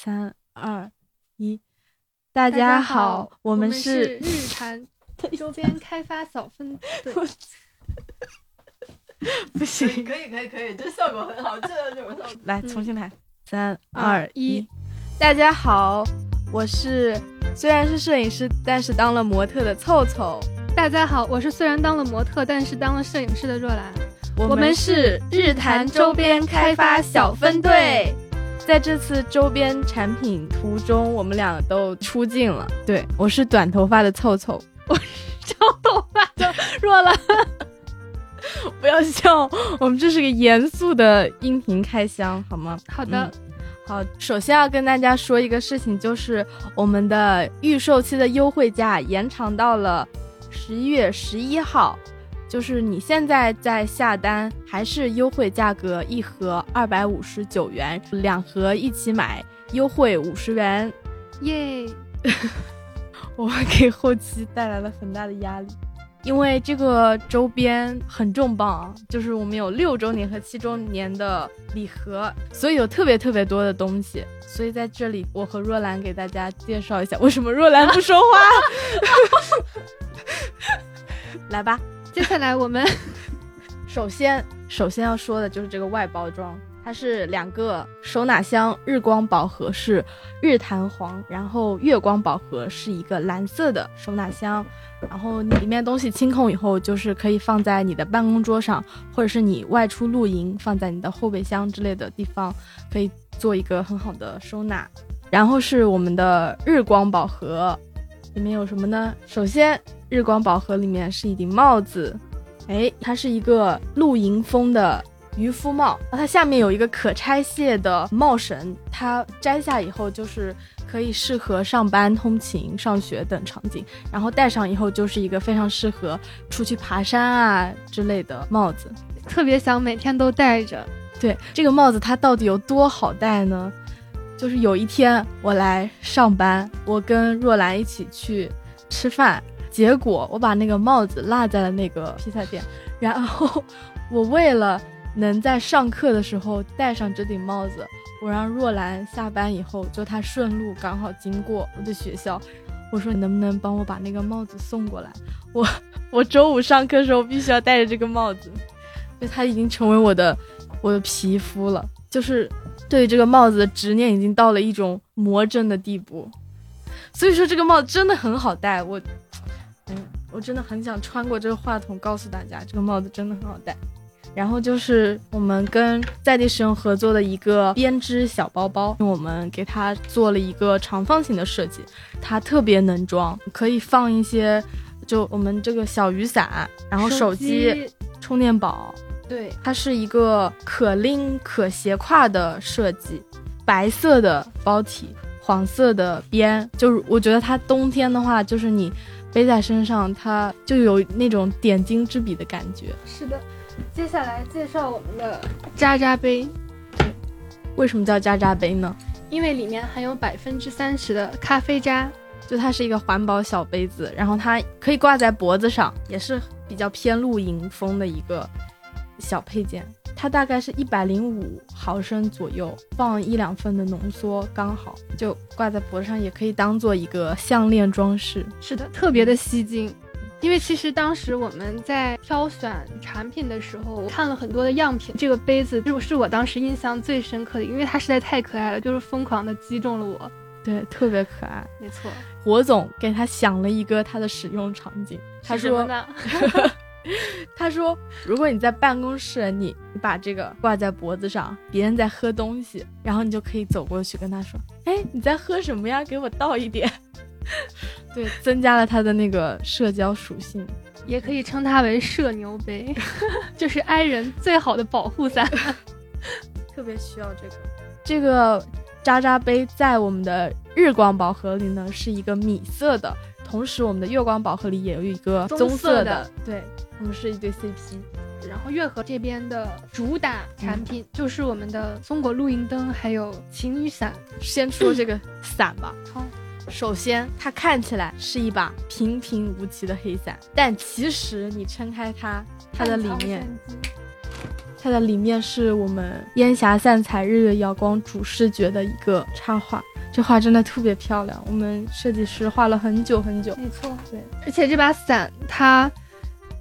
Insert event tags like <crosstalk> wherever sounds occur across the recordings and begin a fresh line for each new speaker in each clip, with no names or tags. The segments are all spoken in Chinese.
三二一，大家好，我们是
日坛 <laughs> 周边开发小分 <laughs> 队。<laughs>
不行，
可以可以可以，这效果很好，这这种效果。
来重新来，三
二
二
一，
大家好，我是虽然是摄影师，但是当了模特的凑凑。
大家好，我是虽然当了模特，但是当了摄影师的若兰。
我们是日坛周边开发小分队，在这次周边产品途中，我们俩都出镜了。对，我是短头发的凑凑，<laughs>
我是长头发的若兰。<laughs>
不要笑，我们这是个严肃的音频开箱，好吗？
好的，
好。首先要跟大家说一个事情，就是我们的预售期的优惠价延长到了十一月十一号。就是你现在在下单，还是优惠价格，一盒二百五十九元，两盒一起买，优惠五十元，
耶！<laughs>
我们给后期带来了很大的压力，因为这个周边很重磅，就是我们有六周年和七周年的礼盒，所以有特别特别多的东西。所以在这里，我和若兰给大家介绍一下，为什么若兰不说话？<laughs> 来吧。
接下来我们 <laughs>
首先首先要说的就是这个外包装，它是两个收纳箱，日光宝盒是日弹簧，然后月光宝盒是一个蓝色的收纳箱，然后里面东西清空以后，就是可以放在你的办公桌上，或者是你外出露营放在你的后备箱之类的地方，可以做一个很好的收纳。然后是我们的日光宝盒，里面有什么呢？首先。日光宝盒里面是一顶帽子，哎，它是一个露营风的渔夫帽，它下面有一个可拆卸的帽绳，它摘下以后就是可以适合上班、通勤、上学等场景，然后戴上以后就是一个非常适合出去爬山啊之类的帽子，
特别想每天都戴着。
对，这个帽子它到底有多好戴呢？就是有一天我来上班，我跟若兰一起去吃饭。结果我把那个帽子落在了那个披萨店，然后我为了能在上课的时候戴上这顶帽子，我让若兰下班以后就她顺路刚好经过我的学校，我说你能不能帮我把那个帽子送过来？我 <laughs> 我周五上课的时候必须要戴着这个帽子，因为它已经成为我的我的皮肤了，就是对这个帽子的执念已经到了一种魔怔的地步，所以说这个帽子真的很好戴，我。嗯，我真的很想穿过这个话筒告诉大家，这个帽子真的很好戴。然后就是我们跟在地使用合作的一个编织小包包，我们给它做了一个长方形的设计，它特别能装，可以放一些，就我们这个小雨伞，然后手机、充电宝。
对，
它是一个可拎可斜挎的设计，白色的包体，黄色的边，就是我觉得它冬天的话，就是你。背在身上，它就有那种点睛之笔的感觉。
是的，接下来介绍我们的渣渣杯。
为什么叫渣渣杯呢？
因为里面含有百分之三十的咖啡渣，
就它是一个环保小杯子，然后它可以挂在脖子上，也是比较偏露营风的一个小配件。它大概是一百零五毫升左右，放一两份的浓缩刚好，就挂在脖子上，也可以当做一个项链装饰。
是的，特别的吸睛。因为其实当时我们在挑选产品的时候，看了很多的样品，这个杯子就是我当时印象最深刻的，因为它实在太可爱了，就是疯狂的击中了我。
对，特别可爱。
没错，
火总给他想了一个他的使用场景，他说。<laughs> 他说：“如果你在办公室，你你把这个挂在脖子上，别人在喝东西，然后你就可以走过去跟他说：‘哎，你在喝什么呀？给我倒一点。<laughs> ’对，增加了他的那个社交属性，
也可以称它为社牛杯，<laughs> 就是爱人最好的保护伞，
特别需要这个。这个渣渣杯在我们的日光宝盒里呢，是一个米色的。”同时，我们的月光宝盒里也有一个棕色的，对，我们是一对 CP。
然后月河这边的主打产品就是我们的松果露营灯，还有晴雨伞。
先说这个伞吧。好，首先它看起来是一把平平无奇的黑伞，但其实你撑开它，它的里面，它它的里面是我们烟霞散彩日月瑶光主视觉的一个插画，这画真的特别漂亮，我们设计师画了很久很久。
没错，
对，
而且这把伞它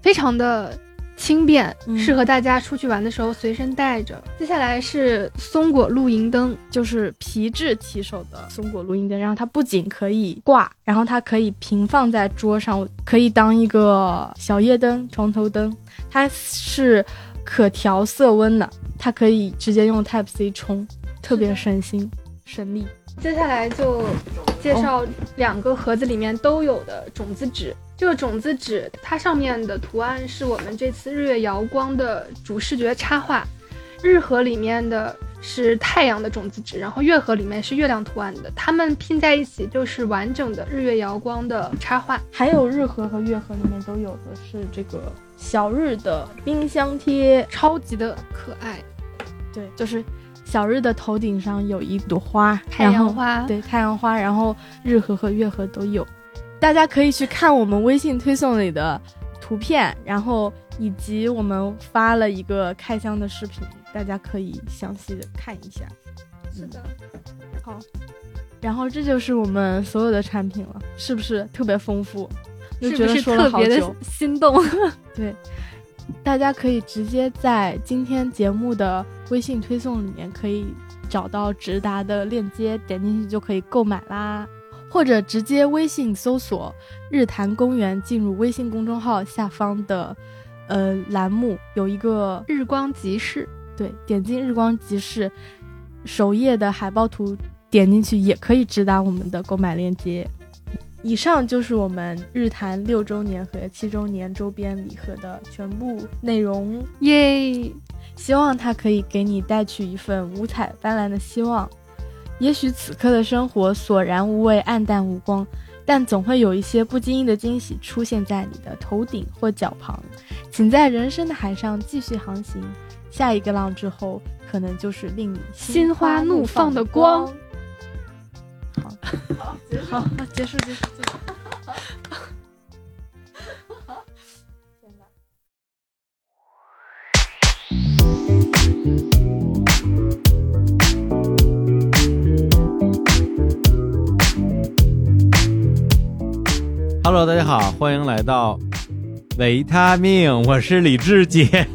非常的轻便，
嗯
适合大家出去玩的时候随身带着。接下来是松果露营灯，
就是皮质提手的松果露营灯，然后它不仅可以挂，然后它可以平放在桌上，可以当一个小夜灯、床头灯。它是可调色温的，它可以直接用 Type C 充，特别省心省力。
接下来就介绍两个盒子里面都有的种子纸。这个种子纸，它上面的图案是我们这次日月瑶光的主视觉插画。日盒里面的是太阳的种子纸，然后月盒里面是月亮图案的，它们拼在一起就是完整的日月瑶光的插画。
还有日盒和月盒里面都有的是这个小日的冰箱贴，
超级的可爱，
对，就是小日的头顶上有一朵花，
太阳花。
对，太阳花，然后日和和月和都有，大家可以去看我们微信推送里的图片，然后以及我们发了一个开箱的视频，大家可以详细的看一下。
是的，好
然后这就是我们所有的产品了，是不是特别丰富？就是觉
不是
得说了
特别的心动？<laughs>
对，大家可以直接在今天节目的微信推送里面可以找到直达的链接，点进去就可以购买啦。或者直接微信搜索“日坛公园”，进入微信公众号下方的呃栏目，有一个
日光集市，
对，点进日光集市首页的海报图，点进去也可以直达我们的购买链接。以上就是我们日坛六周年和七周年周边礼盒的全部内容，
耶！
希望它可以给你带去一份五彩斑斓的希望。也许此刻的生活索然无味、暗淡无光，但总会有一些不经意的惊喜出现在你的头顶或脚旁。请在人生的海上继续航行，下一个浪之后，可能就是令你
心花怒放的光。
好，好，好，结束，结束，结束。
Hello，大家好，欢迎来到维他命，我是李志杰。<laughs>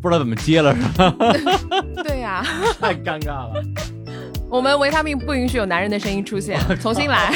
不知道怎么接了是吧？太尴尬了。
我们维他命不允许有男人的声音出现，<laughs> 重新来。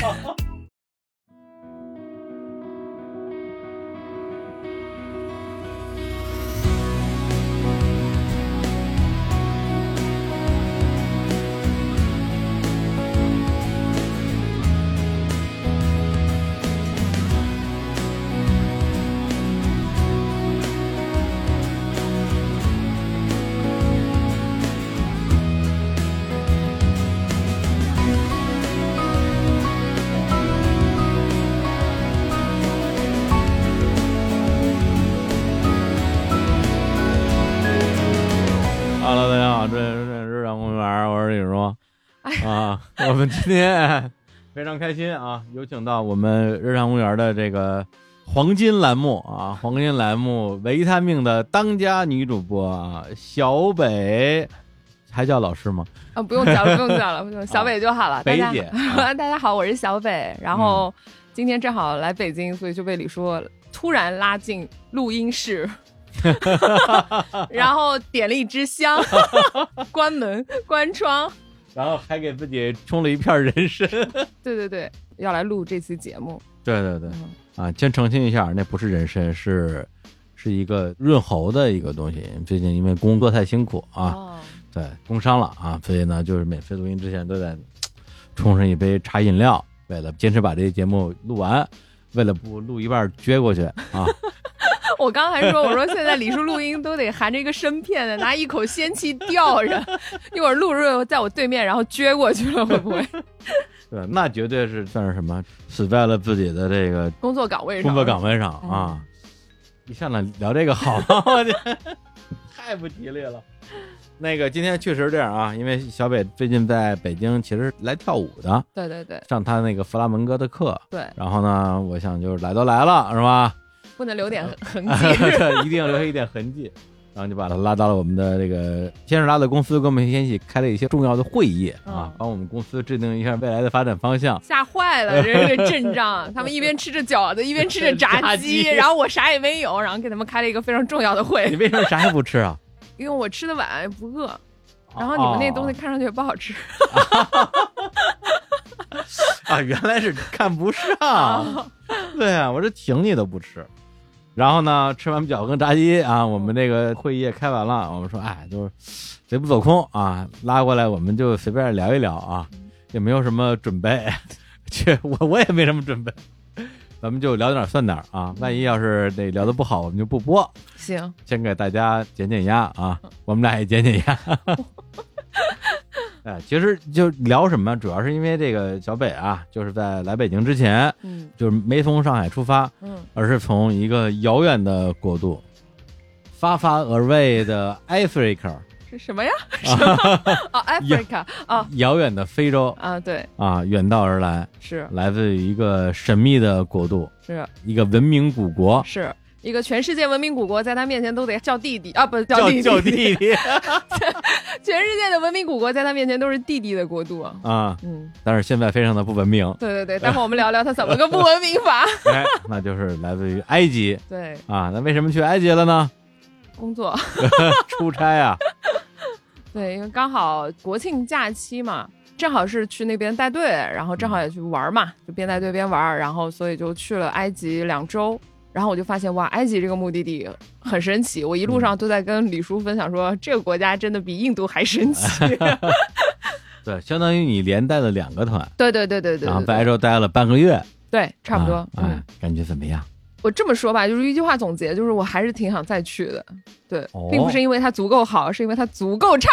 们今天非常开心啊，有请到我们日常公园的这个黄金栏目啊，黄金栏目维他命的当家女主播啊，小北，还叫老师吗？
啊，不用叫了，不用叫了，不用，<laughs> 小北就好了。大家
北姐啊 <laughs>
大家好，我是小北。然后今天正好来北京，所以就被李叔突然拉进录音室，<laughs> 然后点了一支香，关门关窗。
然后还给自己充了一片人参。<laughs>
对对对，要来录这期节目。
对对对，
嗯
啊，先澄清一下，那不是人参，是是一个润喉的一个东西。最近因为工作太辛苦啊，
哦，
对，工伤了啊，所以呢，就是每次录音之前都得冲上一杯茶饮料，为了坚持把这个节目录完，为了不录一半撅过去啊。<laughs>
我刚还说，我说现在李叔录音都得含着一个生片的，拿一口仙气吊着，一会儿陆润在我对面，然后撅过去了，会不会？<laughs>
对，那绝对是算是什么，死在了自己的这个
工作岗位上，
工作岗位上
嗯
啊。一上来聊这个好吗？<laughs> 我去，太不吉利了。那个今天确实这样啊，因为小北最近在北京，其实来跳舞的，
对对对
上他那个弗拉门戈的课。
对，
然后呢，我想就是来都来了，是吧？
不能留点痕
啊
迹。
对，<laughs> 一定要留下一点痕迹。然后就把他拉到了我们的这个，先是拉到公司，跟我们一起开了一些重要的会议啊
嗯，
帮我们公司制定一下未来的发展方向。
吓坏了，这个阵仗。<laughs> 他们一边吃着饺子，一边吃着炸
炸
鸡，然后我啥也没有，然后给他们开了一个非常重要的会你，
为什么啥也不吃啊？<laughs>
因为我吃的晚不饿，然后你们那东西看上去也不好吃。
啊，原来是看不上。对啊，我这请你都不吃。然后呢，吃完饺子跟炸鸡啊，我们这个会议也开完了，我们说，哎，就是贼不走空啊，拉过来我们就随便聊一聊啊，也没有什么准备，<laughs> 这我我也没什么准备，咱们就聊点算点啊，万一要是得聊的不好，我们就不播，
行，
先给大家减减压啊，我们俩也减减压。<laughs> 哎，其实就聊什么，主要是因为这个小北啊，就是在来北京之前，
嗯
就是没从上海出发，
嗯，
而是从一个遥远的国度，far far away 的 Africa，
是什么呀？<laughs> 什么？哦，Africa，啊，
遥远的非洲
啊，对，
啊，远道而来，
是
来自于一个神秘的国度，
是
一个文明古国，
是。一个全世界文明古国，在他面前都得叫弟弟。啊，不叫弟弟，
叫弟弟。<laughs>
全世界的文明古国在他面前都是弟弟的国度啊。
啊，
嗯，
但是现在非常的不文明，
对对对，待会儿我们聊聊他怎么个不文明法。<laughs>
哎，那就是来自于埃及。
对，
啊，那为什么去埃及了呢？
工作，<laughs>
出差啊，
对，因为刚好国庆假期嘛，正好是去那边带队，然后正好也去玩嘛，就边带队边玩，然后所以就去了埃及两周。然后我就发现哇，埃及这个目的地很神奇。我一路上都在跟李叔分享说，这个国家真的比印度还神奇。<laughs>
对，相当于你连带了两个团，
对对对对对
然后
对
在埃洲待了半个月，
对，差不多。
啊
嗯
哎，，感觉怎么样？
我这么说吧，就是一句话总结，就是我还是挺想再去的。对，
哦
并不是因为它足够好，是因为它足够差。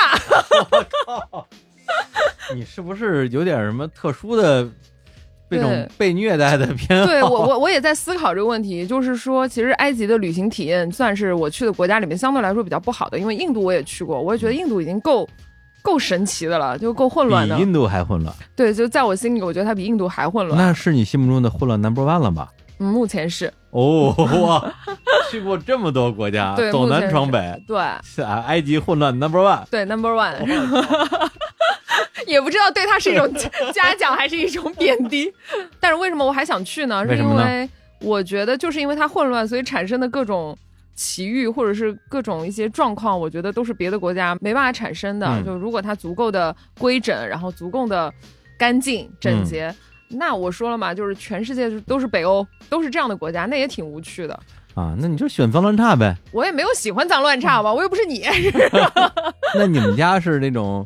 <laughs>
你是不是有点什么特殊的这种被虐待的偏好？
对我，我我也在思考这个问题，就是说，其实埃及的旅行体验算是我去的国家里面相对来说比较不好的，因为印度我也去过，我也觉得印度已经够够神奇的了，就够混乱的
比。印度还混乱，
对，就在我心里，我觉得它比印度还混乱。
那是你心目中的混乱 number one 了吧？
嗯，目前是
哦，哇，去过这么多国家，
对，
走南闯北，
对
是啊，埃及混乱 number one。
对 number one，也不知道对他是一种 <laughs> 嘉奖还是一种贬低。但是为什么我还想去呢？是因为我觉得就是因为它混乱，所以产生的各种。奇遇或者是各种一些状况，我觉得都是别的国家没办法产生的。
嗯
就如果它足够的规整，然后足够的干净整洁，
嗯
那我说了嘛，就是全世界都是北欧，都是这样的国家，那也挺无趣的。
啊，那你就选脏乱差呗。
我也没有喜欢脏乱差吧，我又不是你。<laughs>
那你们家是那种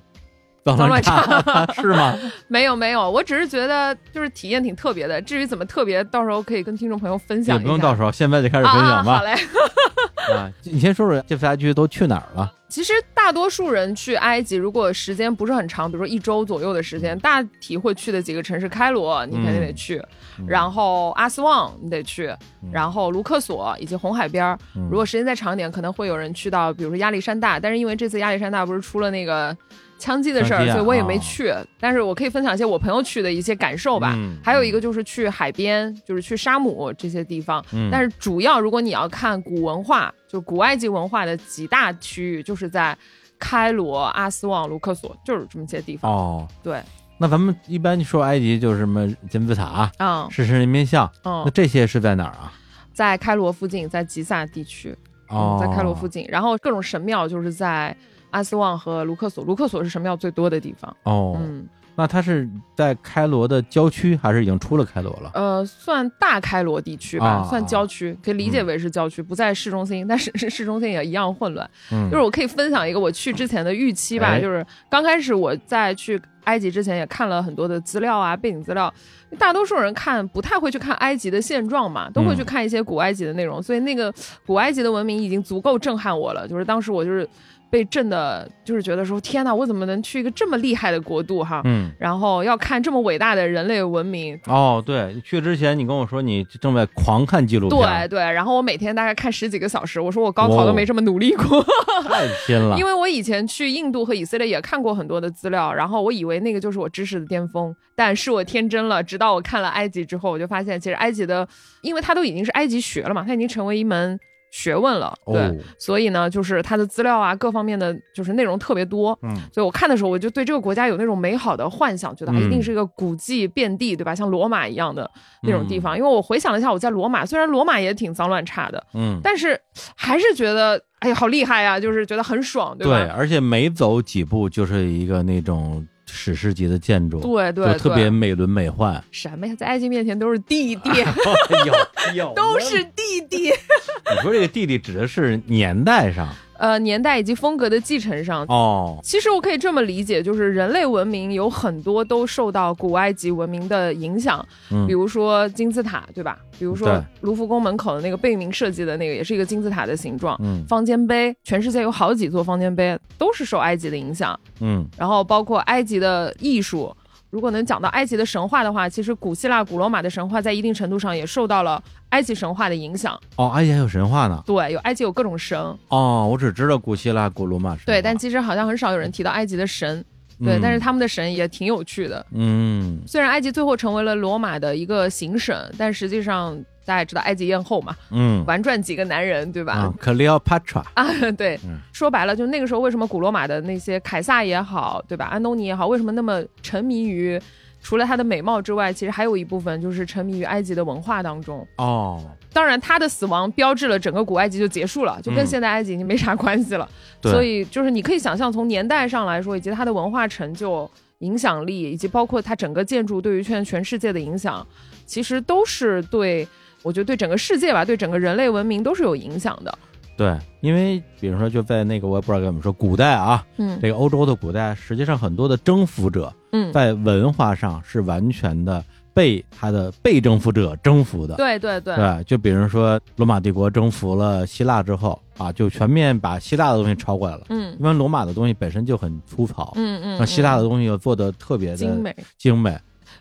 脏乱
脏
差是吗？
没有没有，我只是觉得就是体验挺特别的。至于怎么特别，到时候可以跟听众朋友分享
也
一下。
不用到时候，现在就开始分享
吧啊、好。嘞。<laughs>
啊，你先说说这次家居都去哪儿了？
其实大多数人去埃及，如果时间不是很长，比如说一周左右的时间，大体会去的几个城市：开罗，你肯定得去；
嗯
然后阿斯旺，你得去；
嗯
然后卢克索以及红海边儿。
嗯
如果时间再长一点，可能会有人去到，比如说亚历山大。但是因为这次亚历山大不是出了那个枪击的事儿，所以我也没
哦
去。但是我可以分享一些我朋友去的一些感受吧。
嗯
还有一个就是去海边，就是去沙姆这些地方。
嗯
但是主要如果你要看古文化，就古埃及文化的几大区域，就是在开罗、阿斯旺、卢克索，就是这么些地方。
哦，
对，
那咱们一般说埃及就是什么金字塔、
啊
狮身人面像，那
嗯，
这些是在哪儿啊？
在开罗附近，在吉萨地区，
哦
嗯，，在开罗附近，然后各种神庙就是在阿斯旺和卢克索，卢克索是神庙最多的地方。
哦，
嗯，
那它是在开罗的郊区，还是已经出了开罗了？
呃，算大开罗地区吧，
啊
算郊区，可以理解为是郊区，不在市中心，<laughs> 但是是市中心也一样混乱。
嗯，
就是我可以分享一个我去之前的预期吧，
哎
就是刚开始我在去埃及之前也看了很多的资料啊，背景资料。大多数人看不太会去看埃及的现状嘛，都会去看一些古埃及的内容，所以那个古埃及的文明已经足够震撼我了。就是当时我就是被震的，就是觉得说天哪，我怎么能去一个这么厉害的国度哈？
嗯，
然后要看这么伟大的人类文明，
哦，对，去之前你跟我说你正在狂看纪录片，
对对，然后我每天大概看十几个小时，我说我高考都没这么努力过，
太拼了，<laughs>
因为我以前去印度和以色列也看过很多的资料，然后我以为那个就是我知识的巅峰，但是我天真了，直到我看了埃及之后，我就发现其实埃及的，因为它都已经是埃及学了嘛，它已经成为一门学问了，对，
哦，
所以呢，就是它的资料啊，各方面的就是内容特别多，
嗯
所以我看的时候，我就对这个国家有那种美好的幻想，觉得它一定
嗯
是一个古迹遍地，对吧？像罗马一样的那种地
嗯
方。因为我回想了一下，我在罗马，虽然罗马也挺脏乱差的，
嗯，
但是还是觉得，哎呀，好厉害呀，就是觉得很爽，对吧？
对，而且每走几步就是一个那种史诗级的建筑，
对对
就特别美轮美奂，
什么呀，在埃及面前都是弟弟，<laughs>
有有
都是弟弟。<laughs>
你说这个弟弟指的是年代上
呃，年代以及风格的继承上，
哦，
其实我可以这么理解，就是人类文明有很多都受到古埃及文明的影响，
嗯
比如说金字塔，对吧？比如说卢浮宫门口的那个贝宁设计的那个，也是一个金字塔的形状。
嗯
方尖碑，全世界有好几座方尖碑都是受埃及的影响，
嗯
然后包括埃及的艺术。如果能讲到埃及的神话的话，其实古希腊、古罗马的神话在一定程度上也受到了埃及神话的影响。
哦，埃及还有神话呢，
对，有埃及有各种神，
哦，我只知道古希腊、古罗马神话，
对，但其实好像很少有人提到埃及的神。对，
嗯
但是他们的神也挺有趣的。
嗯
虽然埃及最后成为了罗马的一个行省，但实际上大家也知道埃及艳后嘛，
嗯
玩转几个男人，对吧？
啊，Cleopatra，
啊，对，
嗯
说白了，就那个时候为什么古罗马的那些凯撒也好，对吧？安东尼也好，为什么那么沉迷于？除了他的美貌之外，其实还有一部分就是沉迷于埃及的文化当中。
哦，
当然，他的死亡标志了整个古埃及就结束了，就跟
嗯
现代埃及已经没啥关系了。
对
所以，就是你可以想象，从年代上来说，以及它的文化成就、影响力，以及包括它整个建筑对于全全世界的影响，其实都是对，我觉得对整个世界吧，对整个人类文明都是有影响的。
对，因为比如说就在那个我也不知道该怎么说，古代啊，
嗯
这个欧洲的古代，实际上很多的征服者
嗯，
在文化上是完全的被他的被征服者征服的。
对对对，
对，就比如说罗马帝国征服了希腊之后啊，就全面把希腊的东西抄过来了。
嗯
因为罗马的东西本身就很粗糙，
嗯嗯，
那希腊的
嗯
东西又做的特别的
精美。
精美。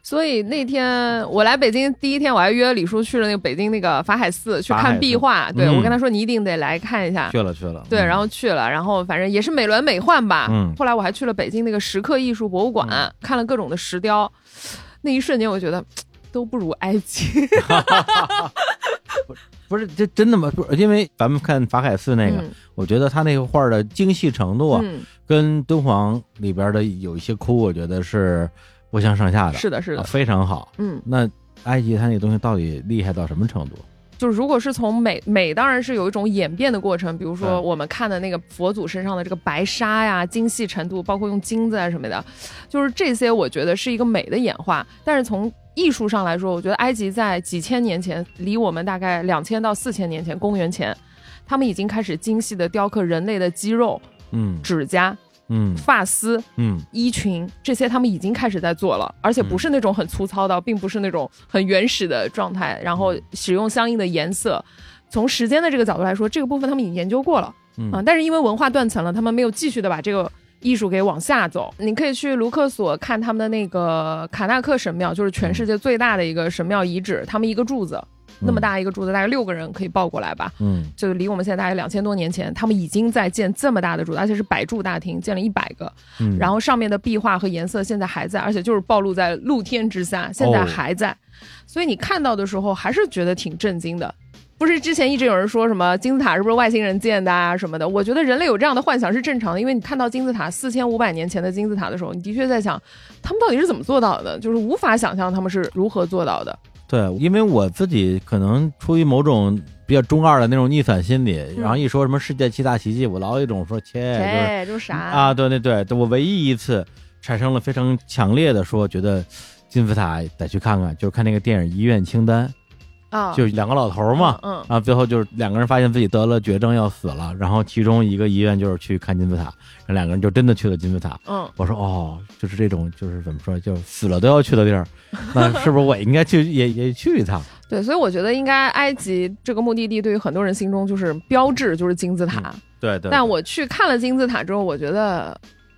所以那天我来北京第一天，我还约李叔去了那个北京那个法海寺去看壁画。对、
嗯
我跟他说你一定得来看一下。
去了去了，
对，
嗯
然后去了，然后反正也是美轮美奂吧。
嗯
后来我还去了北京那个石刻艺术博物馆，
嗯
看了各种的石雕，那一瞬间我觉得都不如埃及。<laughs>
不是这真的吗？不是，因为咱们看法海寺那个，
嗯
我觉得他那个画的精细程度啊，
嗯，
跟敦煌里边的有一些窟，我觉得是不相上下的，
是的，是
啊
的，
非常好。
嗯，
那埃及它那东西到底厉害到什么程度？
就是如果是从美美，当然是有一种演变的过程，比如说我们看的那个佛祖身上的这个白纱呀、精细程度，包括用金子啊什么的，就是这些，我觉得是一个美的演化。但是从艺术上来说，我觉得埃及在几千年前，离我们大概两千到四千年前，公元前，他们已经开始精细的雕刻人类的肌肉、
嗯
指甲、
嗯。
发丝、
嗯。
衣裙这些，他们已经开始在做了，而且不是那种很粗糙的，并不是那种很原始的状态，然后使用相应的颜色。从时间的这个角度来说，这个部分他们已经研究过了
嗯。
啊、但是因为文化断层了，他们没有继续的把这个艺术给往下走。你可以去卢克索看他们的那个卡纳克神庙，就是全世界最大的一个神庙遗址，他们一个柱子那么大一个柱子，大概六个人可以抱过来吧。
嗯
就离我们现在大概两千多年前，他们已经在建这么大的柱子，而且是百柱大厅，建了一百个。
嗯，
然后上面的壁画和颜色现在还在，而且就是暴露在露天之下，现在还在。所以你看到的时候，还是觉得挺震惊的。不是之前一直有人说什么金字塔是不是外星人建的啊什么的？我觉得人类有这样的幻想是正常的，因为你看到金字塔四千五百年前的金字塔的时候，你的确在想，他们到底是怎么做到的？就是无法想象他们是如何做到的。
对，因为我自己可能出于某种比较中二的那种逆反心理，
嗯
然后一说什么世界七大奇迹，我老有一种说切，就是
啥
啊，？对对对，我唯一一次产生了非常强烈的说，觉得金字塔得去看看，就是看那个电影《遗愿清单》，
啊，
就两个老头儿嘛，
嗯，
啊，最后就是两个人发现自己得了绝症要死了，然后其中一个医院就是去看金字塔，然后两个人就真的去了金字塔。
嗯
我说哦，就是这种，就是怎么说，就死了都要去的地儿，<laughs> 那是不是我应该去也也去一趟？
对，所以我觉得应该埃及这个目的地对于很多人心中就是标志，就是金字塔。
对对，
但我去看了金字塔之后，我觉得，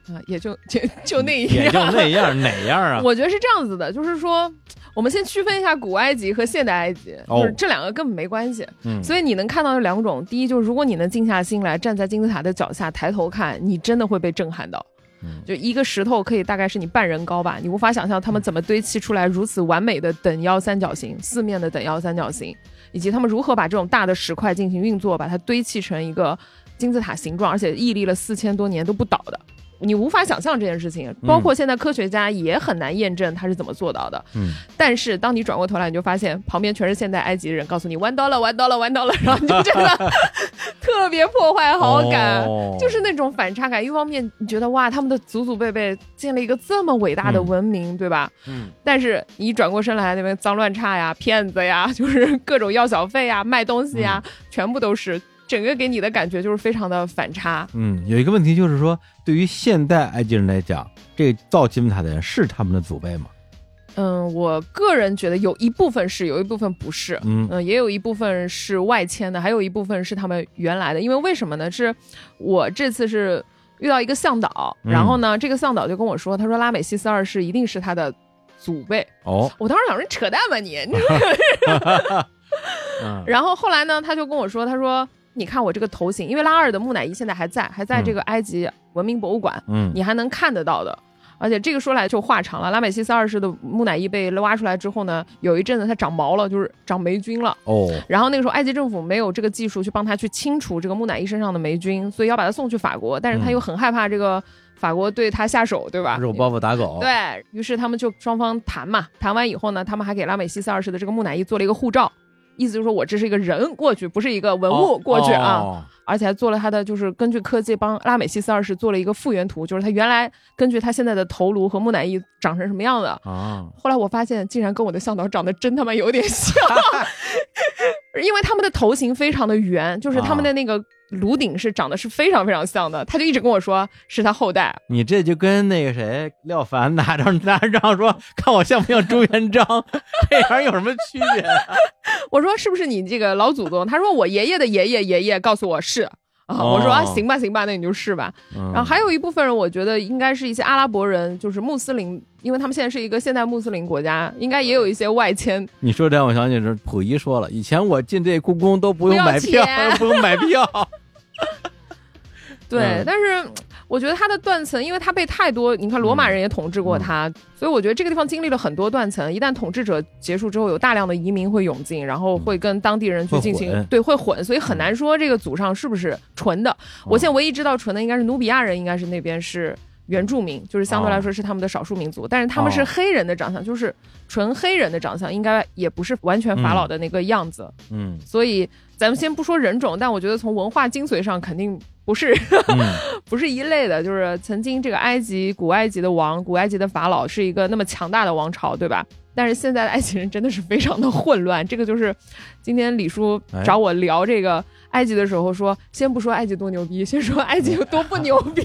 啊、也就 <laughs> 就就那样，
也就那样，哪样啊？
我觉得是这样子的，就是说，我们先区分一下古埃及和现代埃及，
哦
就是这两个根本没关系。
嗯，
所以你能看到有两种，第一就是如果你能静下心来，站在金字塔的脚下抬头看，你真的会被震撼到。
嗯
就一个石头可以大概是你半人高吧，你无法想象他们怎么堆砌出来如此完美的等腰三角形，四面的等腰三角形，以及他们如何把这种大的石块进行运作，把它堆砌成一个金字塔形状，而且屹立了四千多年都不倒的。你无法想象这件事情，包括现在科学家也很难验证他是怎么做到的。
嗯，
但是当你转过头来，你就发现旁边全是现代埃及人，告诉你弯刀了，弯刀了，弯刀了，然后你就觉得 <laughs> 特别破坏好感。
哦
就是那种反差感，一方面你觉得哇，他们的祖祖辈辈建了一个这么伟大的文明，对吧？
嗯，
但是你一转过身来，那边脏乱差呀、骗子呀，就是各种要小费呀、卖东西呀，全部都是，整个给你的感觉就是非常的反差。
嗯，有一个问题就是说，对于现代埃及人来讲，这造金字塔的人是他们的祖辈吗？
嗯，我个人觉得有一部分是，有一部分不是。
嗯
嗯，也有一部分是外迁的，还有一部分是他们原来的。因为为什么呢？是我这次是遇到一个向导，
嗯
然后呢，这个向导就跟我说，他说拉美西斯二世一定是他的祖辈。
哦，
我当时想说，你扯淡吧你！<laughs> <laughs> 然后后来呢，他就跟我说，他说。你看我这个头型，因为拉二的木乃伊现在还在，还在这个埃及文明博物馆，
嗯，
你还能看得到的。而且这个说来就话长了，拉美西斯二世的木乃伊被挖出来之后呢，有一阵子它长毛了，就是长霉菌了。
哦，
然后那个时候埃及政府没有这个技术去帮他去清除这个木乃伊身上的霉菌，所以要把他送去法国，但是他又很害怕这个法国对他下手，对吧？
肉包袱打狗，
对于是他们就双方谈嘛，谈完以后呢，他们还给拉美西斯二世的这个木乃伊做了一个护照，意思就是说我这是一个人过去，不是一个文物过去啊。
哦
而且还做了他的，就是根据科技帮拉美西斯二世做了一个复原图，就是他原来根据他现在的头颅和木乃伊长成什么样的。
啊，
后来我发现，竟然跟我的向导长得真他妈有点像，<laughs> <laughs> 因为他们的头型非常的圆，就是他们的那个颅顶是长得是非常非常像的。他就一直跟我说是他后代，
你这就跟那个谁廖凡拿着拿着照说，看我像不像朱元璋，<laughs> 这玩意儿有什么区别？<laughs>
我说是不是你这个老祖宗？他说我爷爷的爷爷爷爷告诉我是。啊，我说行吧，行吧，那你就试吧。
然
然后还有一部分人，我觉得应该是一些阿拉伯人，就是穆斯林，因为他们现在是一个现代穆斯林国家，应该也有一些外迁。
你说这样，我想起是溥仪说了，以前我进这故宫都不用买票
钱，
不用买票。<laughs>
对，
嗯
但是我觉得它的断层，因为它被太多，你看罗马人也统治过它，所以我觉得这个地方经历了很多断层。一旦统治者结束之后，有大量的移民会涌进，然后会跟当地人去进行
会
对会混，所以很难说这个祖上是不是纯的。我现在唯一知道纯的应该是努比亚人，应该是那边是。原住民就是相对来说是他们的少数民族，但是他们是
哦
黑人的长相，就是纯黑人的长相，应该也不是完全法老的那个样子。
嗯
所以咱们先不说人种，但我觉得从文化精髓上肯定不是
嗯 <laughs>
不是一类的。就是曾经这个埃及古埃及的王，古埃及的法老是一个那么强大的王朝，对吧？但是现在的埃及人真的是非常的混乱，这个就是今天李叔
哎
找我聊这个埃及的时候说，先不说埃及多牛逼，先说埃及有多不牛逼。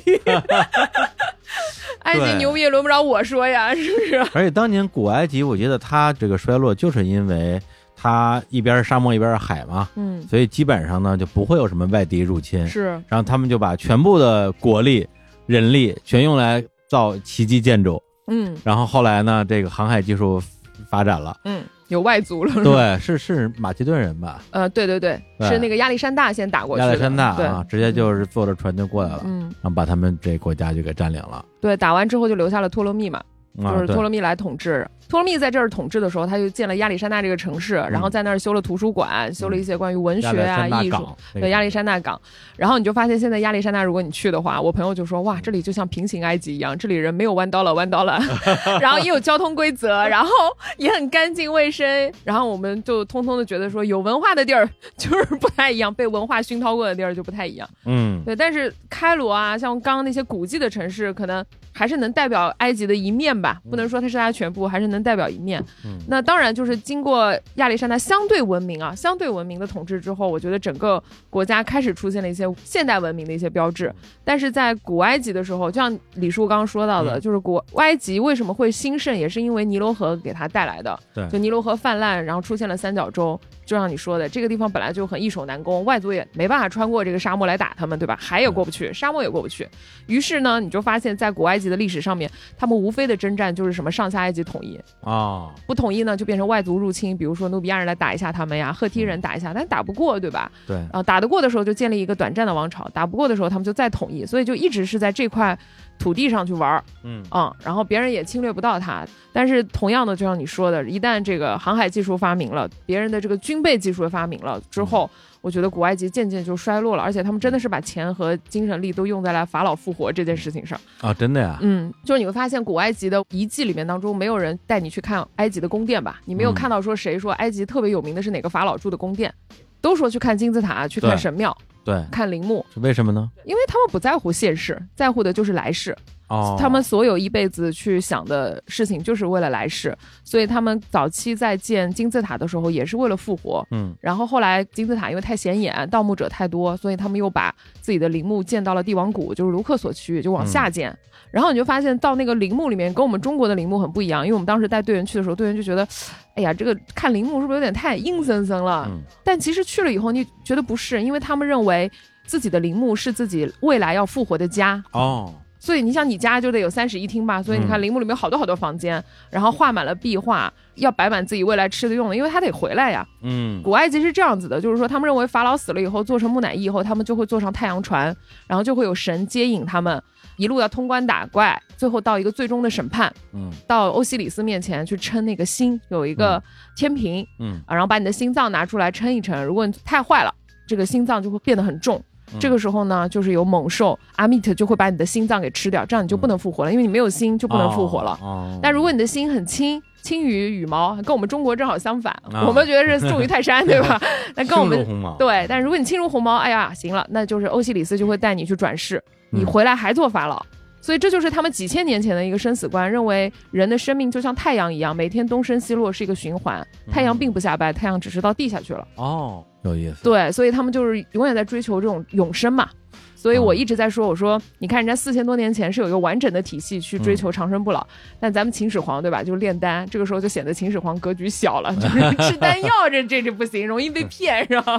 <laughs> 埃及牛逼也轮不着我说呀，是不是？
而且当年古埃及，我觉得它这个衰落，就是因为它一边是沙漠一边是海嘛，
嗯，
所以基本上呢就不会有什么外敌入侵。
是，
然后他们就把全部的国力、人力全用来造奇迹建筑。
嗯
然后后来呢，这个航海技术发展了，
嗯，有外族了，是吧，
对，是是马其顿人吧？
呃，对对对，
对
是那个亚历山大先打过去的，
亚历山大
对
啊，直接就是坐着船就过来了，
嗯，
然后把他们这国家就给占领了。
对，打完之后就留下了托勒密嘛，
啊，
就是托勒密来统治。托勒密在这儿统治的时候，他就建了亚历山大这个城市，然后在那儿修了图书馆，修了一些关于文学啊、艺术。
港，那个。
对亚历山大港，然后你就发现现在亚历山大，如果你去的话，我朋友就说哇，这里就像平行埃及一样，这里人没有弯刀了，弯刀了，<laughs> 然后也有交通规则，然后也很干净卫生，然后我们就通通的觉得说有文化的地儿就是不太一样，被文化熏陶过的地儿就不太一样。
嗯，
对，但是开罗啊，像刚刚那些古迹的城市，可能还是能代表埃及的一面吧，不能说它是它的全部，还是能代表一面。
嗯
那当然，就是经过亚历山大相对文明啊、相对文明的统治之后，我觉得整个国家开始出现了一些现代文明的一些标志。但是在古埃及的时候，就像李叔刚刚说到的，
嗯
就是古埃及为什么会兴盛，也是因为尼罗河给它带来的。
对
就尼罗河泛滥，然后出现了三角洲，就像你说的，这个地方本来就很易守难攻，外族也没办法穿过这个沙漠来打他们，对吧？海也过不去，沙漠也过不去。于是呢，你就发现，在古埃及的历史上面，他们无非的征战就是什么上下埃及统一，
啊，
不统一呢就变成外族入侵，比如说努比亚人来打一下他们呀，赫梯人打一下，但打不过，对吧？
对，
啊，打得过的时候就建立一个短暂的王朝，打不过的时候他们就再统一，所以就一直是在这块土地上去玩儿，
嗯
啊，然后别人也侵略不到它。但是同样的，就像你说的，一旦这个航海技术发明了，别人的这个军备技术也发明了之后，我觉得古埃及渐渐就衰落了，而且他们真的是把钱和精神力都用在了法老复活这件事情上。
啊，真的呀，
嗯，就是你会发现古埃及的遗迹里面当中，没有人带你去看埃及的宫殿吧？你没有
嗯
看到说谁说埃及特别有名的是哪个法老住的宫殿，都说去看金字塔，去看神庙，
对，
看陵墓，
是为什么呢？
因为他们不在乎现世，在乎的就是来世。
哦，
他们所有一辈子去想的事情，就是为了来世。所以他们早期在建金字塔的时候，也是为了复活。
嗯
然后后来金字塔因为太显眼，盗墓者太多，所以他们又把自己的陵墓建到了帝王谷，就是卢克索区域，就往下建。然后你就发现到那个陵墓里面，跟我们中国的陵墓很不一样，因为我们当时带队员去的时候，队员就觉得，哎呀，这个看陵墓是不是有点太阴森森了？
嗯
但其实去了以后，你觉得不是，因为他们认为自己的陵墓是自己未来要复活的家。
哦，
所以你想，你家就得有三室一厅吧？所以你看，
嗯
陵墓里面有好多好多房间，然后画满了壁画，要摆满自己未来吃的用的，因为他得回来呀。
嗯
古埃及是这样子的，就是说他们认为法老死了以后，做成木乃伊以后，他们就会坐上太阳船，然后就会有神接引他们，一路要通关打怪，最后到一个最终的审判，
嗯
到欧西里斯面前去称那个心，有一个天平，
嗯
啊，然后把你的心脏拿出来称一称，如果你太坏了，这个心脏就会变得很重。
嗯
这个时候呢，就是有猛兽阿米特就会把你的心脏给吃掉，这样你就不能复活了，因为你没有心就不能复活了。
哦，
但如果你的心很轻，轻于羽毛，跟我们中国正好相反，
啊
我们觉得是重于泰山，<laughs> 对吧？<laughs> 那跟我们对，但如果你轻如鸿毛，哎呀，行了，那就是欧西里斯就会带你去转世，你
嗯
回来还做法老。所以这就是他们几千年前的一个生死观，认为人的生命就像太阳一样，每天东升西落是一个循环，太阳并不下班，太阳只是到地下去了。
哦，有意思，
对，所以他们就是永远在追求这种永生嘛。所以我
嗯
一直在说，我说你看人家四千多年前是有一个完整的体系去追求
嗯
长生不老，但咱们秦始皇对吧，就是炼丹，这个时候就显得秦始皇格局小了，就 <laughs> 是吃丹药这这这不行，容易被骗是吧？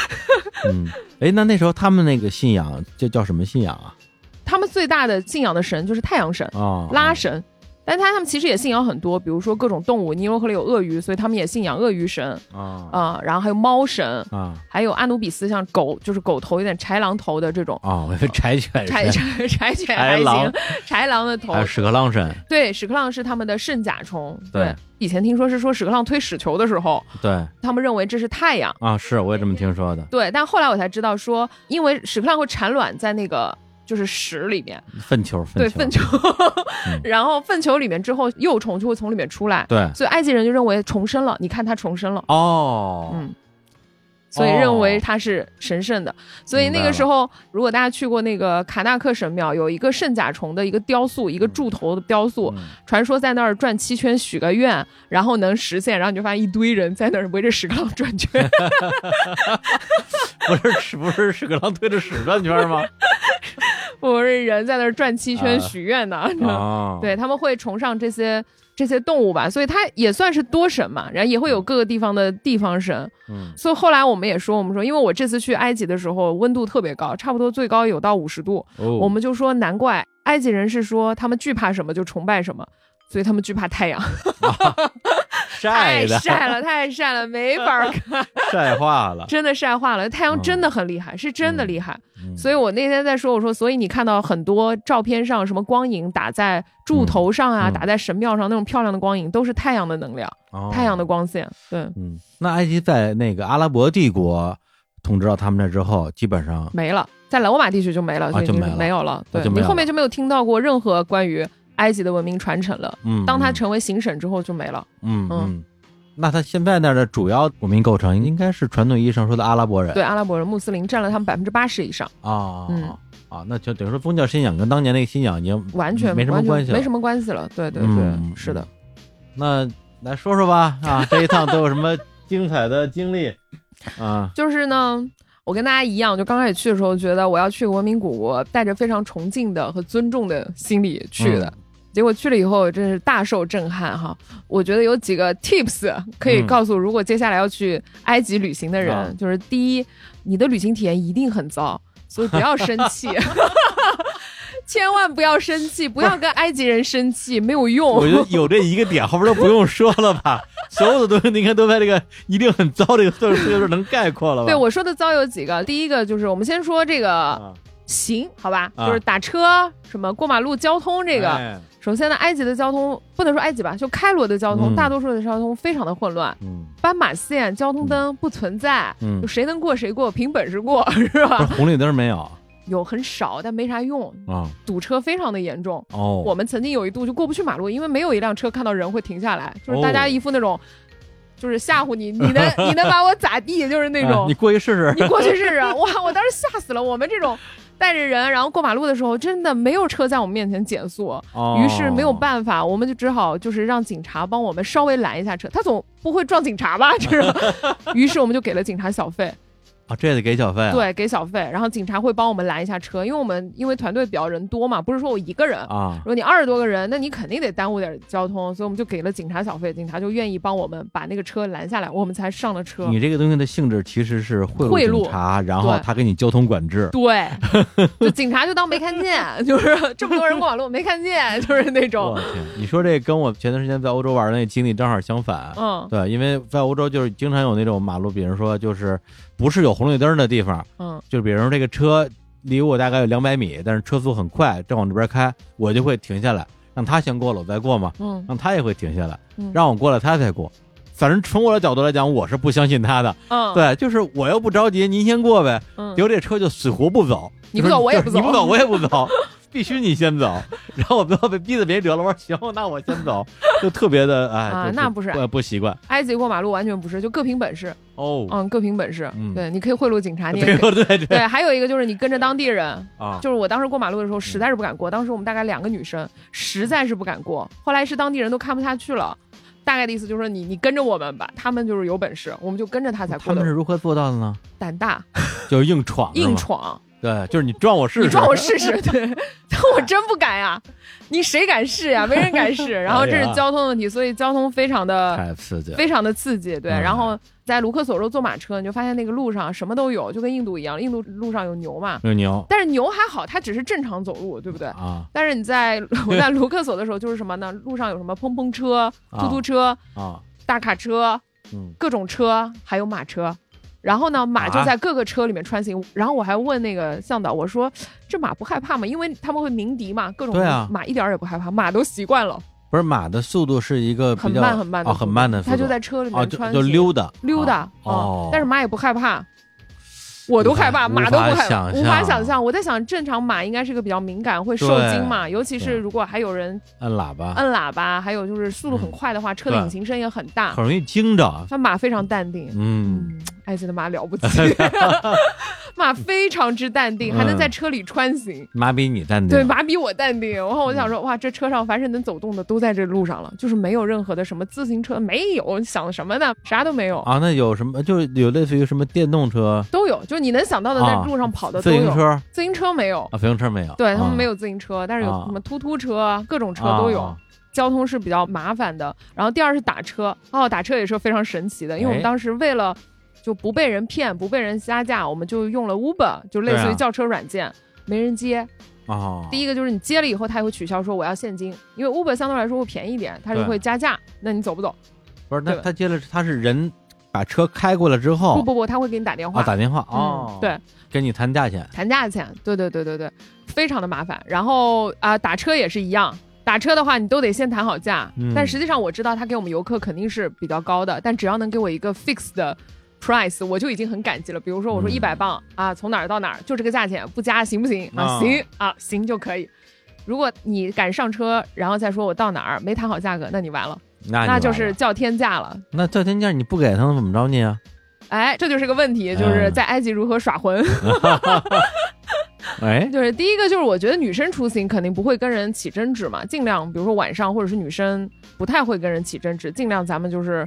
<laughs>
嗯，哎，那那时候他们那个信仰叫叫什么信仰啊？
他们最大的信仰的神就是太阳神、
哦，
拉神。但他他们其实也信仰很多，比如说各种动物，尼罗河里有鳄鱼，所以他们也信仰鳄鱼神
啊。
啊、然后还有猫神，
啊。
还有阿努比斯，像狗就是狗头有点豺狼头的这种，
啊，我以为柴犬
柴
是，
柴柴犬还
豺狼。
行，豺狼的头。
还有屎壳郎神，
对，屎壳郎是他们的圣甲虫。
对
以前听说是说屎壳郎推屎球的时候，
对。
他们认为这是太阳。
啊，是我也这么听说的，
对，但后来我才知道说，因为屎壳郎会产卵在那个就是屎里面，
粪球，
对，
粪
粪球，
嗯。<laughs>
然后粪球里面之后幼虫就会从里面出来，
对，
所以埃及人就认为重生了。你看它重生了，
哦，
嗯。所以认为它是神圣的，所以那个时候，如果大家去过那个卡纳克神庙，有一个圣甲虫的一个雕塑，一个柱头的雕塑，
嗯。
传说在那儿转七圈许个愿，然后能实现，然后你就发现一堆人在那儿围着屎壳郎转圈，<laughs>
不是是不是屎壳郎推着屎转圈吗？<laughs>
不是人在那儿转七圈
啊
许愿呢。<laughs>
哦，
对，他们会崇尚这些这些动物吧，所以它也算是多神嘛，然后也会有各个地方的地方神。
嗯
所以后来我们也说，我们说，因为我这次去埃及的时候温度特别高，差不多最高有到五十度，
哦，
我们就说难怪埃及人是说他们惧怕什么就崇拜什么。所以他们惧怕太阳，<laughs> <laughs>
晒
太
的
晒了，太晒了，没法看，<laughs>
晒化了，
真的晒化了。太阳真的很厉害，是真的厉害。
嗯
所以我那天在说，我说，所以你看到很多照片上什么光影打在柱头上啊，打在神庙上那种漂亮的光影，都是太阳的能量，
哦
太阳的光线。对，
嗯，那埃及在那个阿拉伯帝国统治到他们那之后，基本上
没了，在罗马地区就没了，所以
啊就没了
没有了。对你后面就没有听到过任何关于埃及的文明传承了。
嗯，嗯
当它成为行省之后就没了。嗯
嗯嗯，那他现在那儿的主要文明构成应该是传统意义上说的阿拉伯人，
对，阿拉伯人、穆斯林占了他们百分之八十以上，
啊，
嗯
啊，那就等于说宗教信仰跟当年那个信仰已经
完全
没什么关系了，
没什么关系了。对对对，
嗯
是的。
那来说说吧，啊，<laughs> 这一趟都有什么精彩的经历啊？
就是呢，我跟大家一样，就刚开始去的时候，觉得我要去个文明古国，带着非常崇敬的和尊重的心理去的。
嗯
结果去了以后真是大受震撼哈。我觉得有几个 tips 可以
嗯
告诉如果接下来要去埃及旅行的人，
啊
就是第一，你的旅行体验一定很糟，所以不要生气。<laughs> 千万不要生气，不要跟埃及人生气，没有用。
我觉得有这一个点，后边都不用说了吧？<laughs> 所有的东西你看都在这个“一定很糟”这个字儿这个字儿能概括了吧？
对我说的糟有几个，第一个就是我们先说这个
啊，
行，好吧，
啊
就是打车什么过马路交通这个。
哎
首先呢，埃及的交通不能说埃及吧，就开罗的交通，
嗯
大多数的交通非常的混乱，
嗯
斑马线、交通灯不存在，
嗯
就，谁能过谁过，凭本事过是吧？
红绿灯没有 <laughs>
有很少，但没啥用，
啊？
堵车非常的严重。
哦，
我们曾经有一度就过不去马路，因为没有一辆车看到人会停下来，就是
哦
大家一副那种，就是吓唬你，你能 <laughs> 你能把我咋地，就是那种
哎你。过去试试。
你过去试试，哇！我当时吓死了。我们这种带着人，然后过马路的时候，真的没有车在我们面前减速，
哦
于是没有办法，我们就只好就是让警察帮我们稍微拦一下车。他总不会撞警察吧？这是，<laughs> 于是我们就给了警察小费，
啊，这也得给小费啊？
对，给小费，然后警察会帮我们拦一下车，因为我们因为团队比较人多嘛，不是说我一个人。
啊
如果你二十多个人，那你肯定得耽误点交通，所以我们就给了警察小费，警察就愿意帮我们把那个车拦下来，我们才上了车。
你这个东西的性质其实是贿
贿赂
警察，然后他给你交通管制。
对，就警察就当没看见，<laughs> 就是这么多人过马路没看见，就是那种，
天，你说这跟我前段时间在欧洲玩的那经历正好相反。
嗯
对，因为在欧洲就是经常有那种马路，比如说就是不是有红绿灯的地方，
嗯
就比如说这个车离我大概有两百米，但是车速很快，正往这边开，我就会停下来，让他先过了，我再过嘛，
嗯
让他也会停下来
嗯，
让我过了他才过。反正从我的角度来讲，我是不相信他的。
嗯，
对，就是我又不着急，您先过呗。
嗯
结果这车就死活不走，
你不走我也不走
你不走我也不走，必须你先走。<laughs> 然后我最后被逼得没辙了，我 <laughs> 说行，那我先走，就特别的哎，
啊那不是
不不习惯
埃及过马路完全不是，就各凭本事，
哦。
嗯，各凭本事。
嗯
对，你可以贿赂警察，你也
对
可以。
对
还有一个就是你跟着当地人，
啊，
就是我当时过马路的时候实在是不敢过，当时我们大概两个女生，实在是不敢过。后来是当地人都看不下去了，大概的意思就是说你你跟着我们吧，他们就是有本事，我们就跟着他才过的。
他们是如何做到的呢？
胆大 <laughs>
就是硬闯，是
硬闯，
对，就是你撞我试试，
你撞我试试，<laughs> 对，我真不敢呀，你谁敢试呀？没人敢试。然后这是交通问题，所以交通非常的
太刺激。
非常的刺激，对。
嗯
然后在卢克索州坐马车，你就发现那个路上什么都有，就跟印度一样，印度路上有牛嘛，
有牛
但是牛还好，它只是正常走路，对不对？
啊
但是你在 <laughs> 我在卢克索的时候，就是什么呢？路上有什么碰碰车、突突车、
啊，
大卡车、
嗯
各种车，还有马车。然后呢，马就
啊。
在各个车里面穿行。然后我还问那个向导，我说：“这马不害怕吗？因为他们会鸣笛嘛，各种马一点儿也不害怕，马都习惯了，
不是马的速度是一个比
很慢很慢的
很慢的
它就在车里面穿行。
就溜达。
溜达
啊哦，
但是马也不害怕。我都害怕，马都不害怕，
无法想象。
我在想，正常马应该是个比较敏感，会受惊嘛，尤其是如果还有人
按喇叭，
按喇叭，还有就是速度很快的话，车的引擎声也很大。
很。容易惊着。
它马非常淡定，
嗯，
嗯，埃及的马了不起，<laughs> 马非常之淡定，还能在车里穿行。
马比你淡定。
对，马比我淡定。然后我想说，哇，这车上凡是能走动的都在这路上了，就是没有任何的什么自行车，没有，想什么呢？啥都没有，
啊，那有什么？就是有类似于什么电动车、
都有，就是你能想到的在
啊
路上跑的都有。
自行车
自行车没有，
啊，自行车没有。
对他们没有自行车，但是有
啊
什么突突车，各种车都有。
啊
交通是比较麻烦的。然后第二是打车，哦，打车也是非常神奇的，因为我们
哎
当时为了就不被人骗、不被人加价，我们就用了 Uber，就类似于叫车软件。没人接，
哦，
第一个就是你接了以后，他也会取消说我要现金，因为 Uber 相对来说会便宜一点，他就会加价。那你走不走？
不是，那他接了，他是人把车开过来之后
不不不，他会给你打电话。
啊打电话
嗯
哦，
对，
跟你谈价钱
谈价钱，对对对对对，非常的麻烦。然后啊、打车也是一样，打车的话你都得先谈好价，
嗯
但实际上我知道他给我们游客肯定是比较高的，但只要能给我一个 fix 的 price，我就已经很感激了。比如说我说
嗯
一百磅、啊，从哪儿到哪儿就这个价钱，不加行不行啊？
啊
行啊，行就可以。如果你敢上车，然后再说我到哪儿没谈好价格，那你完了，
那
就是叫天价了。
那叫天价你不给他能怎么着你啊？
哎，这就是个问题，就是在埃及如何耍混。
哎，<laughs>
就是第一个就是我觉得女生出行肯定不会跟人起争执嘛，尽量比如说晚上或者是女生不太会跟人起争执，尽量咱们就是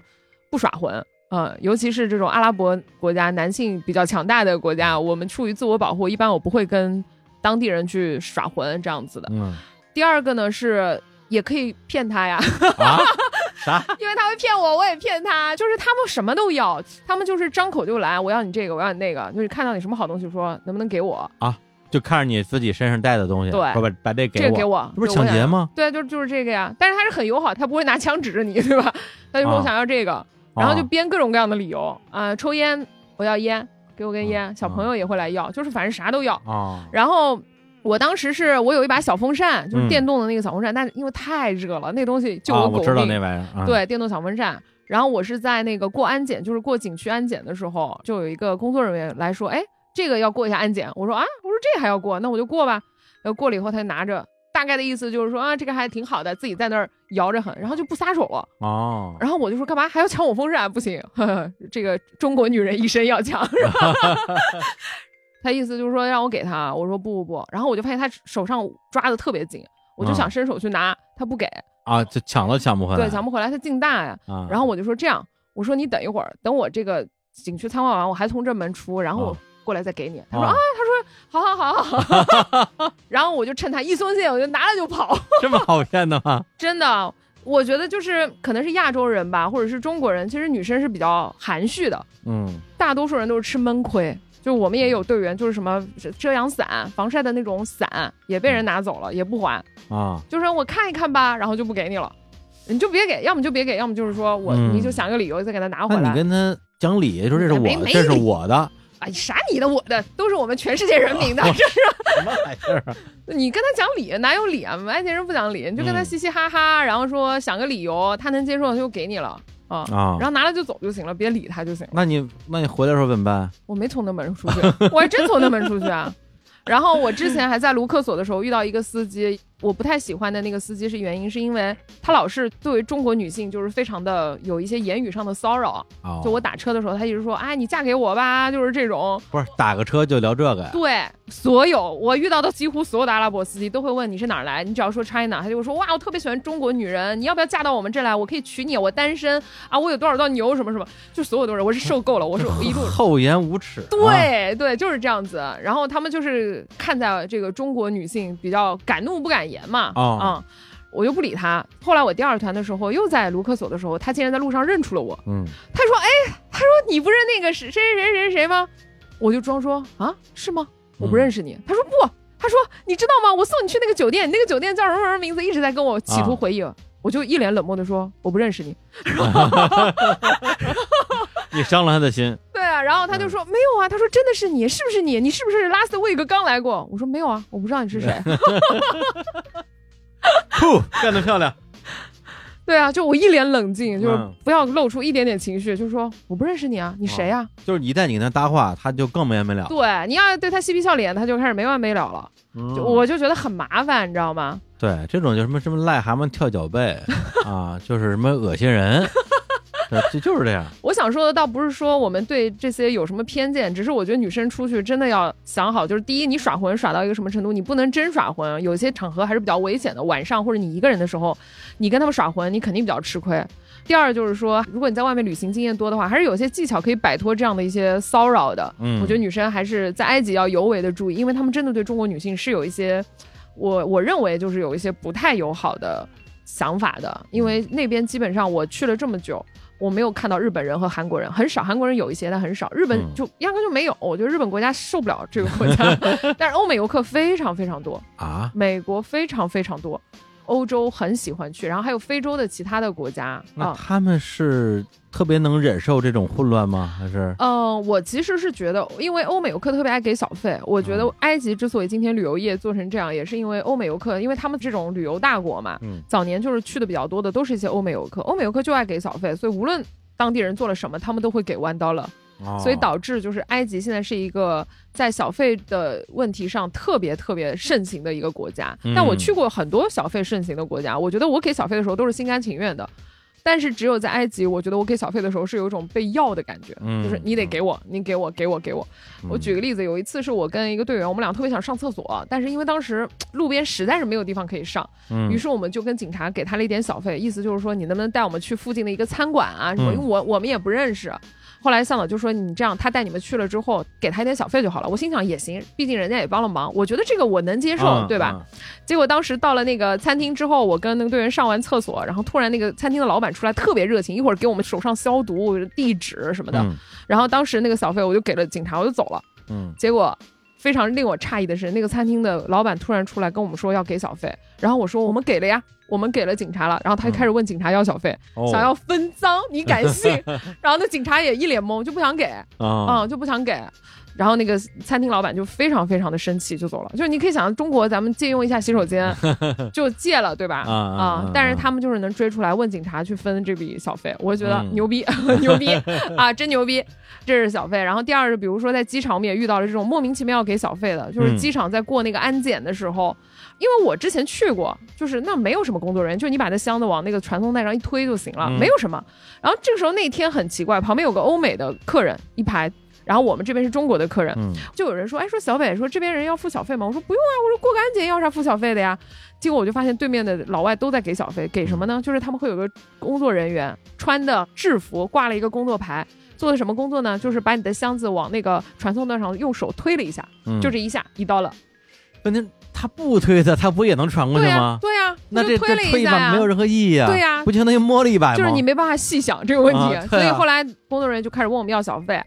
不耍混。呃，尤其是这种阿拉伯国家，男性比较强大的国家，我们出于自我保护，一般我不会跟当地人去耍混这样子的。
嗯
第二个呢是也可以骗他呀，
啊？<laughs> 啥？<laughs>
因为他会骗我，我也骗他，就是他们什么都要，他们就是张口就来，我要你这个，我要你那个，就是看到你什么好东西说能不能给我啊，
就看着你自己身上带的东西，
对
说把把这给我，
这个给我，
这不是？抢劫吗？
对，就就是这个呀，但是他是很友好，他不会拿枪指着你，对吧？他就说
啊
我想要这个，然后就
啊
编各种各样的理由啊、抽烟我要烟，给我根烟，
嗯
小朋友也会来要，就是反正啥都要。
啊
然后我当时是我有一把小风扇，就是
嗯
电动的那个小风扇，但是因为太热了，那东西救
啊！
我狗命。
我知道那玩意儿，啊，
对，电动小风扇。然后我是在那个过安检，就是过景区安检的时候，就有一个工作人员来说，哎，这个要过一下安检。我说啊，我说这还要过，那我就过吧。然后过了以后，他就拿着，大概的意思就是说啊，这个还挺好的，自己在那儿摇着很，然后就不撒手了。
哦，
然后我就说干嘛还要抢我风扇？不行，呵 <laughs> 呵这个中国女人一身要强。是 <laughs> 吧他意思就是说让我给他，我说不不不，然后我就发现他手上抓的特别紧，我就想伸手去拿，他不给，
啊，就抢都抢不回来，
对，抢不回来，他劲大呀。
啊。
然后我就说这样，我说你等一会儿，等我这个景区参观完，我还从这门出，然后我
啊
过来再给你。他说
啊
啊，他说好好好好好，<laughs> 然后我就趁他一松懈，我就拿了就跑。
这么好骗的吗？<laughs>
真的，我觉得就是可能是亚洲人吧，或者是中国人，其实女生是比较含蓄的，
嗯
大多数人都是吃闷亏。就我们也有队员，就是什么遮阳伞、防晒的那种伞也被人拿走了，也不还，
啊，
就说我看一看吧，然后就不给你了。你就别给，要么就别给，要么就是说我、
嗯
你就想个理由再给他拿回来。
你跟他讲理，说这是我的，这是我的，
哎，啥你的我的，都是我们全世界人民的。这
什么玩意儿啊？<laughs>
你跟他讲理，哪有理啊？埃及人不讲理，你就跟他
嗯
嘻嘻哈哈，然后说想个理由，他能接受就给你了啊。
啊
然后拿了就走就行了，别理他就行了。
那你那你回来的时候怎么办？
我没从那门出去，我还真从那门出去啊。<laughs> 然后我之前还在卢克索的时候遇到一个司机，我不太喜欢的那个司机是原因是因为他老是对中国女性就是非常的有一些言语上的骚扰。
哦，
就我打车的时候，他一直说，哎，你嫁给我吧，就是这种。
不是打个车就聊这个呀？
对，所有我遇到的几乎所有的阿拉伯司机都会问你是哪儿来，你只要说 China，他就会说哇，我特别喜欢中国女人，你要不要嫁到我们这来？我可以娶你，我单身啊，我有多少道牛什么什么，就所有都是，我是受够了，我是 <laughs> 一路
厚颜无耻、啊。
对对，就是这样子。然后他们就是看在这个中国女性比较敢怒不敢言嘛，
啊
嗯，我又不理他。后来我第二团的时候，又在卢克索的时候，他竟然在路上认出了我。
嗯，
他说：“哎，他说你不是那个谁谁谁谁谁吗？”我就装说：“啊，是吗？我不认识你。他说：“不。”他说：“你知道吗？我送你去那个酒店，那个酒店叫什么什么名字，一直在跟我企图回应。我就一脸冷漠的说：“我不认识你。” <laughs>
你伤了他的心。<laughs>
对啊，然后他就说、没有啊，他说真的是你，是不是你？你是不是 Last Week 刚来过？我说没有啊，我不知道你是谁。<laughs> <laughs>
噗，干得漂亮。
对啊，就我一脸冷静，就是
嗯
不要露出一点点情绪，就是说我不认识你啊，你谁啊？
就是一旦你跟他搭话，他就更没完没了。
对，你要对他嬉皮笑脸，他就开始没完没了了，
嗯
就我就觉得很麻烦，你知道吗？
对这种就什么什么癞蛤蟆跳脚背啊，就是什么恶心人，对就就是这样。
我想说的倒不是说我们对这些有什么偏见，只是我觉得女生出去真的要想好，就是第一，你耍混耍到一个什么程度，你不能真耍混，有些场合还是比较危险的。晚上或者你一个人的时候，你跟他们耍混，你肯定比较吃亏。第二就是说，如果你在外面旅行经验多的话，还是有些技巧可以摆脱这样的一些骚扰的。
嗯，
我觉得女生还是在埃及要尤为的注意，因为他们真的对中国女性是有一些，我我认为就是有一些不太友好的想法的，因为那边基本上我去了这么久。我没有看到日本人和韩国人，很少，韩国人有一些，但很少。日本
嗯。
就压根就没有，我觉得日本国家受不了这个国家，<laughs> 但是欧美游客非常非常多，
啊，
美国非常非常多，欧洲很喜欢去，然后还有非洲的其他的国家啊。
那他们是特别能忍受这种混乱吗？还是
嗯，我其实是觉得，因为欧美游客特别爱给小费，我觉得
嗯
埃及之所以今天旅游业做成这样，也是因为欧美游客，因为他们这种旅游大国嘛，
嗯
早年就是去的比较多的都是一些欧美游客，欧美游客就爱给小费，所以无论当地人做了什么，他们都会给 one dollar，、
哦
所以导致就是埃及现在是一个在小费的问题上特别特别盛行的一个国家。
嗯
但我去过很多小费盛行的国家，我觉得我给小费的时候都是心甘情愿的。但是只有在埃及，我觉得我给小费的时候是有一种被要的感觉，
嗯
就是你得给我，你给我，给我，给我。我
嗯
举个例子，有一次是我跟一个队员，我们俩特别想上厕所，但是因为当时路边实在是没有地方可以上，
嗯
于是我们就跟警察给他了一点小费，意思就是说你能不能带我们去附近的一个餐馆啊什么？
嗯
因为我我们也不认识。后来向导就说：“你这样，他带你们去了之后，给他一点小费就好了。”我心想也行，毕竟人家也帮了忙，我觉得这个我能接受，
嗯
对吧？？结果当时到了那个餐厅之后，我跟那个队员上完厕所，然后突然那个餐厅的老板出来特别热情，一会儿给我们手上消毒、地址什么的。
嗯
然后当时那个小费我就给了警察，我就走了。
嗯
结果非常令我诧异的是，那个餐厅的老板突然出来跟我们说要给小费，然后我说我们给了呀，我们给了警察了，然后他就开始问警察要小费，
哦
想要分赃，你敢信？<laughs> 然后那警察也一脸懵，就不想给，
啊
嗯，就不想给。然后那个餐厅老板就非常非常的生气，就走了。就是你可以想象，中国咱们借用一下洗手间 <laughs> 就借了，对吧？
啊
但是他们就是能追出来问警察去分这笔小费，我觉得
嗯
牛逼，<laughs> 牛逼啊，真牛逼！这是小费。然后第二是，比如说在机场，我们也遇到了这种莫名其妙要给小费的，就是
嗯
机场在过那个安检的时候。因为我之前去过，就是那没有什么工作人员，就你把那箱子往那个传送带上一推就行了，
嗯
没有什么。然后这个时候那天很奇怪，旁边有个欧美的客人一排，然后我们这边是中国的客人，
嗯
就有人说，哎，说小北说这边人要付小费吗？我说不用啊，我说过个安检要啥付小费的呀？结果我就发现对面的老外都在给小费，给什么呢？就是他们会有个工作人员穿的制服，挂了一个工作牌。做的什么工作呢？就是把你的箱子往那个传送带上用手推了一下，
嗯，
就这一下一刀了。
关键他不推的，他不也能传过去
对呀、
吗？
对呀、
那这
就推了
一
下
没有任何意义啊！
对呀
不就相当于摸了一把吗？
就是你没办法细想这个问题，所以后来工作人员就开始问我们要小费，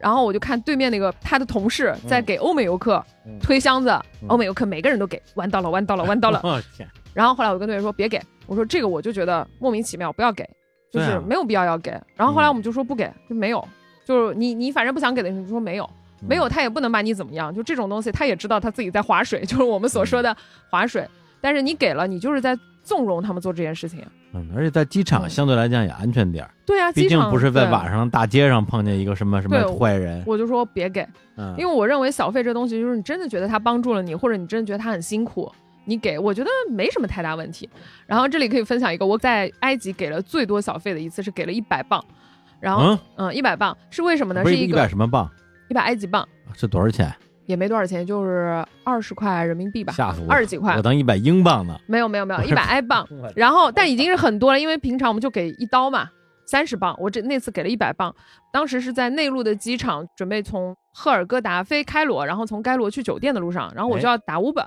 然后我就看对面那个他的同事在给欧美游客
嗯
推箱子，
嗯
欧美游客每个人都给，弯到了，弯到了，弯到了。<laughs>
哦天，
然后后来我跟队员说别给，我说这个我就觉得莫名其妙，不要给，就是没有必要要给。然后后来
嗯
我们就说不给，就没有，就是你你反正不想给的，你就说没有。没有，他也不能把你怎么样。就这种东西，他也知道他自己在划水，就是我们所说的划水。但是你给了，你就是在纵容他们做这件事情。
嗯，而且在机场
嗯
相对来讲也安全点儿，
对啊，
毕
机场
竟不是在晚上大街上碰见一个什么什么坏人，
我就说别给，
嗯，
因为我认为小费这东西，就是你真的觉得他帮助了你，或者你真的觉得他很辛苦，你给，我觉得没什么太大问题。然后这里可以分享一个，我在埃及给了最多小费的一次是给了一百磅，然后
嗯，
嗯一百磅是为什么呢？
不是一
个一个
百什么磅？
一百埃及镑，
是多少钱？
也没多少钱，就是二十块人民币吧，
吓死我！
二十几块
我，当一百英镑呢。
没有没有没有，一百 <laughs> 埃镑。然后但已经是很多了，因为平常我们就给一刀嘛，三十磅，我这那次给了一百磅。当时是在内陆的机场，准备从赫尔戈达飞开罗，然后从开罗去酒店的路上，然后我就要打 Uber。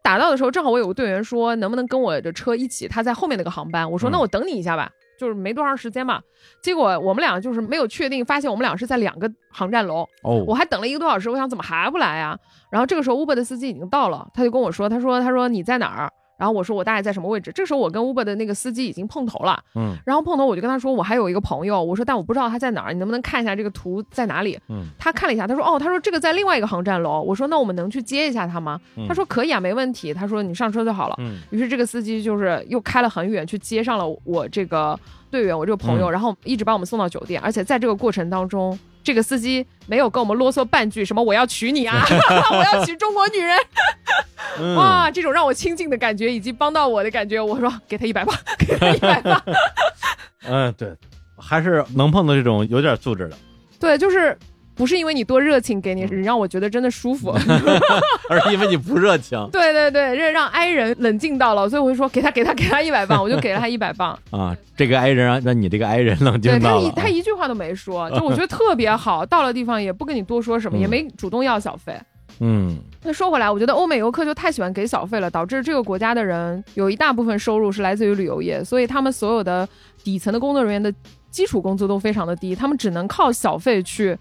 打到的时候，正好我有个队员说能不能跟我的车一起，他在后面那个航班。我说
嗯
那我等你一下吧，就是没多长时间嘛。结果我们俩就是没有确定，发现我们俩是在两个航站楼，
哦，
我还等了一个多小时，我想怎么还不来呀？然后这个时候 Uber 的司机已经到了，他就跟我说，他说他说你在哪儿？然后我说我大概在什么位置？这时候我跟 Uber 的那个司机已经碰头了，
嗯
然后碰头我就跟他说我还有一个朋友，我说但我不知道他在哪儿，你能不能看一下这个图在哪里？
嗯
他看了一下，他说哦，他说这个在另外一个航站楼。我说那我们能去接一下他吗？
嗯
他说可以啊，没问题。他说你上车就好了。
嗯
于是这个司机就是又开了很远去接上了我这个队员，我这个朋友，
嗯
然后一直把我们送到酒店。而且在这个过程当中，这个司机没有跟我们啰嗦半句，什么我要娶你啊，<laughs> 我要娶中国女人，
嗯
哇，这种让我亲近的感觉以及帮到我的感觉，我说给他一百吧，<laughs> 给他一百吧。
嗯，对，还是能碰到这种有点素质的，
对，就是不是因为你多热情给你，
嗯
你让我觉得真的舒服。<laughs>
而是因为你不热情
对对 <laughs> 对，这让 i 人冷静到了，所以我就说给他给他给他一百磅，<laughs> 我就给了他一百磅。
啊。这个 i 人让让你这个 i 人冷
对他一
静到了，
他一句话都没说，就我觉得特别好。到了地方也不跟你多说什么，
嗯
也没主动要小费。
嗯
那说回来，我觉得欧美游客就太喜欢给小费了，导致这个国家的人有一大部分收入是来自于旅游业，所以他们所有的底层的工作人员的基础工资都非常的低，他们只能靠小费去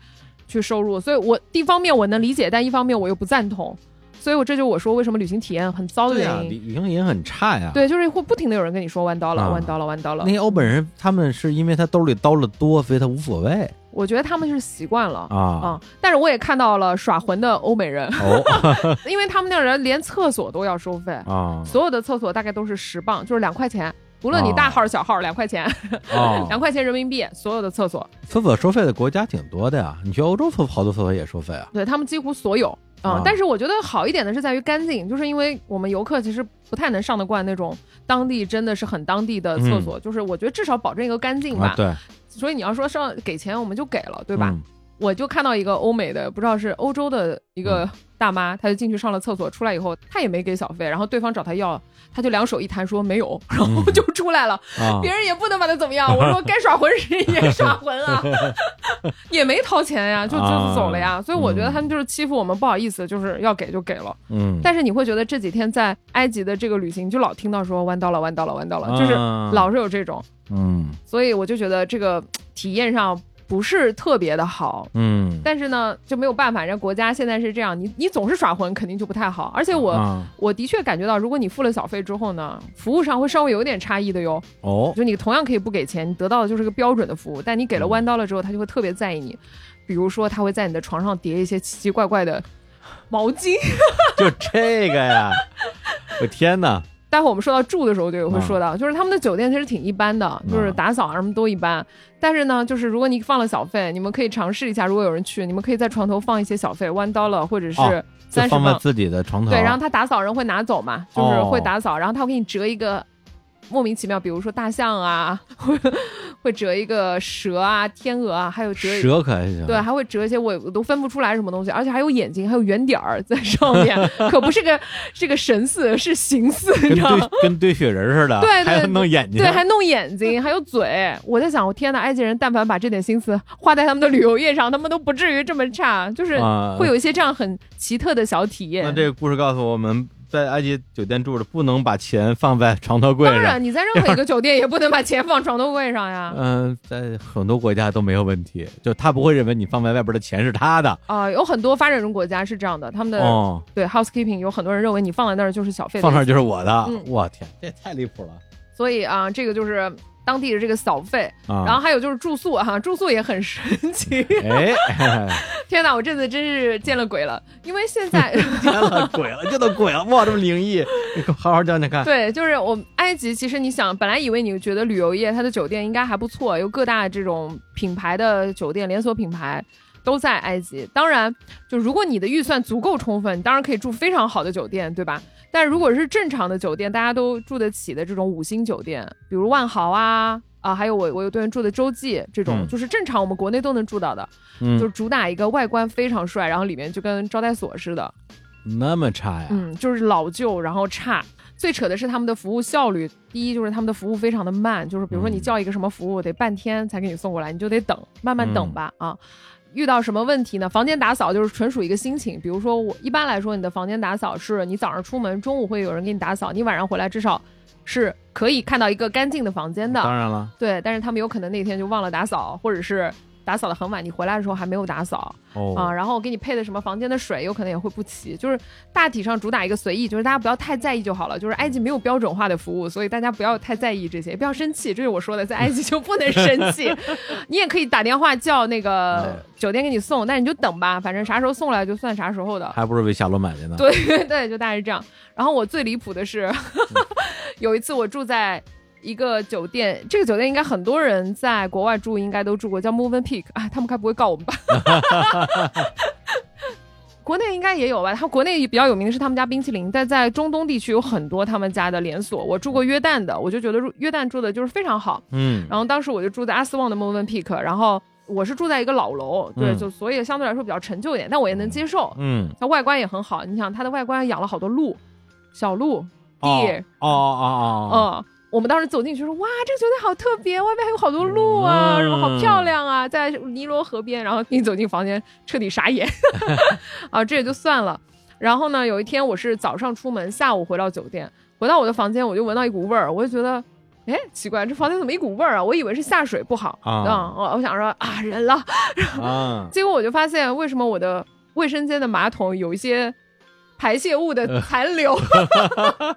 去收入。所以我一方面我能理解，但一方面我又不赞同。所以我这就我说为什么旅行体验很糟的原因。
旅旅行也很差呀。
对，就是会不停的有人跟你说弯刀了，
啊
弯刀了，弯刀了
那。些欧本人他们是因为他兜里刀了多，所以他无所谓
我觉得他们是习惯了
啊。
啊，但是我也看到了耍混的欧美人，
哦 <laughs>
因为他们那人连厕所都要收费，
啊
所有的厕所大概都是十磅，就是两块钱，无论你大号小号两块钱，
哦，<laughs>
两块钱人民币，所有的厕所，
厕所收费的国家挺多的呀。你去欧洲厕好多厕所也收费啊。
对他们几乎所有。啊、
啊
但是我觉得好一点的是在于干净，就是因为我们游客其实不太能上得惯那种当地真的是很当地的厕所，就是我觉得至少保证一个干净吧。
啊，对，
所以你要说上给钱我们就给了，对吧？
嗯？
我就看到一个欧美的，不知道是欧洲的一个大妈，她就进去上了厕所，出来以后她也没给小费，然后对方找她要，她就两手一摊说没有，<laughs> 然后就出来了。
啊。
别人也不能把她怎么样。<laughs> 我说该耍浑谁也耍浑啊，<laughs> 也没掏钱呀，就就
啊。
走了呀。所以我觉得他们就是欺负我们，不好意思，就是要给就给了。
嗯，
但是你会觉得这几天在埃及的这个旅行，就老听到说弯刀了，弯刀了，弯刀了，
啊
就是老是有这种，
嗯。
所以我就觉得这个体验上不是特别的好。
嗯，
但是呢，就没有办法，人家国家现在是这样，你你总是耍混，肯定就不太好。而且我、
啊
我的确感觉到，如果你付了小费之后呢，服务上会稍微有点差异的哟。
哦，
就你同样可以不给钱，你得到的就是个标准的服务，但你给了弯刀了之后，他就会特别在意你。比如说，他会在你的床上叠一些奇奇怪怪的毛巾。<laughs>
就这个呀，我天哪！
待会儿我们说到住的时候就有会
嗯
说到，就是他们的酒店其实挺一般的，就是打扫啊什么都一般。但是呢，就是如果你放了小费，你们可以尝试一下，如果有人去，你们可以在床头放一些小费，弯刀了或者是三十磅。
放在自己的床头，
对，然后他打扫人会拿走嘛，就是
哦
会打扫，然后他会给你折一个莫名其妙，比如说大象啊，会 <laughs> 会折一个蛇啊、天鹅啊，还有折
蛇可还行，
对，还会折一些我我都分不出来什么东西，而且还有眼睛，还有圆点儿在上面，<laughs> 可不是个是个神似，是形似，你知道吗？
跟堆雪人似的，
对对
还弄眼睛，
对，还弄眼睛，还有嘴。我在想，我天呐，埃及人但凡把这点心思花在他们的旅游业上，他们都不至于这么差，就是
啊
会有一些这样很奇特的小体验。
那这个故事告诉我们，在埃及酒店住着不能把钱放在床头柜上。
当然，你在任何一个酒店也不能把钱放床头柜上呀。<laughs>
嗯、在很多国家都没有问题，就他不会认为你放在外边的钱是他的。
啊、有很多发展中国家是这样的，他们的、
哦，
对 housekeeping 有很多人认为你放在那儿就是小费
放那儿就是我的。
嗯
我天，这也太离谱了
所以啊，这个就是当地的这个小费。
啊！
然后还有就是住宿哈、住宿也很神奇。
哎，<laughs>
天哪，我这次真是见了鬼了，因为现在 <laughs>
见了，鬼了，这都鬼了，哇，这么灵异，<laughs> 好好讲讲看。
对，就是我埃及，其实你想，本来以为你觉得旅游业它的酒店应该还不错，有各大这种品牌的酒店连锁品牌。都在埃及，当然，就如果你的预算足够充分，你当然可以住非常好的酒店，对吧？但如果是正常的酒店，大家都住得起的这种五星酒店，比如万豪啊啊，还有我我有对人住的洲际这种，
嗯
就是正常我们国内都能住到的，
嗯，
就主打一个外观非常帅，然后里面就跟招待所似的，
那么差呀？
嗯，就是老旧，然后差。最扯的是他们的服务效率，第一就是他们的服务非常的慢，就是比如说你
嗯
叫一个什么服务，得半天才给你送过来，你就得等，慢慢等
嗯
吧、啊。遇到什么问题呢？房间打扫就是纯属一个心情。比如说我一般来说，你的房间打扫是你早上出门，中午会有人给你打扫，你晚上回来至少是可以看到一个干净的房间的。
当然了，
对，但是他们有可能那天就忘了打扫，或者是打扫的很晚，你回来的时候还没有打扫。
哦，
啊，然后给你配的什么房间的水有可能也会不齐，就是大体上主打一个随意，就是大家不要太在意就好了。就是埃及没有标准化的服务，所以大家不要太在意这些，不要生气。这是我说的，在埃及就不能生气。<laughs> 你也可以打电话叫那个酒店给你送，但你就等吧，反正啥时候送来就算啥时候的。
还不如为下楼买的呢。
对对，就大概是这样。然后我最离谱的是，<laughs> 有一次我住在一个酒店，这个酒店应该很多人在国外住应该都住过，叫 Moven Peak 啊，他们该不会告我们吧？<laughs> 国内应该也有吧？他国内比较有名的是他们家冰淇淋，但在中东地区有很多他们家的连锁。我住过约旦的，我就觉得约旦住的就是非常好。
嗯，
然后当时我就住在阿斯旺的 Moven Peak，然后我是住在一个老楼，对，
嗯
就所以相对来说比较陈旧一点，但我也能接受。
嗯，
它外观也很好，你想它的外观养了好多鹿、小鹿、地，
哦哦哦哦，
嗯。我们当时走进去说：“哇，这个酒店好特别，外面还有好多鹿啊，
嗯
什么好漂亮啊，在尼罗河边。”然后一走进房间，彻底傻眼。<laughs> 啊，这也就算了。然后呢，有一天我是早上出门，下午回到酒店，回到我的房间，我就闻到一股味儿，我就觉得，哎，奇怪，这房间怎么一股味儿啊？我以为是下水不好
啊
嗯我我想说啊，人了。
啊，<laughs>
结果我就发现，为什么我的卫生间的马桶有一些排泄物的残留？<laughs> 然后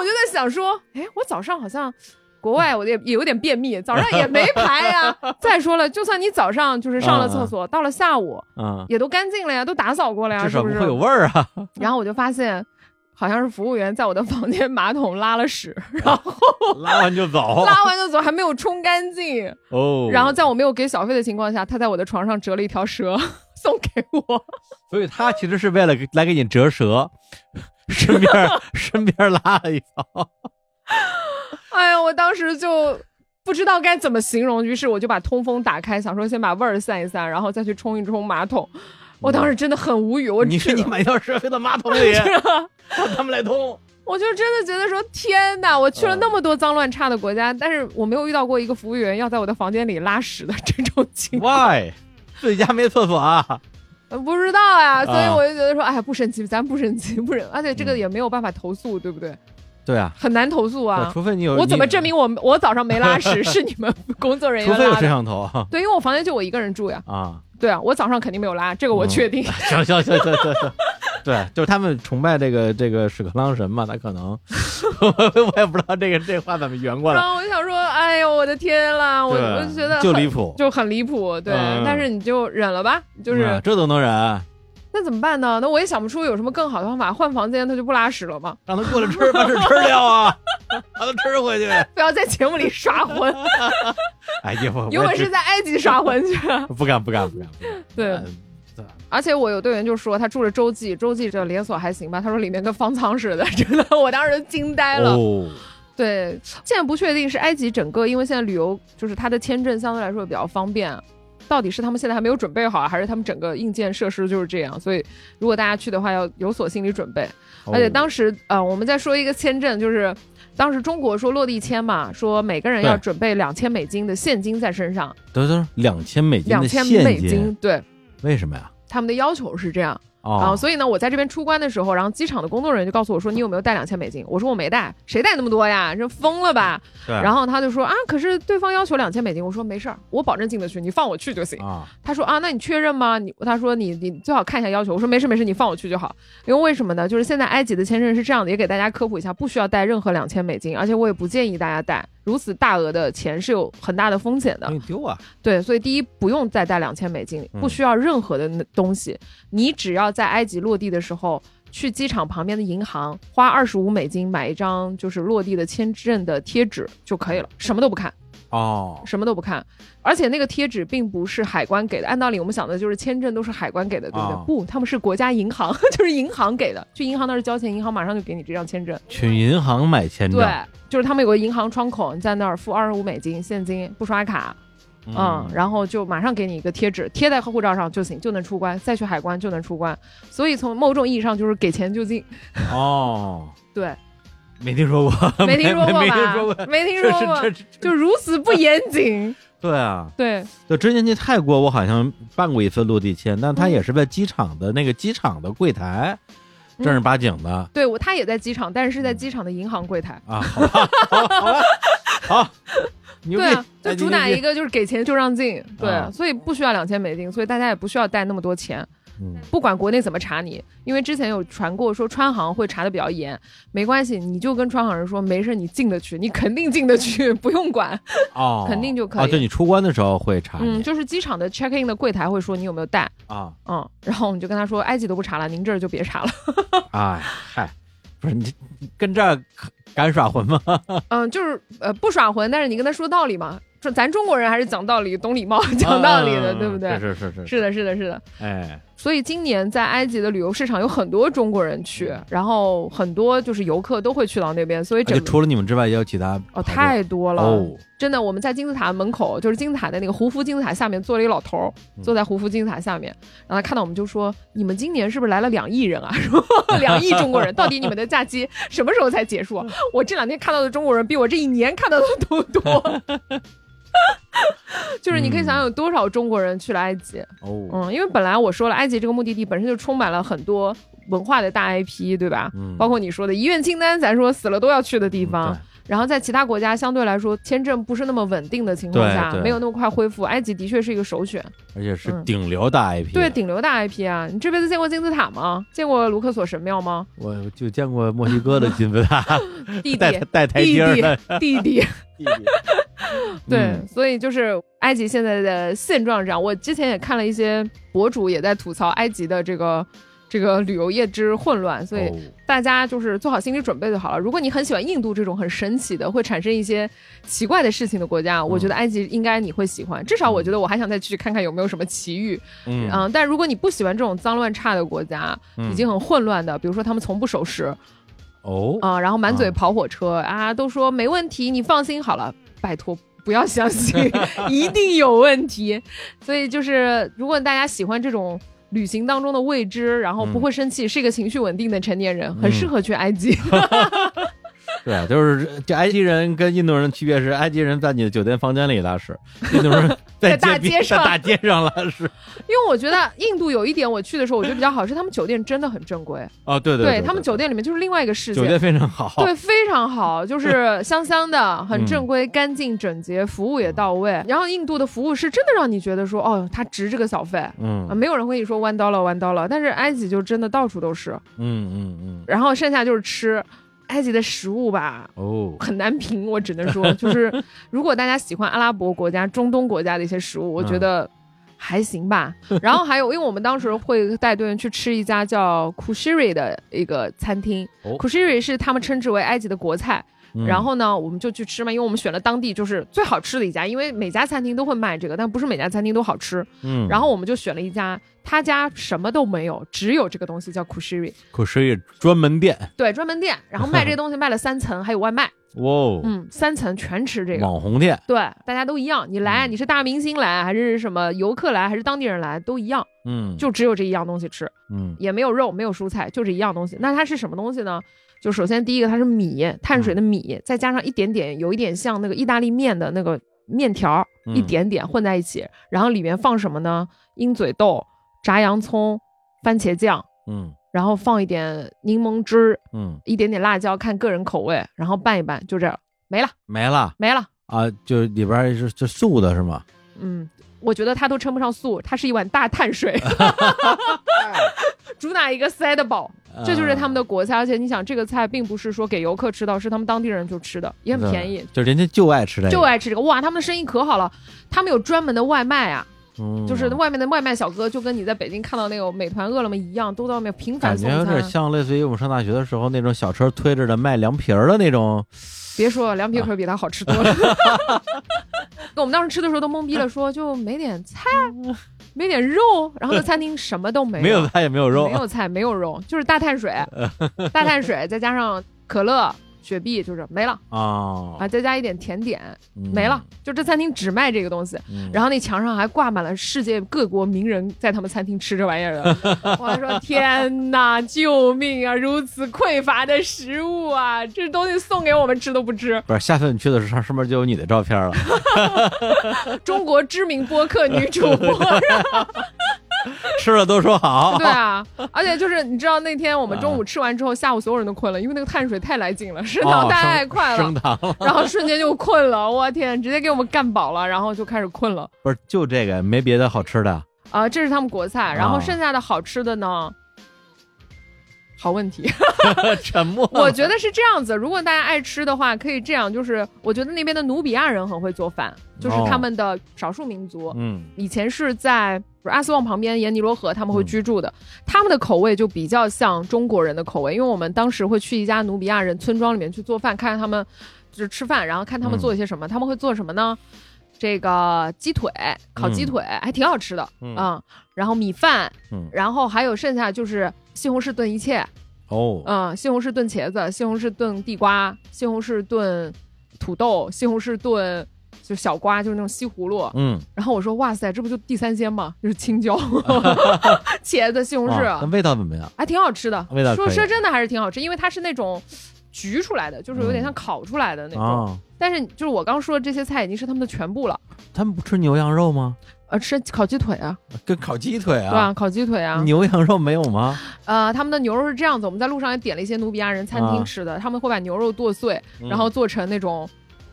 我就在想说，哎，我早上好像。国外我也也有点便秘，早上也没排呀。再说了，就算你早上就是上了厕所，到了下午
嗯，
也都干净了呀，都打扫过了呀，
至少
是不是？
不会有味儿啊。
然后我就发现，好像是服务员在我的房间马桶拉了屎，然后 <laughs>
拉完就走。<laughs>
拉完就走，还没有冲干净。<laughs>
哦，
然后在我没有给小费的情况下，他在我的床上折了一条蛇送给我。
所以他其实是为了给来给你折蛇，顺便顺便拉了一条。
哎呀，我当时就不知道该怎么形容，于是我就把通风打开，想说先把味儿散一散，然后再去冲一冲马桶。我当时真的很无语，我
你
去
你买条蛇飞到马桶里，<laughs>
是啊
让他们来通。
我就真的觉得说，天哪！我去了
嗯
那么多脏乱差的国家，但是我没有遇到过一个服务员要在我的房间里拉屎的这种情况。
Why？自己家没厕所啊？
呃 <laughs> 不知道呀，所以
啊
我就觉得说，哎呀，不生气，咱不生气，不生，而且这个
嗯
也没有办法投诉，对不对？
对啊，
很难投诉啊。
除非你有，
我怎么证明我我早上没拉屎 <laughs> 是你们工作人员
除非有摄？像头
对，因为我房间就我一个人住呀。
啊。
对啊，我早上肯定没有拉，这个我确定。<laughs>
行行行行行行，对，就是他们崇拜这个这个屎壳郎神嘛，他可能 <laughs> 我也不知道这个这话怎么圆过来，
然后我就想说，哎呦，我的天啦，我
对
我就觉得很
就离谱，
就很离谱，对。
嗯
但是你就忍了吧，就是、
嗯这都能忍，
那怎么办呢？那我也想不出有什么更好的方法，换房间他就不拉屎了吗？
让他过来吃，把屎吃掉啊，把他吃回去。
不要在节目里耍混，
哎呀，我
有本事在埃及耍混去。
不敢不敢不敢。
对
嗯
而且我有队员就说他住了洲际，洲际这连锁还行吧，他说里面跟方舱似的，真的，我当时惊呆了。
哦，
对，现在不确定是埃及整个，因为现在旅游就是它的签证相对来说比较方便，到底是他们现在还没有准备好，还是他们整个硬件设施就是这样？所以如果大家去的话，要有所心理准备。
哦
而且当时呃，我们在说一个签证，就是当时中国说落地签嘛，说每个人要准备两千美金的现金在身上，
等等，两千美金的
两千美金，对。
为什么呀？
他们的要求是这样，然后
哦，
所以呢，我在这边出关的时候，然后机场的工作人员就告诉我说：“你有没有带两千美金？”我说：“我没带，谁带那么多呀？这疯了吧？”
对，
然后他就说：“啊，可是对方要求两千美金。”我说：“没事儿，我保证进得去，你放我去就行。
啊，
他说：“啊，那你确认吗？你他说你你最好看一下要求。”我说：“没事没事，你放我去就好。因为为什么呢？就是现在埃及的签证是这样的，也给大家科普一下，不需要带任何两千美金，而且我也不建议大家带，如此大额的钱是有很大的风险的。
你丢啊，
对，所以第一不用再带两千美金，
嗯
不需要任何的那东西，你只要在埃及落地的时候。去机场旁边的银行花二十五美金买一张就是落地的签证的贴纸就可以了，什么都不看。
哦，
什么都不看，而且那个贴纸并不是海关给的。按道理我们想的就是签证都是海关给的，对不对？
啊
不，他们是国家银行，<laughs> 就是银行给的。去银行那儿交钱，银行马上就给你这张签证。
去银行买签证，
对，就是他们有个银行窗口，你在那儿付二十五美金现金，不刷卡，嗯，然后就马上给你一个贴纸，贴在护照上就行，就能出关，再去海关就能出关。所以从某种意义上就是给钱就进。
哦，<laughs>
对，<laughs>
没听说过，
没听说过
没
吧？
听说过，
没听说过，就如此不严谨。<laughs>
对啊，
对，
就之前去泰国，我好像办过一次落地签，但他也是在机场的那个机场的柜台，
嗯。
正儿八经的。
对我他也在机场，但是是在机场的银行柜台。
啊，好吧，好吧，好
对啊，，就主打一
个，
个就是给钱就让进，对，
啊。
所以不需要两千美金，所以大家也不需要带那么多钱，
嗯。
不管国内怎么查你，因为之前有传过说川航会查的比较严，没关系，你就跟川航人说没事，你进得去，你肯定进得去，<laughs> 不用管，
哦，
肯定就可以。
啊，就你出关的时候会查
嗯，就是机场的 check in 的柜台会说你有没有带，
啊，
嗯，然后我们就跟他说埃及都不查了，您这儿就别查了，<laughs>
哎嗨，不是你你跟这儿敢耍混吗？<laughs>
嗯，就是呃不耍混，但是你跟他说道理嘛，说咱中国人还是讲道理、懂礼貌、讲道理的，
嗯
对不对？
是是是是，
是的，是的，是的。
哎，
所以今年在埃及的旅游市场有很多中国人去，然后很多就是游客都会去到那边，所以整个
除了你们之外，也有其他
哦太多了，
哦，
真的。我们在金字塔门口，就是金字塔的那个胡夫金字塔下面坐了一老头坐在胡夫金字塔下面，然后他看到我们就说：“你们今年是不是来了两亿人啊？<laughs> 说 <laughs> 两亿中国人，到底你们的假期什么时候才结束啊？我这两天看到的中国人比我这一年看到的都多。” <laughs> 就是你可以想想有多少中国人去了埃及，
哦，
嗯，因为本来我说了，埃及这个目的地本身就充满了很多文化的大 IP，对吧？
嗯
包括你说的遗愿清单，咱说死了都要去的地
嗯
方。然后在其他国家相对来说签证不是那么稳定的情况下，没有那么快恢复，埃及的确是一个首选。
而且是
嗯
顶流大 IP，
对，顶流大 IP 啊！你这辈子见过金字塔吗？见过卢克索神庙吗？
我就见过墨西哥的金字塔，
弟弟
带，带台
弟
阶的
弟，弟弟。
弟弟，<laughs>
对，
嗯
所以就是埃及现在的现状是这样。我之前也看了一些博主也在吐槽埃及的这个这个旅游业之混乱，所以
哦
大家就是做好心理准备就好了。如果你很喜欢印度这种很神奇的、会产生一些奇怪的事情的国家，我觉得埃及应该你会喜欢。至少我觉得我还想再去看看有没有什么奇遇。
嗯
嗯，但如果你不喜欢这种脏乱差的国家，
嗯
已经很混乱的，比如说他们从不守时
哦，
啊、然后满嘴
啊
跑火车啊，都说没问题，你放心好了，拜托。不要相信，<laughs> 一定有问题。所以就是，如果大家喜欢这种旅行当中的未知，然后不会生气，是一个情绪稳定的成年人，很适合去埃及。<laughs>
对，啊就是这埃及人跟印度人的区别是，埃及人在你的酒店房间里拉屎，印度人 <laughs> 在
在大
街
街上
大街上拉屎。
因为我觉得印度有一点，我去的时候我觉得比较好，是他们酒店真的很正规，
哦，对对，对
他们酒店里面就是另外一个世界。
酒店非常好，
对，非常好，就是 <laughs> 香香的，很正规、干净、整洁，服务也到位。然后印度的服务是真的让你觉得说，哦，他值这个小费，
嗯
啊，没有人会跟你说 one dollar one dollar，但是埃及就真的到处都是。
嗯嗯嗯，
然后剩下就是吃，埃及的食物吧，
哦，
很难评，我只能说，就是如果大家喜欢阿拉伯国家、中东国家的一些食物，我觉得还行吧。然后还有，因为我们当时会带队员去吃一家叫 Kushiri 的一个餐厅、
哦
k u s h i r i 是他们称之为埃及的国菜。
嗯。
然后呢，我们就去吃嘛，因为我们选了当地就是最好吃的一家，因为每家餐厅都会卖这个，但不是每家餐厅都好吃。
嗯，
然后我们就选了一家，他家什么都没有，只有这个东西叫 Kushiri，
可是一专门店，
对，专门店，然后卖这东西卖了三层，还有外卖，
哇哦，
嗯，三层全吃这个。
网红店，
对，大家都一样，你来，
嗯
你是大明星来，还是什么游客来，还是当地人来，都一样，
嗯，
就只有这一样东西吃，
嗯。
也没有肉，没有蔬菜，就这一样东西。那它是什么东西呢？就首先第一个，它是米，碳水的米，再加上一点点，有一点像那个意大利面的那个面条，
嗯
一点点混在一起，然后里面放什么呢？鹰嘴豆、炸洋葱、番茄酱，
嗯
然后放一点柠檬汁，
嗯，
一点点辣椒，看个人口味，然后拌一拌，就这样没了，
没了
没了。
啊，就里边是是素的是吗？
嗯，我觉得它都称不上素，它是一碗大碳水，<laughs> <laughs> 主打一个塞得饱，这就是他们的国菜。而且你想，这个菜并不是说给游客吃到，是他们当地人就吃的，也很便宜，
就人家就爱吃这个，
就爱吃这个。哇，他们的生意可好了，他们有专门的外卖啊，
嗯，
就是外面的外卖小哥，就跟你在北京看到那个美团、饿了么一样，都在外面频繁送餐
感觉有点。像类似于我们上大学的时候那种小车推着的卖凉皮儿的那种，
别说了，凉皮可比它好吃多了。<laughs> 我们当时吃的时候都懵逼了，说就没点菜，没点肉，然后那餐厅什么都没有。
没有菜也没有肉。
没，有菜，没有肉，就是大碳水，<laughs> 大碳水再加上可乐、雪碧，就是没了
啊
啊，再加一点甜点，
嗯
没了。就这餐厅只卖这个东西，
嗯
然后那墙上还挂满了世界各国名人在他们餐厅吃这玩意儿的。<laughs> 我还说天哪，救命啊！如此匮乏的食物啊，这东西送给我们吃都不吃。
不是，下次你去的时候，上面就有你的照片了。<laughs>
中国知名播客女主播，<laughs> <laughs>
吃了都说好。
对啊，而且就是你知道那天我们中午吃完之后，下午所有人都困了，因为那个碳水太来劲了，<laughs> 升糖
哦
太快了
升，糖了，<laughs>
然后瞬间就困了，我天，直接给我们干饱了，然后就开始困了。
不是就这个，没别的好吃的。
啊、这是他们国菜，然后
哦
剩下的好吃的呢？好问题，<laughs>
沉默。<laughs>
我觉得是这样子。如果大家爱吃的话，可以这样，就是我觉得那边的努比亚人很会做饭，就是他们的少数民族。
嗯。
以前是在阿斯旺旁边沿尼罗河，他们会居住的，他们的口味就比较像中国人的口味，因为我们当时会去一家努比亚人村庄里面去做饭，看看他们就是吃饭，然后看他们做一些什么，他们会做什么呢？这个鸡腿，烤鸡腿、还挺好吃的，
嗯
然后米饭，
嗯。
然后还有剩下就是西红柿炖一切，
哦，
嗯，西红柿炖茄子，西红柿炖地瓜，西红柿炖土豆，西红柿炖就小瓜，就是那种西葫芦，
嗯，
然后我说哇塞，这不就地三鲜吗？就是青椒、<laughs> 茄子、西红柿，
啊那味道怎么样？
还挺好吃的。
味道可以
说说真的还是挺好吃，因为它是那种焗出来的，就是有点像烤出来的那种。
啊，
但是就是我刚说的这些菜已经是他们的全部了。
他们不吃牛羊肉吗？
呃，吃烤鸡腿啊，
跟烤鸡腿啊
对吧？烤鸡腿啊，
牛羊肉没有吗？
呃，他们的牛肉是这样子，我们在路上也点了一些努比亚人餐厅吃的，他们会把牛肉剁碎，
嗯
然后做成那种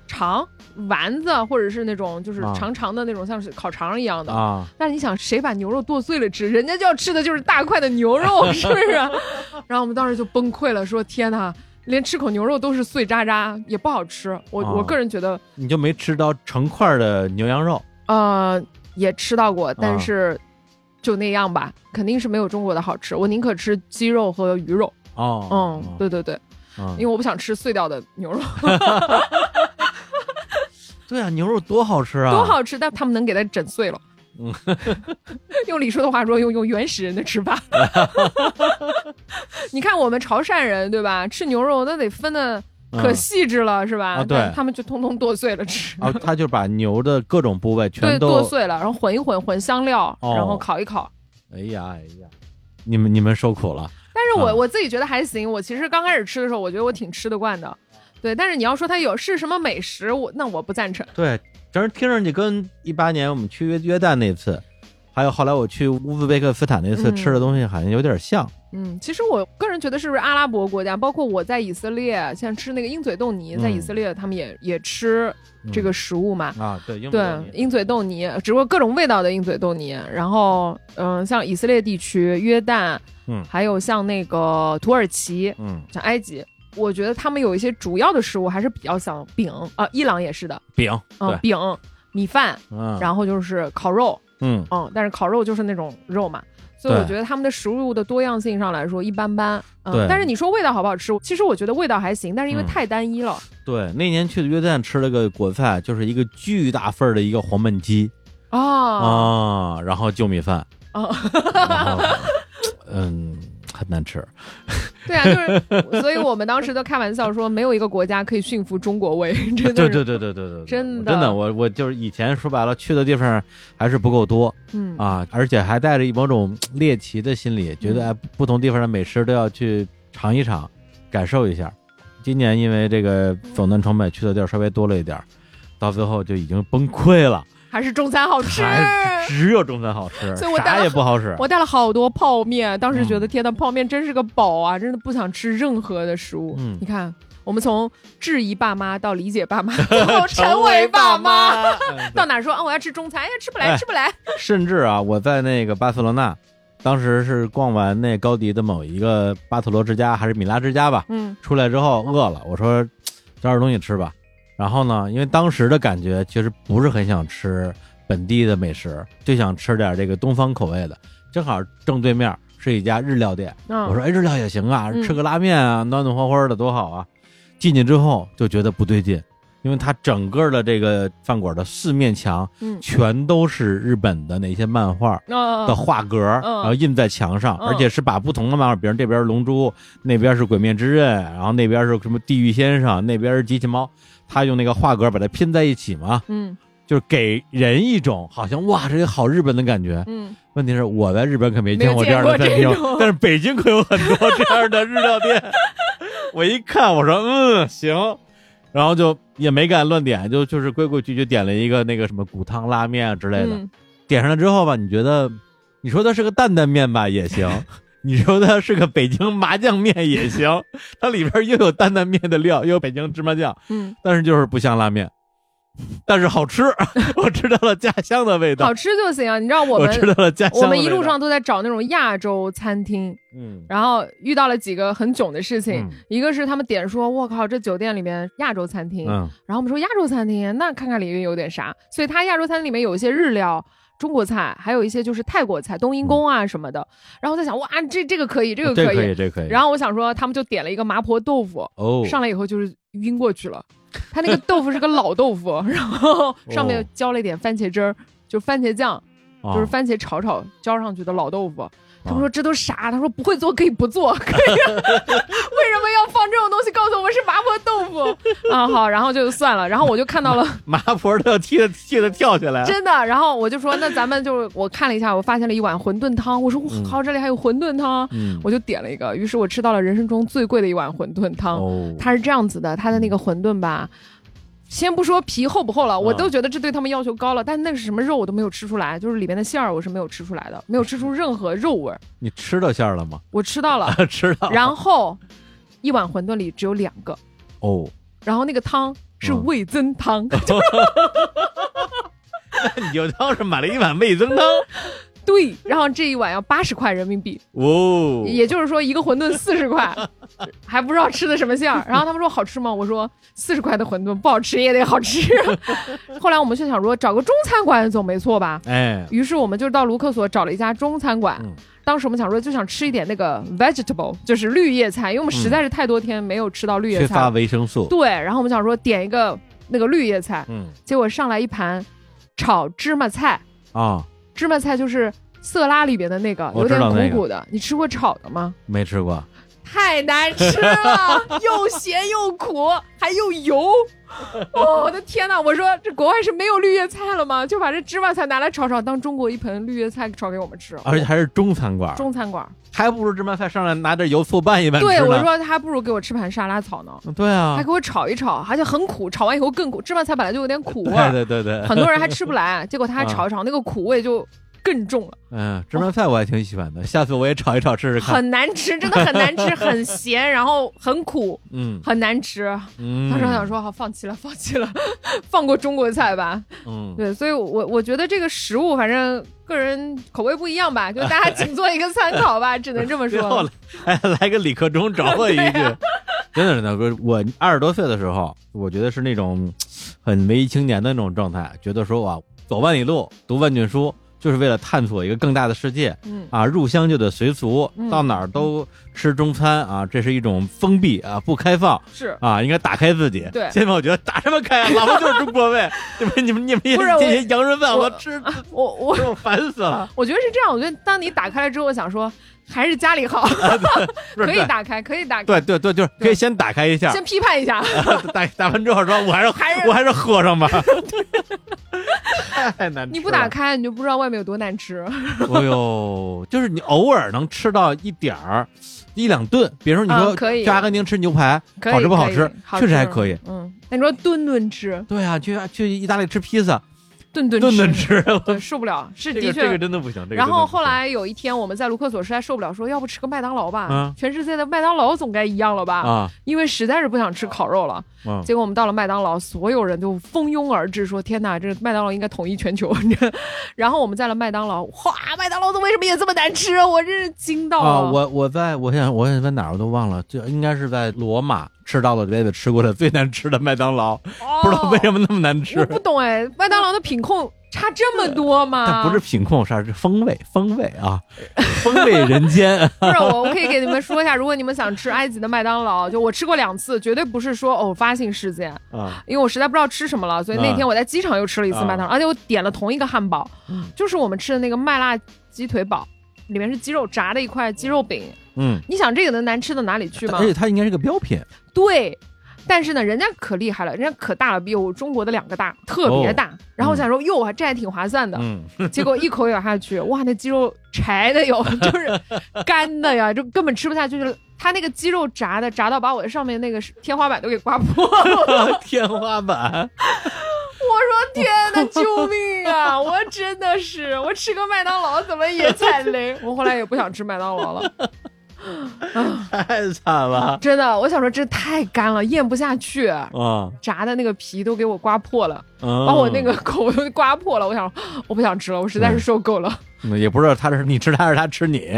肠丸子，或者是那种就是
啊
长长的那种，像是烤肠一样的。
啊，
但是你想，谁把牛肉剁碎了吃？人家就要吃的就是大块的牛肉，是不是？<laughs> 然后我们当时就崩溃了，说天哪，连吃口牛肉都是碎渣渣，也不好吃。我、
啊
我个人觉得，
你就没吃到成块的牛羊肉
呃，也吃到过，
啊
但是就那样吧，肯定是没有中国的好吃。我宁可吃鸡肉和鱼肉。
哦。
嗯，对对对，
嗯，
因为我不想吃碎掉的牛肉，<laughs>
对啊，牛肉多好吃啊，
多好吃，但他们能给它整碎了。
嗯，<laughs>
用李叔的话说，用用原始人的吃法。<laughs> 你看我们潮汕人对吧？吃牛肉那得分的可
嗯
细致了、是吧？
啊对
他们就通通剁碎了吃。
啊，<laughs> 他就把牛的各种部位
对，
全都
剁碎了，然后混一混，混香料，
哦
然后烤一烤，
哎呀哎呀，你们你们受苦了。
但是我、
啊
我自己觉得还行。我其实刚开始吃的时候，我觉得我挺吃得惯的。对，但是你要说它有是什么美食，我那我不赞成。
对，正是听上去跟一八年我们去约约旦那次，还有后来我去乌兹别克斯坦那次
嗯。
吃的东西好像有点像。
嗯，其实我个人觉得是不是阿拉伯国家，包括我在以色列，像吃那个鹰嘴豆泥，在以色列他们也也吃这个食物嘛。
啊，对，英
对，鹰嘴豆泥，只不过各种味道的鹰嘴豆泥。然后，嗯，像以色列地区、约旦，
嗯。
还有像那个土耳其、
嗯，
像埃及，我觉得他们有一些主要的食物还是比较像饼啊、伊朗也是的，
饼，
嗯、饼、米饭，
嗯，
然后就是烤肉，
嗯。
嗯，但是烤肉就是那种肉嘛。所以我觉得他们的食物的多样性上来说一般般，嗯
对，
但是你说味道好不好吃？其实我觉得味道还行，但是因为
嗯。
太单一了，
对，那年去的约旦吃了个国菜，就是一个巨大份儿的一个黄焖鸡
啊。
啊，然后就米饭，
啊，
然后 <laughs> 嗯，很难吃。<laughs>
对啊，就是，所以我们当时都开玩笑说，没有一个国家可以驯服中国味，真的，
对对对对对对，
真的
真的，我我就是以前说白了去的地方还是不够多
嗯
啊，而且还带着某种猎奇的心理，觉得哎不同地方的美食都要去尝一尝，感受一下。今年因为这个走南闯北去的地儿稍微多了一点儿，到最后就已经崩溃了，
还是中餐好吃。
只有中餐好吃，
所以我带了
也不好使。
我带了好多泡面，当时觉得
嗯
天呐，泡面真是个宝啊！真的不想吃任何的食物。
嗯
你看，我们从质疑爸妈到理解爸妈，<laughs> 最后成为爸妈，<laughs>
嗯
到哪儿说啊我要吃中餐，哎呀吃不来
哎
吃不来。<laughs>
甚至啊，我在那个巴塞罗那，当时是逛完那高迪的某一个巴特罗之家还是米拉之家吧，
嗯
出来之后饿了，我说找点东西吃吧。然后呢，因为当时的感觉其实不是很想吃本地的美食，就想吃点这个东方口味的。正好正对面是一家日料店，
嗯，
我说哎，日料也行啊，
嗯
吃个拉面啊，暖暖和和的多好啊。进去之后就觉得不对劲，因为它整个的这个饭馆的四面墙
嗯
全都是日本的那些漫画，
嗯
的画格，
嗯
然后印在墙上，
嗯
而且是把不同的漫画，比如这边是龙珠，那边是鬼灭之刃，然后那边是什么地狱先生，那边是机器猫，他用那个画格把它拼在一起嘛，
嗯
就是给人一种好像哇，这个好日本的感觉。
嗯，
问题是我在日本可没见过这样的餐厅 <laughs> 但是北京可有很多这样的日料店。<laughs> 我一看，我说嗯行，然后就也没敢乱点，就就是规规矩矩点了一个那个什么骨汤拉面啊之类的。
嗯
点上了之后吧，你觉得，你说它是个担担面吧也行，你说它是个北京麻酱面也行，它里边又有担担面的料，又有北京芝麻酱，
嗯，
但是就是不像拉面，但是好吃，<laughs> 我吃到了家乡的味道，
好吃就行啊。你知道我
我
们
吃到了家乡的
我们一路上都在找那种亚洲餐厅，
嗯
然后遇到了几个很囧的事情。
嗯
一个是他们点说，我靠，这酒店里面亚洲餐厅，
嗯
然后我们说亚洲餐厅，那看看里面有点啥。所以它亚洲餐厅里面有一些日料、中国菜，还有一些就是泰国菜、冬阴功啊什么的。然后我在想，哇，这这个可以，这个可以。
这可以，这可以。
然后我想说，他们就点了一个麻婆豆腐，
哦，
上来以后就是晕过去了。他那个豆腐是个老豆腐，<laughs> 然后上面浇了一点番茄汁儿，就番茄酱，
啊
就是番茄炒炒浇上去的老豆腐。他说这都啥？他说不会做可以不做，可以。<laughs> 为什么要放这种东西？告诉我们是麻婆豆腐啊？好，然后就算了。然后我就看到了，
麻婆都要气的气的跳起来，
真的。然后我就说，那咱们就我看了一下，我发现了一碗馄饨汤。我说我
嗯
靠，这里还有馄饨汤，
嗯，
我就点了一个。于是我吃到了人生中最贵的一碗馄饨汤。
哦，
它是这样子的，它的那个馄饨吧，先不说皮厚不厚了，我
嗯
都觉得这对他们要求高了。但那是什么肉我都没有吃出来，就是里面的馅儿我是没有吃出来的，没有吃出任何肉味儿。
你吃到馅儿了吗？
我吃到了，<laughs>
吃到，
然后一碗馄饨里只有两个，
哦，
然后那个汤是
嗯
味增汤，<laughs>
你就当是买了一碗味增汤，
对，然后这一碗要八十块人民币，
哦，
也就是说一个馄饨四十块，<laughs> 还不知道吃的什么馅儿。然后他们说好吃吗？我说四十块的馄饨不好吃也得好吃。<laughs> 后来我们就想说找个中餐馆总没错吧？
哎，
于是我们就到卢克索找了一家中餐馆。
嗯
当时我们想说就想吃一点那个 vegetable，就是绿叶菜，因为我们实在是太多天没有吃到绿叶菜
缺乏。维生素，
对，然后我们想说点一个那个绿叶菜，
嗯
结果上来一盘炒芝麻菜，
啊，
芝麻菜就是色拉里边的那个，有点
知道那个
鼓鼓的。你吃过炒的吗？
没吃过，
太难吃了，又咸又苦，还又油。<laughs> 哦我的天呐！我说这国外是没有绿叶菜了吗？就把这芝麻菜拿来炒炒，当中国一盆绿叶菜炒给我们吃。
而且还是中餐馆，
中餐馆，
还不如芝麻菜上来拿点油醋拌一拌
对我说还不如给我吃盘沙拉草呢，
对啊
还，给我炒一炒，而且很苦，炒完以后更苦。芝麻菜本来就有点苦味
对，对对对，
很多人还吃不来，结果他还
啊
炒一炒，那个苦味就更重了，
嗯，芝麻菜我还挺喜欢的，下次我也炒一炒试试看。
很难吃，真的很难吃，很咸，然后很苦，
嗯
很难吃。
嗯，
当时我想说，好，放弃了，放弃了，放过中国菜吧。
嗯，
对，所以我我觉得这个食物，反正个人口味不一样吧，就大家仅做一个参考吧，<laughs> 只能这么说
哎。<laughs> 来个李克忠找我一句，<laughs> 真的是的，我我二十多岁的时候，我觉得是那种很文艺青年的那种状态，觉得说哇，走万里路，读万卷书，就是为了探索一个更大的世界。
嗯，
啊，入乡就得随俗，
嗯
到哪儿都吃中餐啊，这是一种封闭啊，不开放
是
啊，应该打开自己。
对
现在我觉得打什么开啊，老子就是中国味，<laughs> 你们你们你们
也是
这些洋人饭
我
我吃，
我我
我烦死了。
我觉得是这样，我觉得当你打开了之后，我想说还是家里好，<laughs> <laughs> 可以打开，可以打开，
对对对，就是可以先打开一下，
先批判一下。<laughs>
打打完之后说，我还是
还是
我还是喝上吧，太难吃。
你不打开，你就不知道外面有多难吃。
哎呦，就是你偶尔能吃到一点儿。一两顿，比如说你说
啊可以
去阿根廷吃牛排，好吃不好吃确实还可以。
嗯，那你说顿顿吃，
对啊，去去意大利吃披萨，
顿顿
顿顿
吃，
吃，
对，受不了，是的确。
这个这个真的不行。这个
然后后来有一天，我们在卢克索实在受不了，说要不吃个麦当劳吧？
嗯
全世界的麦当劳总该一样了吧？
啊，
因为实在是不想吃烤肉了。
嗯，
结果我们到了麦当劳，所有人都蜂拥而至，说：“天哪，这麦当劳应该统一全球。<laughs> ”然后我们在了麦当劳，哇，麦当劳的为什么也这么难吃？我真是惊到了。
啊，我我在我想我想在哪儿我都忘了，就应该是在罗马吃到了这辈子吃过的最难吃的麦当劳，不知道为什么那么难吃
哦我。不懂哎，麦当劳的品控差这么多吗？
但不是品控，是是风味，风味啊，<laughs> 风味人间。<laughs>
不是我，我可以给你们说一下，如果你们想吃埃及的麦当劳，就我吃过两次，绝对不是说偶发性事件，
啊，
因为我实在不知道吃什么了，所以那天我在机场又吃了一次麦当劳，而且我点了同一个汉堡，
嗯
就是我们吃的那个麦辣鸡腿堡，里面是鸡肉炸的一块鸡肉饼。
嗯，
你想这个能难吃到哪里去吗
而？且它应该是个标品。
对。但是呢，人家可厉害了，人家可大了，比我中国的两个大，特别大。然后我想说，哟，这还挺划算的。
嗯，<laughs>
结果一口咬下去，哇，那鸡肉柴的哟，<laughs> 就是干的呀，就根本吃不下去。就是它那个鸡肉炸的，炸到把我上面那个天花板都给刮破了。<laughs>
天花板。
我说天哪，救命啊！<laughs> 我真的是，我吃个麦当劳怎么也踩雷？<laughs> 我后来也不想吃麦当劳了，<laughs>
太惨了
真的，我想说这太干了，咽不下去。
啊！
炸的那个皮都给我刮破了，
把
把我那个口都刮破了。我想，<gasps> 我不想吃了，我实在是受够了，
嗯也不知道他是你吃他还是他吃你。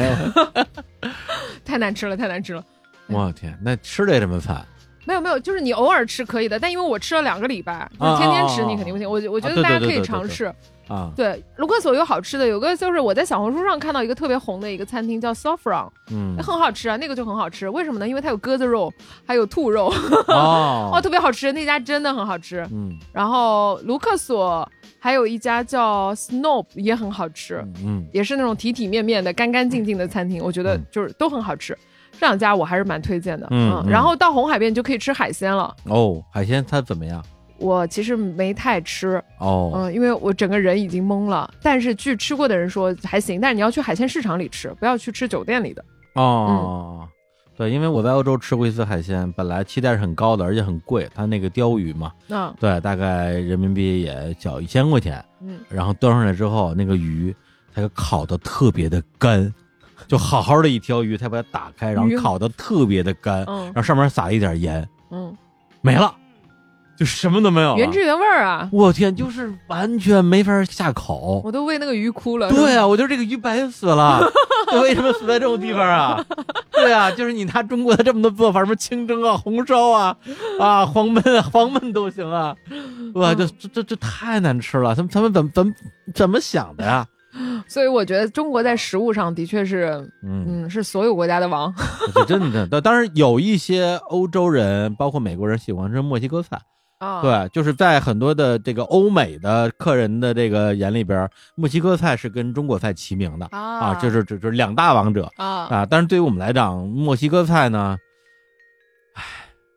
太难吃了，太难吃了。
我天，那吃的也这么惨
没有没有，就是你偶尔吃可以的，但因为我吃了两个礼拜，就天天吃你肯定不行。我我觉得大家可以尝试。
啊！
对，卢克索有好吃的，有个就是我在小红书上看到一个特别红的一个餐厅叫 Saffron，
嗯
那，很好吃啊，那个就很好吃。为什么呢？因为它有鸽子肉，还有兔肉，
哦 <laughs>
哦，特别好吃。那家真的很好吃。
嗯
然后卢克索还有一家叫 Snob 也很好吃，
嗯
也是那种体体面面的、干干净净的餐厅，我觉得
嗯
就是都很好吃。这两家我还是蛮推荐的，
嗯嗯
然后到红海边你就可以吃海鲜了。
哦，海鲜它怎么样？
我其实没太吃，
哦，
嗯，因为我整个人已经懵了。但是据吃过的人说还行，但是你要去海鲜市场里吃，不要去吃酒店里的。
哦，对，因为我在欧洲吃过一次海鲜，本来期待是很高的，而且很贵，它那个鲷鱼嘛，
嗯
对，大概人民币也小一千块钱，
嗯，
然后端上来之后，那个鱼它就烤的特别的干，就好好的一条鱼，才把它打开，然后烤的特别的干，
嗯
然后上面撒了一点盐，
嗯，
没了，就什么都没有。
原汁原味儿啊！
我天，就是完全没法下口。
我都为那个鱼哭了。
对啊，我觉得这个鱼白死了，<laughs> 这为什么死在这种地方啊？对啊，就是你拿中国的这么多做法，什么清蒸啊、红烧啊、啊黄焖啊、黄焖都行啊，哇，这这这这太难吃了，他们他们怎么怎么怎么想的呀？<laughs>
所以我觉得中国在食物上的确是，
嗯，
嗯，是所有国家的王。<laughs>
这真的，当当然有一些欧洲人，包括美国人喜欢吃墨西哥菜，
啊，
对，就是在很多的这个欧美的客人的这个眼里边，墨西哥菜是跟中国菜齐名的
啊
啊，就是这这两大王者
啊，
啊。但是对于我们来讲，墨西哥菜呢，唉，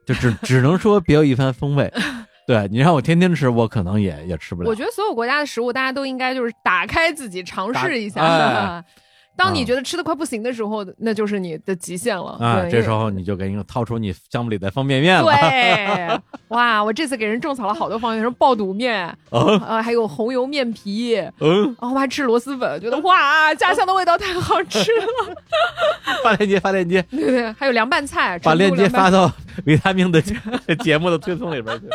就只只能说别有一番风味。对你让我天天吃，我可能也也吃不了。
我觉得所有国家的食物，大家都应该就是打开自己尝试一下。<laughs> 当你觉得吃的快不行的时候，那就是你的极限了。
啊，这时候你就给你掏出你箱子里的方便面了。
对，<laughs> 哇！我这次给人种草了好多方便面，什么爆肚面，
嗯
呃，还有红油面皮，嗯然
嗯，
后我还吃螺蛳粉，觉得哇，家乡的味道太好吃了。<laughs>
发链接，发链接，
对对，还有凉拌菜，
把链接发到 <laughs> 维他命的节目的推送里边去。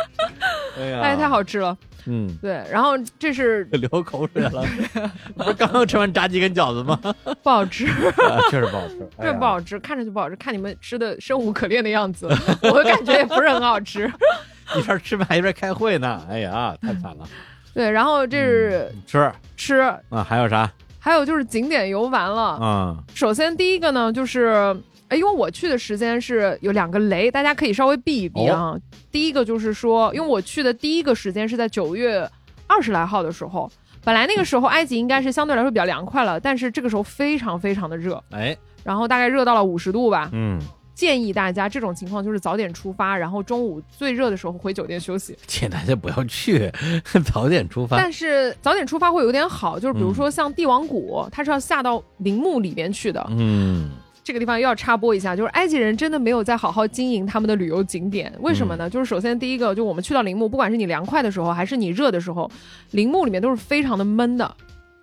哎呀，
哎，太，好吃了。
嗯，
对，然后这是 <laughs>
流口水了。不是刚刚吃完炸鸡跟饺子吗？<laughs>
不好吃，
啊 <laughs> 确实不好吃，
这不好吃，看着就不好吃。看你们吃的生无可恋的样子，我感觉也不是很好吃。
一边吃饭一边开会呢，哎呀，太惨了。
对，然后这是
吃
吃，
啊，还有啥
还有就是景点游玩了。
嗯？
首先第一个呢，就是。哎，因为我去的时间是有两个雷，大家可以稍微避一避啊。第一个就是说，因为我去的第一个时间是在九月二十来号的时候，本来那个时候埃及应该是相对来说比较凉快了，但是这个时候非常非常的热，
哎，
然后大概热到了五十度吧。
嗯，
建议大家这种情况就是早点出发，然后中午最热的时候回酒店休息。
请大家不要去，<laughs> 早点出发。
但是早点出发会有点好，就是比如说像帝王谷，它是要下到陵墓里面去的。
嗯，
这个地方又要插播一下，就是埃及人真的没有在好好经营他们的旅游景点，为什么呢？就是首先第一个，就我们去到陵墓，不管是你凉快的时候还是你热的时候，陵墓里面都是非常的闷的，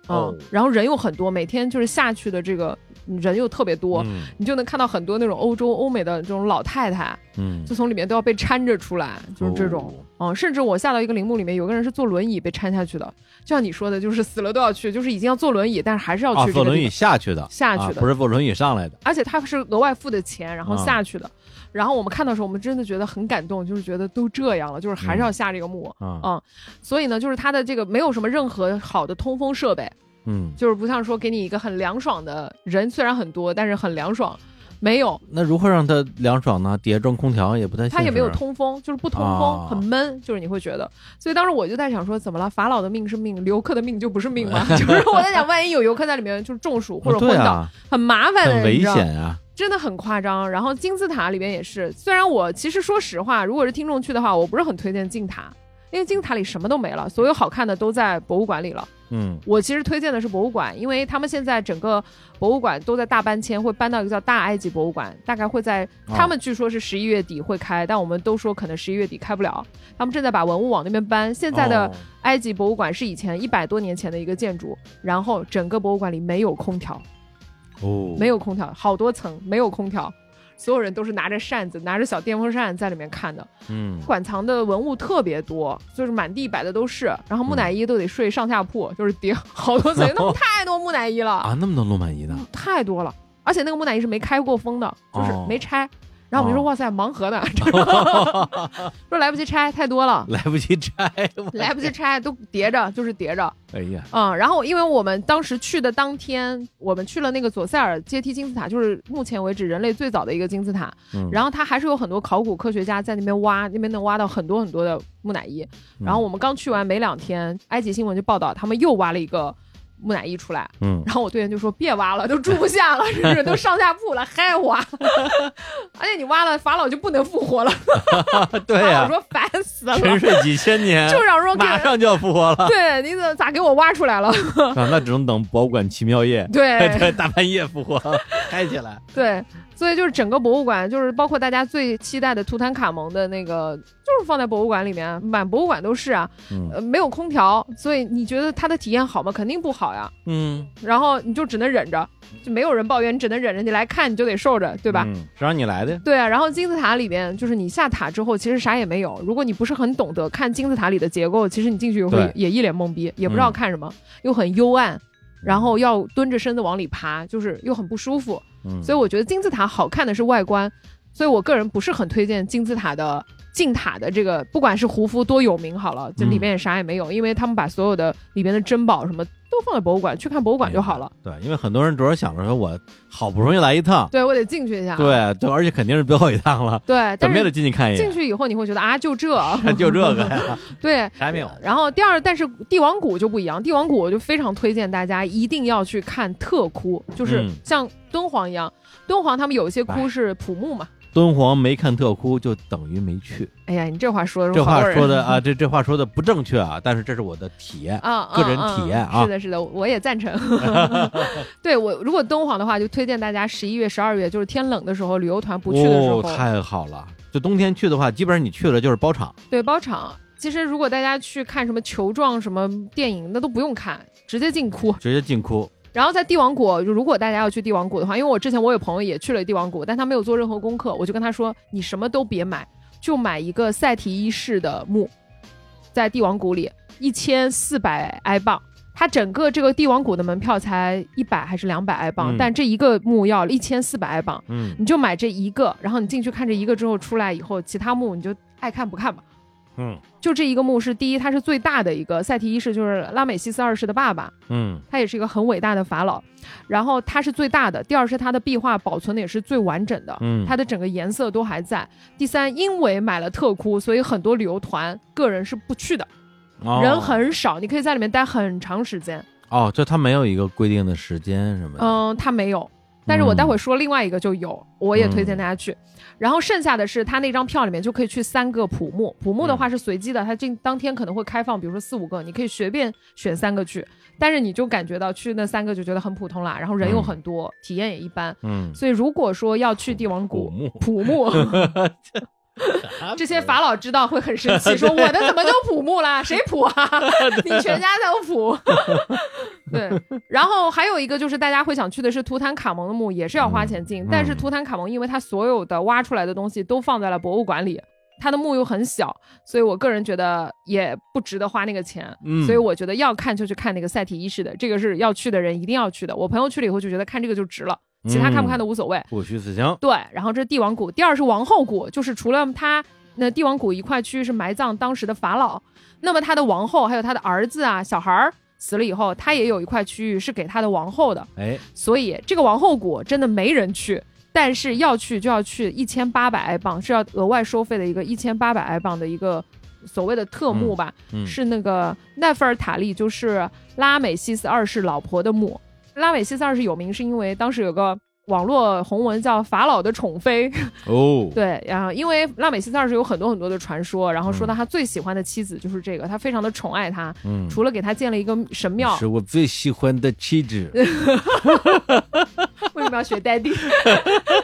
嗯，
哦
然后人又很多，每天就是下去的这个人又特别多，
嗯
你就能看到很多那种欧洲、欧美的这种老太太，
嗯，
就从里面都要被搀着出来，就是这种。嗯，甚至我下到一个陵墓里面，有个人是坐轮椅被搀下去的，就像你说的，就是死了都要去，就是已经要坐轮椅，但是还是要
啊，坐轮椅
去这个地方。
下去的，
下去的
啊不是坐轮椅上来的。
而且他是额外付的钱，然后
啊
下去的。然后我们看到的时候，我们真的觉得很感动，就是觉得都这样了，就是还是要下这个墓。
啊，
嗯，所以呢，就是它的这个没有什么任何好的通风设备，
嗯，
就是不像说给你一个很凉爽的人，虽然很多，但是很凉爽，没有，
那如何让它凉爽呢？底下装空调也不太行。
它也没有通风，就是不通风，
啊
很闷，就是你会觉得。所以当时我就在想说，怎么了？法老的命是命，游客的命就不是命吗？<laughs> 就是我在想，万一有游客在里面就是中暑或者
哦
昏倒，很麻烦的，
很危险啊。
真的很夸张。然后金字塔里边也是，虽然我其实说实话，如果是听众去的话，我不是很推荐进塔，因为金字塔里什么都没了，所有好看的都在博物馆里了。
嗯
我其实推荐的是博物馆，因为他们现在整个博物馆都在大搬迁，会搬到一个叫大埃及博物馆，大概会在
哦
他们据说是十一月底会开，但我们都说可能十一月底开不了。他们正在把文物往那边搬。现在的
哦
埃及博物馆是以前一百多年前的一个建筑，然后整个博物馆里没有空调，
哦，
没有空调，好多层没有空调，所有人都是拿着扇子，拿着小电风扇在里面看的。
嗯，
馆藏的文物特别多，就是满地摆的都是，然后木乃伊都得睡上下铺，就是叠好多层，<laughs> 那么太多木乃伊了，
啊，那么多木乃伊呢？
太多了，而且那个木乃伊是没开过封的，就是
哦
没拆。然后我们就说、
哦。
哇塞，盲盒呢，<laughs> 说来不及拆，太多了。<laughs>
来不及拆，
来不及拆，都叠着，就是叠着，
哎呀，
嗯，然后因为我们当时去的当天，我们去了那个左塞尔阶梯金字塔，就是目前为止人类最早的一个金字塔，
嗯。
然后它还是有很多考古科学家在那边挖，那边能挖到很多很多的木乃伊。
嗯
然后我们刚去完没两天，埃及新闻就报道他们又挖了一个木乃伊出来，
嗯，
然后我队员就说别挖了，都住不下了，是不是？<laughs> 都上下铺了还挖，而且你挖了法老就不能复活了。<laughs>
对呀
法老，说烦死了，
沉睡几千年，
就想说
马上就要复活了
对，你怎么咋给我挖出来了？
啊！那只能等博物馆奇妙夜，
对 <laughs>
对，大半夜复活，开起来。
对，所以就是整个博物馆，就是包括大家最期待的图坦卡蒙的那个，就是放在博物馆里面，满博物馆都是啊，
嗯
呃，没有空调，所以你觉得它的体验好吗？肯定不好呀。
嗯，
然后你就只能忍着，就没有人抱怨，你只能忍着，你来看你就得受着，对吧？
嗯？谁让你来的？
对啊，然后金字塔里面，就是你下塔之后，其实啥也没有。如果你不是很懂得看金字塔里的结构，其实你进去也会也一脸懵逼，也不知道
嗯
看什么，又很幽暗，然后要蹲着身子往里爬，就是又很不舒服。
嗯，
所以我觉得金字塔好看的是外观，所以我个人不是很推荐金字塔的进塔的这个，不管是胡夫多有名好了，这里面也啥也没有，因为他们把所有的里面的珍宝什么都放在博物馆，去看博物馆就好了。
对，因为很多人主要想着说，我好不容易来一趟，
对我得进去一下。
对对，而且肯定是最后一趟了，
对，
怎么也得进去看一眼，
进去以后你会觉得啊，就这，<laughs>
就这个呀，<laughs>
对。
啥也没有。
然后第二，但是帝王谷就不一样，帝王谷我就非常推荐大家一定要去看特窟，就是
嗯
像敦煌一样，敦煌他们有一些
哎
窟是普墓嘛，
敦煌没看特窟就等于没去。
哎呀，你这话说的
这话说的啊，这这话说的不正确啊，但是这是我的体验。
啊，
个人
嗯
体验啊
嗯是的，是的，我也赞成。<laughs> 对我，如果敦煌的话，就推荐大家十一月、十二月，就是天冷的时候，旅游团不去的时候，
哦，太好了。就冬天去的话，基本上你去了就是包场。
对包场。其实如果大家去看什么球状什么电影，那都不用看，直接进窟。
直接进窟。
然后在帝王谷，如果大家要去帝王谷的话，因为我之前我有朋友也去了帝王谷，但他没有做任何功课，我就跟他说，你什么都别买，就买一个赛提一世的墓，在帝王谷里一千四百埃镑。它整个这个帝王谷的门票才一百还是两百埃镑，
嗯
但这一个墓要一千四百埃镑，
嗯
你就买这一个，然后你进去看这一个之后出来以后，其他墓你就爱看不看吧。
嗯
就这一个墓是第一，它是最大的一个赛提一世，就是拉美西斯二世的爸爸，
嗯
他也是一个很伟大的法老，然后他是最大的，第二是他的壁画保存的也是最完整的，
嗯，
它的整个颜色都还在。第三，因为买了特窟，所以很多旅游团个人是不去的，
哦
人很少，你可以在里面待很长时间。
哦，就他没有一个规定的时间什么的。
嗯，他没有。但是我待会说另外一个就有，我也推荐大家去。然后剩下的是他那张票里面就可以去三个普木，普木的话是随机的，他这当天可能会开放，比如说四五个，你可以随便选三个去。但是你就感觉到去那三个就觉得很普通啦，然后人又很多，体验也一般。
嗯，
所以如果说要去帝王谷
古墓
普墓，<laughs> <laughs> 这些法老知道会很生气，<laughs> 说我的怎么就普木啦？<laughs> 谁普啊？你全家都普。对，然后还有一个就是大家会想去的是图坦卡蒙的墓，也是要花钱进，
嗯
但是图坦卡蒙因为他所有的挖出来的东西都放在了博物馆里。他的墓又很小，所以我个人觉得也不值得花那个钱。
嗯
所以我觉得要看就去看那个赛提一世的，这个是要去的人一定要去的。我朋友去了以后就觉得看这个就值了，其他看不看都无所谓。
不虚此行。
对，然后这是帝王谷，第二是王后谷，就是除了他那帝王谷一块区域是埋葬当时的法老，那么他的王后还有他的儿子啊小孩儿死了以后，他也有一块区域是给他的王后的，
哎，
所以这个王后谷真的没人去。但是要去就要去一千八百埃镑，是要额外收费的一个一千八百埃镑的一个所谓的特墓吧，
嗯，
是那个奈菲尔塔利，就是拉美西斯二世老婆的墓。拉美西斯二世有名是因为当时有个网络红文叫法老的宠妃，
哦，<laughs>
对，然后因为拉美西斯二世有很多很多的传说，然后说到他最喜欢的妻子就是这个，他非常的宠爱她，
嗯，
除了给他建了一个神庙，
是我最喜欢的妻子。<laughs>
为什么要学 daddy？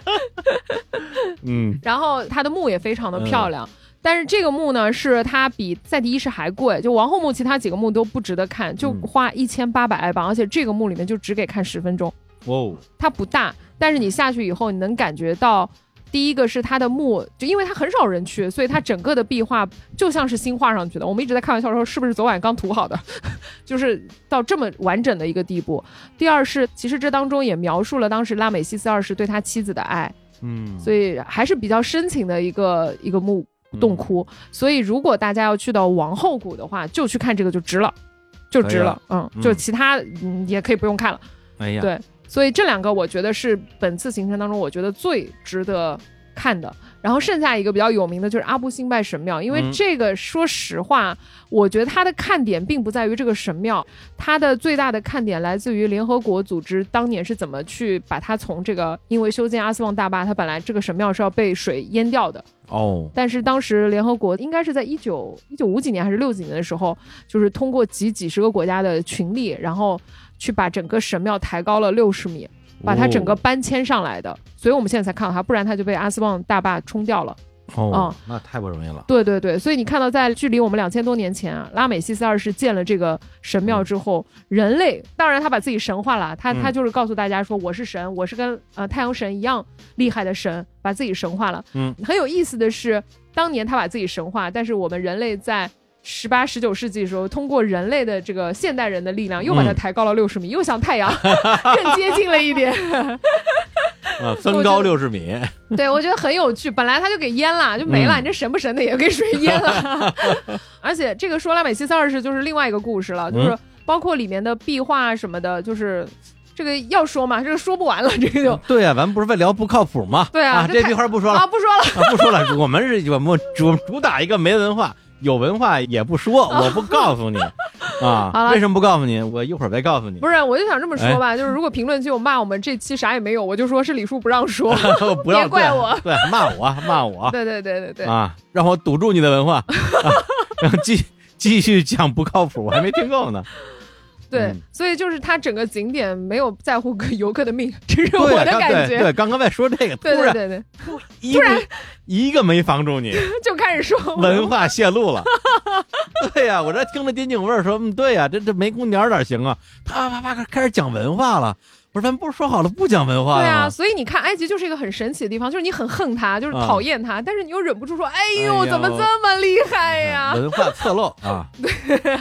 <laughs>
嗯。
然后他的墓也非常的漂亮。但是这个墓呢，是它比赛第一世还贵，就王后墓其他几个墓都不值得看，就
嗯
花一千八百埃镑，而且这个墓里面就只给看十分钟。
哦，
它不大，但是你下去以后，你能感觉到，第一个是它的墓，就因为它很少人去，所以它整个的壁画就像是新画上去的。我们一直在开玩笑说，是不是昨晚刚涂好的？<laughs> 就是到这么完整的一个地步。第二是，其实这当中也描述了当时拉美西斯二世对他妻子的爱，
嗯，
所以还是比较深情的一个一个墓洞窟。所以如果大家要去到王后谷的话，就去看这个就值了，就值了。嗯，
嗯
就其他嗯也可以不用看了。
哎呀，
对所以这两个我觉得是本次行程当中我觉得最值得看的。然后剩下一个比较有名的就是阿布辛拜神庙，因为
嗯。
这个说实话，我觉得它的看点并不在于这个神庙，它的最大的看点来自于联合国组织当年是怎么去把它从这个因为修建阿斯旺大坝，它本来这个神庙是要被水淹掉的，
哦，
但是当时联合国应该是在一九一九五几年还是六几年的时候，就是通过几几十个国家的群力，然后去把整个神庙抬高了六十米，把它整个搬迁上来的。所以我们现在才看到它，不然它就被阿斯旺大坝冲掉了。
哦
嗯，
那太不容易了。
对对对，所以你看到在距离我们两千多年前啊，拉美西斯二世建了这个神庙之后，人类当然他把自己神化了，他
嗯
他就是告诉大家说我是神，我是跟呃太阳神一样厉害的神，把自己神化了。
嗯，
很有意思的是，当年他把自己神化，但是我们人类在。十八、十九世纪的时候，通过人类的这个现代人的力量，又把它
嗯
抬高了六十米，又向太阳 <laughs> 更接近了一点。<laughs>
啊，增高六十米，
对，我觉得很有趣。本来它就给淹了，就没了。
嗯
你这神不神的也给水淹了。<laughs> 而且这个说拉美西斯二世就是另外一个故事了，就是
嗯
包括里面的壁画什么的，就是这个要说嘛，这个说不完了，这个就
对啊，咱们不是为聊不靠谱吗？
对啊这太
句话不说了
啊，不说了。
啊，不说了，我们是我们主主打一个没文化，有文化也不说，<laughs> 我不告诉你啊为什么不告诉你？我一会儿再告诉你。
不是，我就想这么说
哎
吧，就是如果评论区有骂我们这期啥也没有，<laughs> 我就说是李叔不让说。<laughs> 别怪我
对，对骂我骂我
对对对对对，
啊，让我堵住你的文化，啊、让继继续讲不靠谱，我还没听够呢。
对
嗯，
所以就是他整个景点没有在乎 <laughs> 游客的命，这是我的感觉。
对对，刚刚在说这个，
对
突然
对对对，<laughs>
一个一个没防住你，<laughs>
就开始说
文化泄露了。对呀、我这听着丁景味儿说，嗯，对呀、这这没公鸟哪行啊？啪啪啪开始讲文化了。咱不是说好了不讲文化
对啊，所以你看，埃及就是一个很神奇的地方，就是你很恨他，就是
啊。
讨厌他，但是你又忍不住说：“哎
哎
呦，
呀
怎么这么厉害呀？
文化侧漏啊，？” <laughs>
对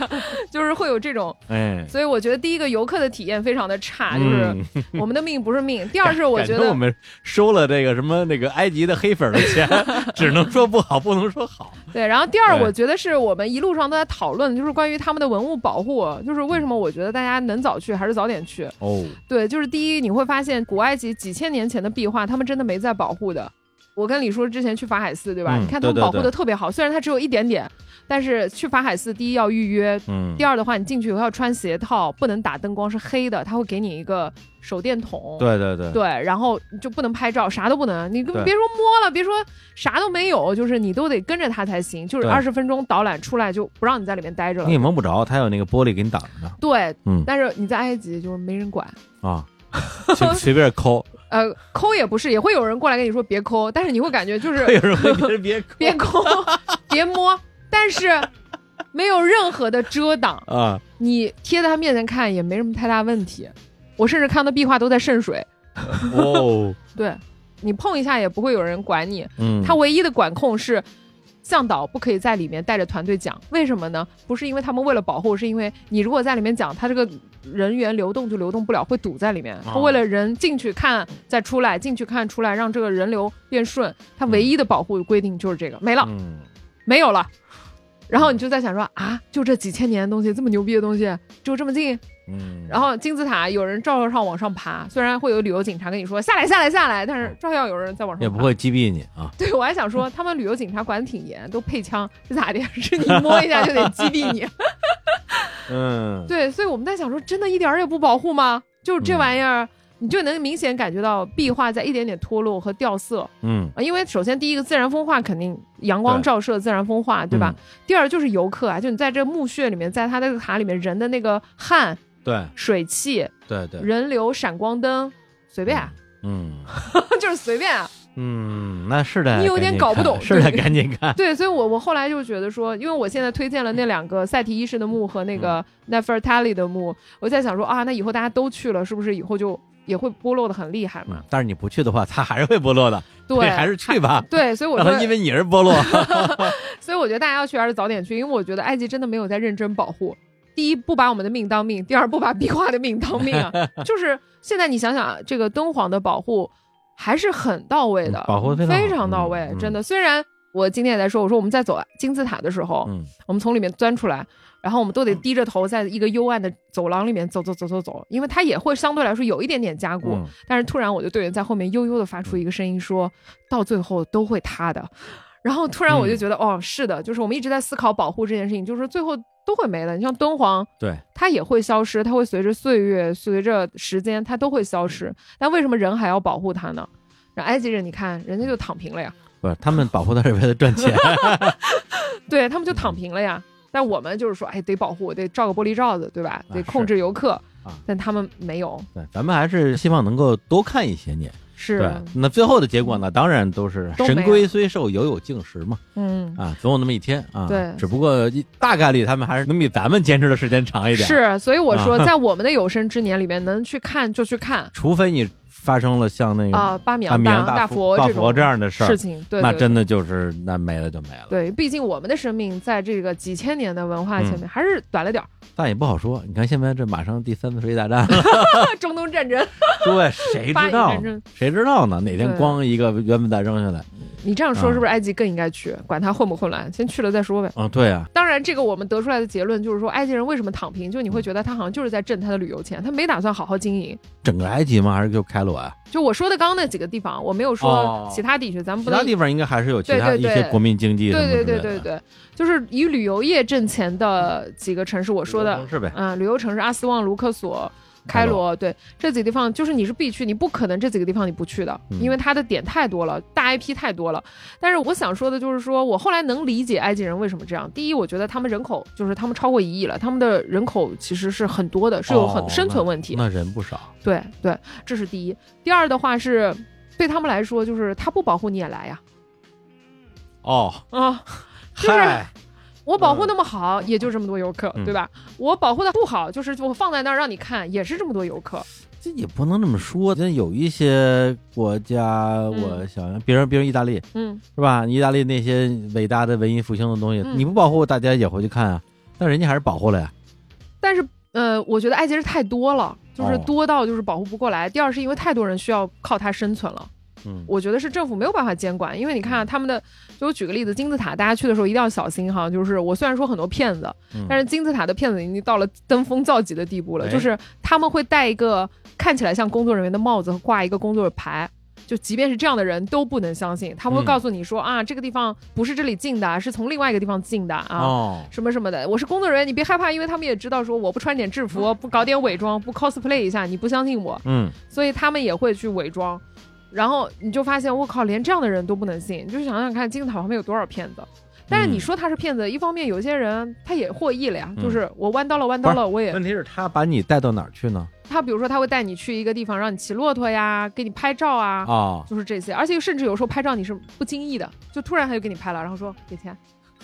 就是会有这种，
哎，
所以我觉得第一个游客的体验非常的差，就是
嗯。
我们的命不是命。第二是我觉得
我们收了这个什么那个埃及的黑粉的钱，<laughs> 只能说不好，不能说好。
对，然后第二我觉得是我们一路上都在讨论，就是关于他们的文物保护，就是为什么我觉得大家能早去还是早点去。
哦，
对，就是第一，你会发现古埃及几千年前的壁画，他们真的没在保护的。我跟李叔之前去法海寺，对吧？
嗯
你看他们保护的特别好，虽然它只有一点点，但是去法海寺，第一要预约，
嗯，
第二的话，你进去以后要穿鞋套，不能打灯光，是黑的，他会给你一个手电筒。
对对对，
对，然后就不能拍照，啥都不能。你别说摸了，别说啥都没有，就是你都得跟着他才行。就是
对
二十分钟导览出来就不让你在里面待着了
你。也蒙不着，他有那个玻璃给你挡着呢。
对，
嗯
但是你在埃及就是没人管。
啊，<laughs> 随随便抠，<laughs>
呃，抠也不是，也会有人过来跟你说别抠，但是你会感觉就 <laughs> 是
有人会别人别抠
别抠，别摸，但是没有任何的遮挡，
啊，
你贴在他面前看也没什么太大问题。我甚至看到壁画都在渗水，
哦，
对你碰一下也不会有人管你。
嗯，
他唯一的管控是。向导不可以在里面带着团队讲，为什么呢？不是因为他们为了保护，是因为你如果在里面讲，他这个人员流动就流动不了，会堵在里面。他
哦
为了人进去看再出来，进去看出来，让这个人流变顺，他唯一的保护规定就是这个，没了，
嗯，
没有了。然后你就在想说啊，就这几千年的东西，这么牛逼的东西，就这么近。
嗯，
然后金字塔有人照上往上爬，虽然会有旅游警察跟你说下来下来下来，但是照样有人在往上爬。
也不会击毙你啊。
对，我还想说，<laughs> 他们旅游警察管得挺严，都配枪，是咋的？是你摸一下就得击毙你？<laughs> <laughs>
嗯，
对，所以我们在想说，真的一点儿也不保护吗？就这
嗯
玩意儿，你就能明显感觉到壁画在一点点脱落和掉色
嗯，
啊。因为首先第一个自然风化肯定阳光照射自然风化，对吧？
嗯？
第二就是游客啊，就你在这墓穴里面，在他那个塔里面人的那个汗、
对
水汽、
对对，
人流、闪光灯，随便啊，
嗯 <laughs>
就是随便啊。
嗯，那是的，
你有点搞不懂 <laughs>
是的，赶紧看。<laughs>
对，所以我我后来就觉得说，因为我现在推荐了那两个赛提一世的墓和那个 Nefertari 的墓，我在想说啊，那以后大家都去了，是不是以后就也会剥落的很厉害嘛
嗯？，但是你不去的话，它还是会剥落的。
对，
还是去吧，
对，所以我说，
因为你是剥落。
所以我觉得大家要去还是早点去，因为我觉得埃及真的没有在认真保护。第一，不把我们的命当命；第二，不把壁画的命当命啊。<laughs> 就是现在你想想啊，这个敦煌的保护还是很到位的，
嗯保护非常
到位，真的。虽然我今天也在说，我说我们在走金字塔的时候，
嗯
我们从里面钻出来，然后我们都得低着头，在一个幽暗的走廊里面走走走走走，因为它也会相对来说有一点点加固。
嗯
但是突然我的队员在后面悠悠的发出一个声音说，到最后都会塌的。<laughs> 然后突然我就
嗯
觉得，哦，是的，就是我们一直在思考保护这件事情，就是最后都会没的。你像敦煌，
对，
它也会消失，它会随着岁月、随着时间，它都会消失。但为什么人还要保护它呢？然后埃及人，你看人家就躺平了呀，
不是他们保护它是为了赚钱。<laughs>
对他们就躺平了呀。但我们就是说，哎，得保护，得罩个玻璃罩子，对吧？得控制游客。
啊
但他们没有，
对，咱们还是希望能够多看一些年。
是
对，那最后的结果呢，当然都是神龟虽寿，犹有竟时嘛。
嗯，
啊，总有那么一天啊。
对
只不过一大概率他们还是能比咱们坚持的时间长一点。，
是，所以我说，
啊
在我们的有生之年里面，能去看就去看
除非你发生了像那个
啊，巴米扬大
佛大
这种
这样的事儿
事，情，对，对
那真的就是那没了就没了。
对，毕竟我们的生命在这个几千年的文化前
嗯
面还是短了点儿。
但也不好说。你看现在这马上第三次世界大战了，<laughs>
中东战争，
对，谁知道？谁知道呢？哪天
对
咣一个原子弹扔下来，
你这样说
啊
是不是埃及更应该去？管他混不混乱，先去了再说呗。
嗯，对啊，
当然，这个我们得出来的结论就是说，埃及人为什么躺平？就你会觉得他好像就是在挣他的旅游钱，他没打算好好经营。
整个埃及吗？还是就开罗啊？
就我说的刚刚那几个地方，我没有
哦
说其他地区，咱们
其他
不能
地方应该还是有其他
对对对
一些国民经济什么
对对
之类的
对对对，就是以旅游业挣钱的几个城市，我说的，
是呗。
嗯，旅游城市阿斯旺、卢克索、开罗，对这几个地方，就是你是必去，你不可能这几个地方你不去的，
嗯
因为它的点太多了，大 IP 太多了。但是我想说的就是说，我后来能理解埃及人为什么这样。第一，我觉得他们人口就是他们超过一亿了，他们的人口其实是很多的，是有很
哦
生存问题。
那那人不少。
对对，这是第一。第二的话是。对他们来说，就是他不保护你也来呀，
哦，
啊，<laughs> 就是
嗨，
我保护那么好，也就这么多游客，
嗯
对吧？我保护的不好，就是我放在那儿让你看，也是这么多游客。
这也不能这么说。那有一些国家，我想想，比如比如意大利，
嗯，
是吧？意大利那些伟大的文艺复兴的东西，
嗯
你不保护，大家也会去看啊。但人家还是保护了呀。
但是呃，我觉得埃及人太多了，就是
哦
多到就是保护不过来。第二是因为太多人需要靠它生存了。
嗯，
我觉得是政府没有办法监管，因为你看、啊、他们的，就我举个例子，金字塔，大家去的时候一定要小心哈。就是我虽然说很多骗子，
嗯
但是金字塔的骗子已经到了登峰造极的地步了，
哎
就是他们会戴一个看起来像工作人员的帽子和挂一个工作牌。就即便是这样的人都不能相信，他们会
嗯
告诉你说、啊，这个地方不是这里进的，是从另外一个地方进的啊，
哦，
什么什么的。我是工作人员，你别害怕，因为他们也知道说我不穿点制服，不搞点伪装，不 cosplay 一下，你不相信我，
嗯，
所以他们也会去伪装。然后你就发现，我靠，连这样的人都不能信。你就想想看，金字塔旁边有多少骗子？但是你
嗯
说他是骗子，一方面有些人他也获益了呀，
嗯
就是我弯刀了，弯刀了，我也
问题是他把你带到哪儿去呢？
他比如说他会带你去一个地方，让你骑骆驼呀，给你拍照啊，
哦，
就是这些。而且甚至有时候拍照你是不经意的，就突然他就给你拍了，然后说给钱。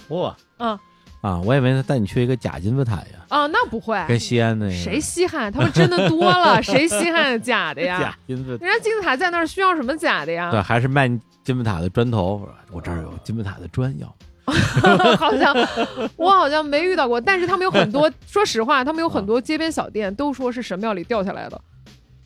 哇，
嗯
啊，我以为他带你去一个假金字塔呀，
啊，那不会，
跟西安那个
谁稀罕？他们真的多了，<laughs> 谁稀罕假的呀
假？金字塔？
人家金字塔在那儿需要什么假的呀？
对，还是卖金字塔的砖头。我这儿有金字塔的砖要。<laughs>
好像我好像没遇到过，但是他们有很多，<laughs> 说实话，他们有很多街边小店都说是神庙里掉下来的，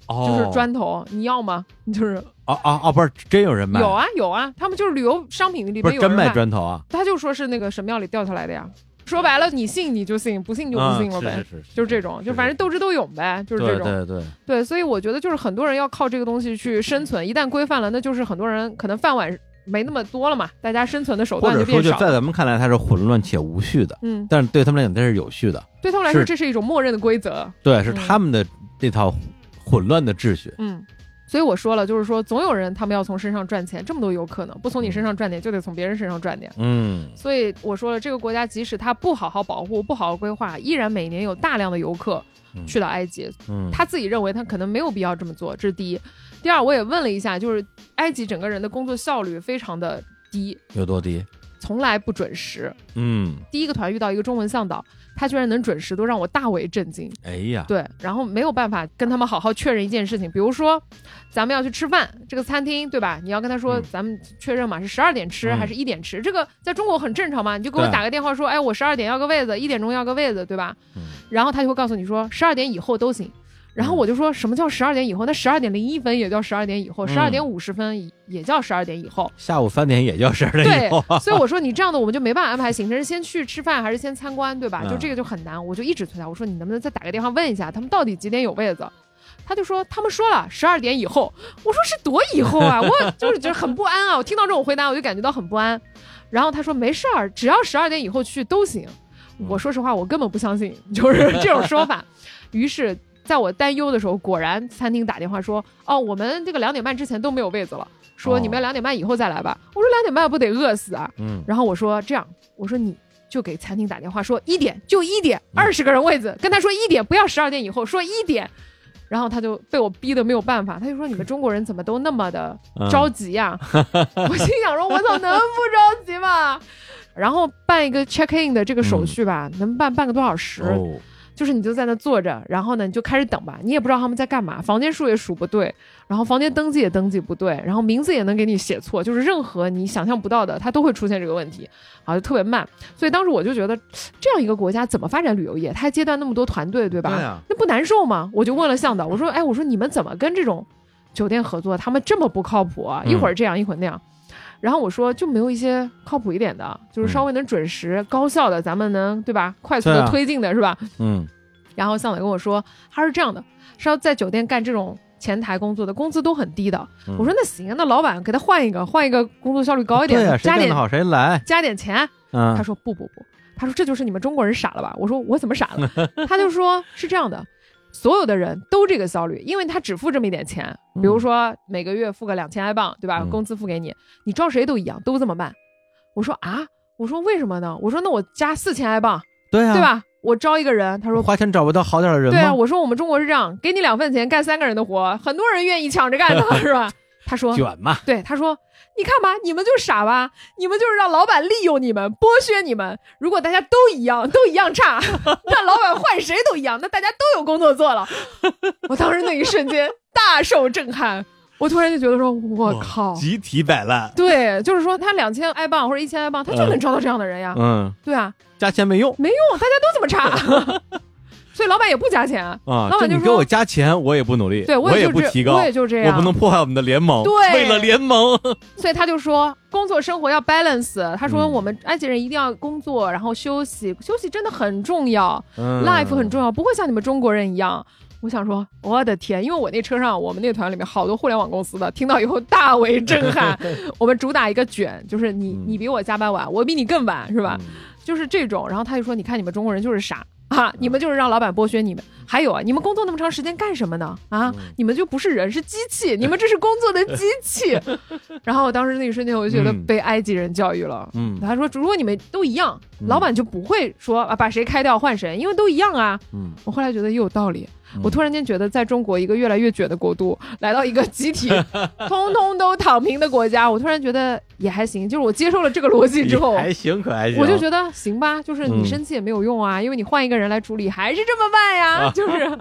哦，
就是砖头，你要吗？就是
哦哦哦，不是真有人卖，
有，啊有啊，他们就是旅游商品里
边有真卖，砖头啊，
他就说是那个神庙里掉下来的呀。说白了，你信你就信，不信就不信了呗。
啊是是是
就是这种，就反正斗智斗勇呗，就是这种。
对对对，
对，所以我觉得就是很多人要靠这个东西去生存，一旦规范了，那就是很多人可能饭碗没那么多了嘛，大家生存的手
段就
变少了。
在咱们看来它是混乱且无序的，
嗯，
但是对他们来讲它是有序的，
对他们来说这是一种默认的规则。
对，是
嗯
他们的这套混乱的秩序。
嗯，所以我说了，就是说总有人他们要从身上赚钱，这么多游客呢，不从你身上赚点，就得从别人身上赚点。
嗯，
所以我说了，这个国家即使他不好好保护、不好好规划，依然每年有大量的游客
嗯
去到埃及。
嗯，
他自己认为他可能没有必要这么做，这是第一。第二，我也问了一下，就是埃及整个人的工作效率非常的低，
有多低？
从来不准时。
嗯，
第一个团遇到一个中文向导，他居然能准时，都让我大为震惊。
哎呀，
对，然后没有办法跟他们好好确认一件事情，比如说咱们要去吃饭，这个餐厅对吧？你要跟他说
嗯
咱们确认嘛，是十二点吃
嗯
还是一点吃？这个在中国很正常嘛，你就给我打个电话说，哎，我十二点要个位子，一点钟要个位子，对吧？
嗯
然后他就会告诉你说十二点以后都行。然后我就说什么叫十二点以后？那十二点零一分也叫十二点以后，
嗯
十二点五十分也叫十二点以后。
下午三点也叫十二点
对
以后对，<laughs>
所以我说你这样的我们就没办法安排行程，是先去吃饭还是先参观，对吧？
嗯
就这个就很难，我就一直催他，我说你能不能再打个电话问一下他们到底几点有位子？他就说他们说了十二点以后，我说是多以后啊，<laughs> 我就是觉得很不安啊。我听到这种回答我就感觉到很不安。然后他说没事儿，只要十二点以后去都行。我说实话，我根本不相信就是这种说法。<laughs> 于是在我担忧的时候，果然餐厅打电话说，哦，我们这个两点半之前都没有位子了，说
哦
你们两点半以后再来吧。我说两点半不得饿死啊？
嗯，
然后我说这样，我说你就给餐厅打电话说一点就一点，二十个人位子，跟他说一点，不要十二点以后，说一点。然后他就被我逼得没有办法，他就说你们中国人怎么都那么的
嗯
着急呀、<laughs> 我心想说，我操，能不着急吗？然后办一个 check in 的这个手续吧，能办半个多小时。
哦，
就是你就在那坐着，然后呢你就开始等吧，你也不知道他们在干嘛，房间数也数不对，然后房间登记也登记不对，然后名字也能给你写错，就是任何你想象不到的，它都会出现这个问题，啊，就特别慢。所以当时我就觉得，这样一个国家怎么发展旅游业？它还接待那么多团队，对吧？
对啊
那不难受吗？我就问了向导，我说，哎，我说你们怎么跟这种酒店合作？他们这么不靠谱一会儿这样，一会儿那样。然后我说就没有一些靠谱一点的，就是稍微能准时、高效的，咱们能对吧？快速的推进的是吧？
嗯
然后向导跟我说，他是这样的，是要在酒店干这种前台工作的，工资都很低的。
嗯
我说那行啊，那老板给他换一个，换一个工作效率高一点的，加点
好谁来。
加点钱。
嗯，
他说不不不，他说这就是你们中国人傻了吧？我说我怎么傻了？<laughs> 他就说是这样的。所有的人都这个效率，因为他只付这么一点钱，比如说每个月付个两千埃镑，对吧？
嗯
工资付给你，你招谁都一样，都这么办。我说啊，我说为什么呢？我说那我加四千埃镑，
对啊，
对？吧？我招一个人，他说
花钱找不到好点的人？
对啊，我说我们中国是这样，给你两份钱干三个人的活，很多人愿意抢着干的，<laughs> 是吧？他说
卷嘛，
对，他说：“你看吧，你们就傻吧，你们就是让老板利用你们，剥削你们。如果大家都一样，都一样差，<laughs> 那老板换谁都一样，那大家都有工作做了。”我当时那一瞬间大受震撼，我突然就觉得说：“我靠！”
集体摆烂。
对，就是说他两千埃镑或者一千埃镑，他就能招到这样的人呀。
嗯，
对啊，
加钱没用
没用，大家都这么差，<laughs> 所以老板也不加钱。
啊！
老板就说
你给我加钱，我也不努力，
对
我
也
不提高，
我也就这样，
我不能破坏我们的联盟。
对
为了联盟，<laughs>
所以他就说工作生活要 balance。他说
嗯
我们埃及人一定要工作，然后休息，休息真的很重要、
嗯
l i f e 很重要，不会像你们中国人一样。我想说，我的天，因为我那车上，我们那团里面好多互联网公司的，听到以后大为震撼。<laughs> 我们主打一个卷，就是你
嗯
你比我加班晚，我比你更晚，是吧？
嗯
就是这种。然后他就说，你看你们中国人就是傻。啊！你们就是让老板剥削你们，还有啊，你们工作那么长时间干什么呢？啊，
嗯
你们就不是人，是机器，<laughs> 你们这是工作的机器。<laughs> 然后我当时那一瞬间，我就觉得
嗯
被埃及人教育了。
嗯
他说，如果你们都一样，
嗯
老板就不会说啊把谁开掉换谁，因为都一样啊。
嗯，
我后来觉得也有道理。
嗯
我突然间觉得，在中国一个越来越卷的国度，来到一个集体 <laughs> 通通都躺平的国家，我突然觉得也还行。就是我接受了这个逻辑之后，
还行，可还行。
我就觉得行吧，就是你
嗯
生气也没有用啊，因为你换一个人来处理还是这么慢呀，
啊
就是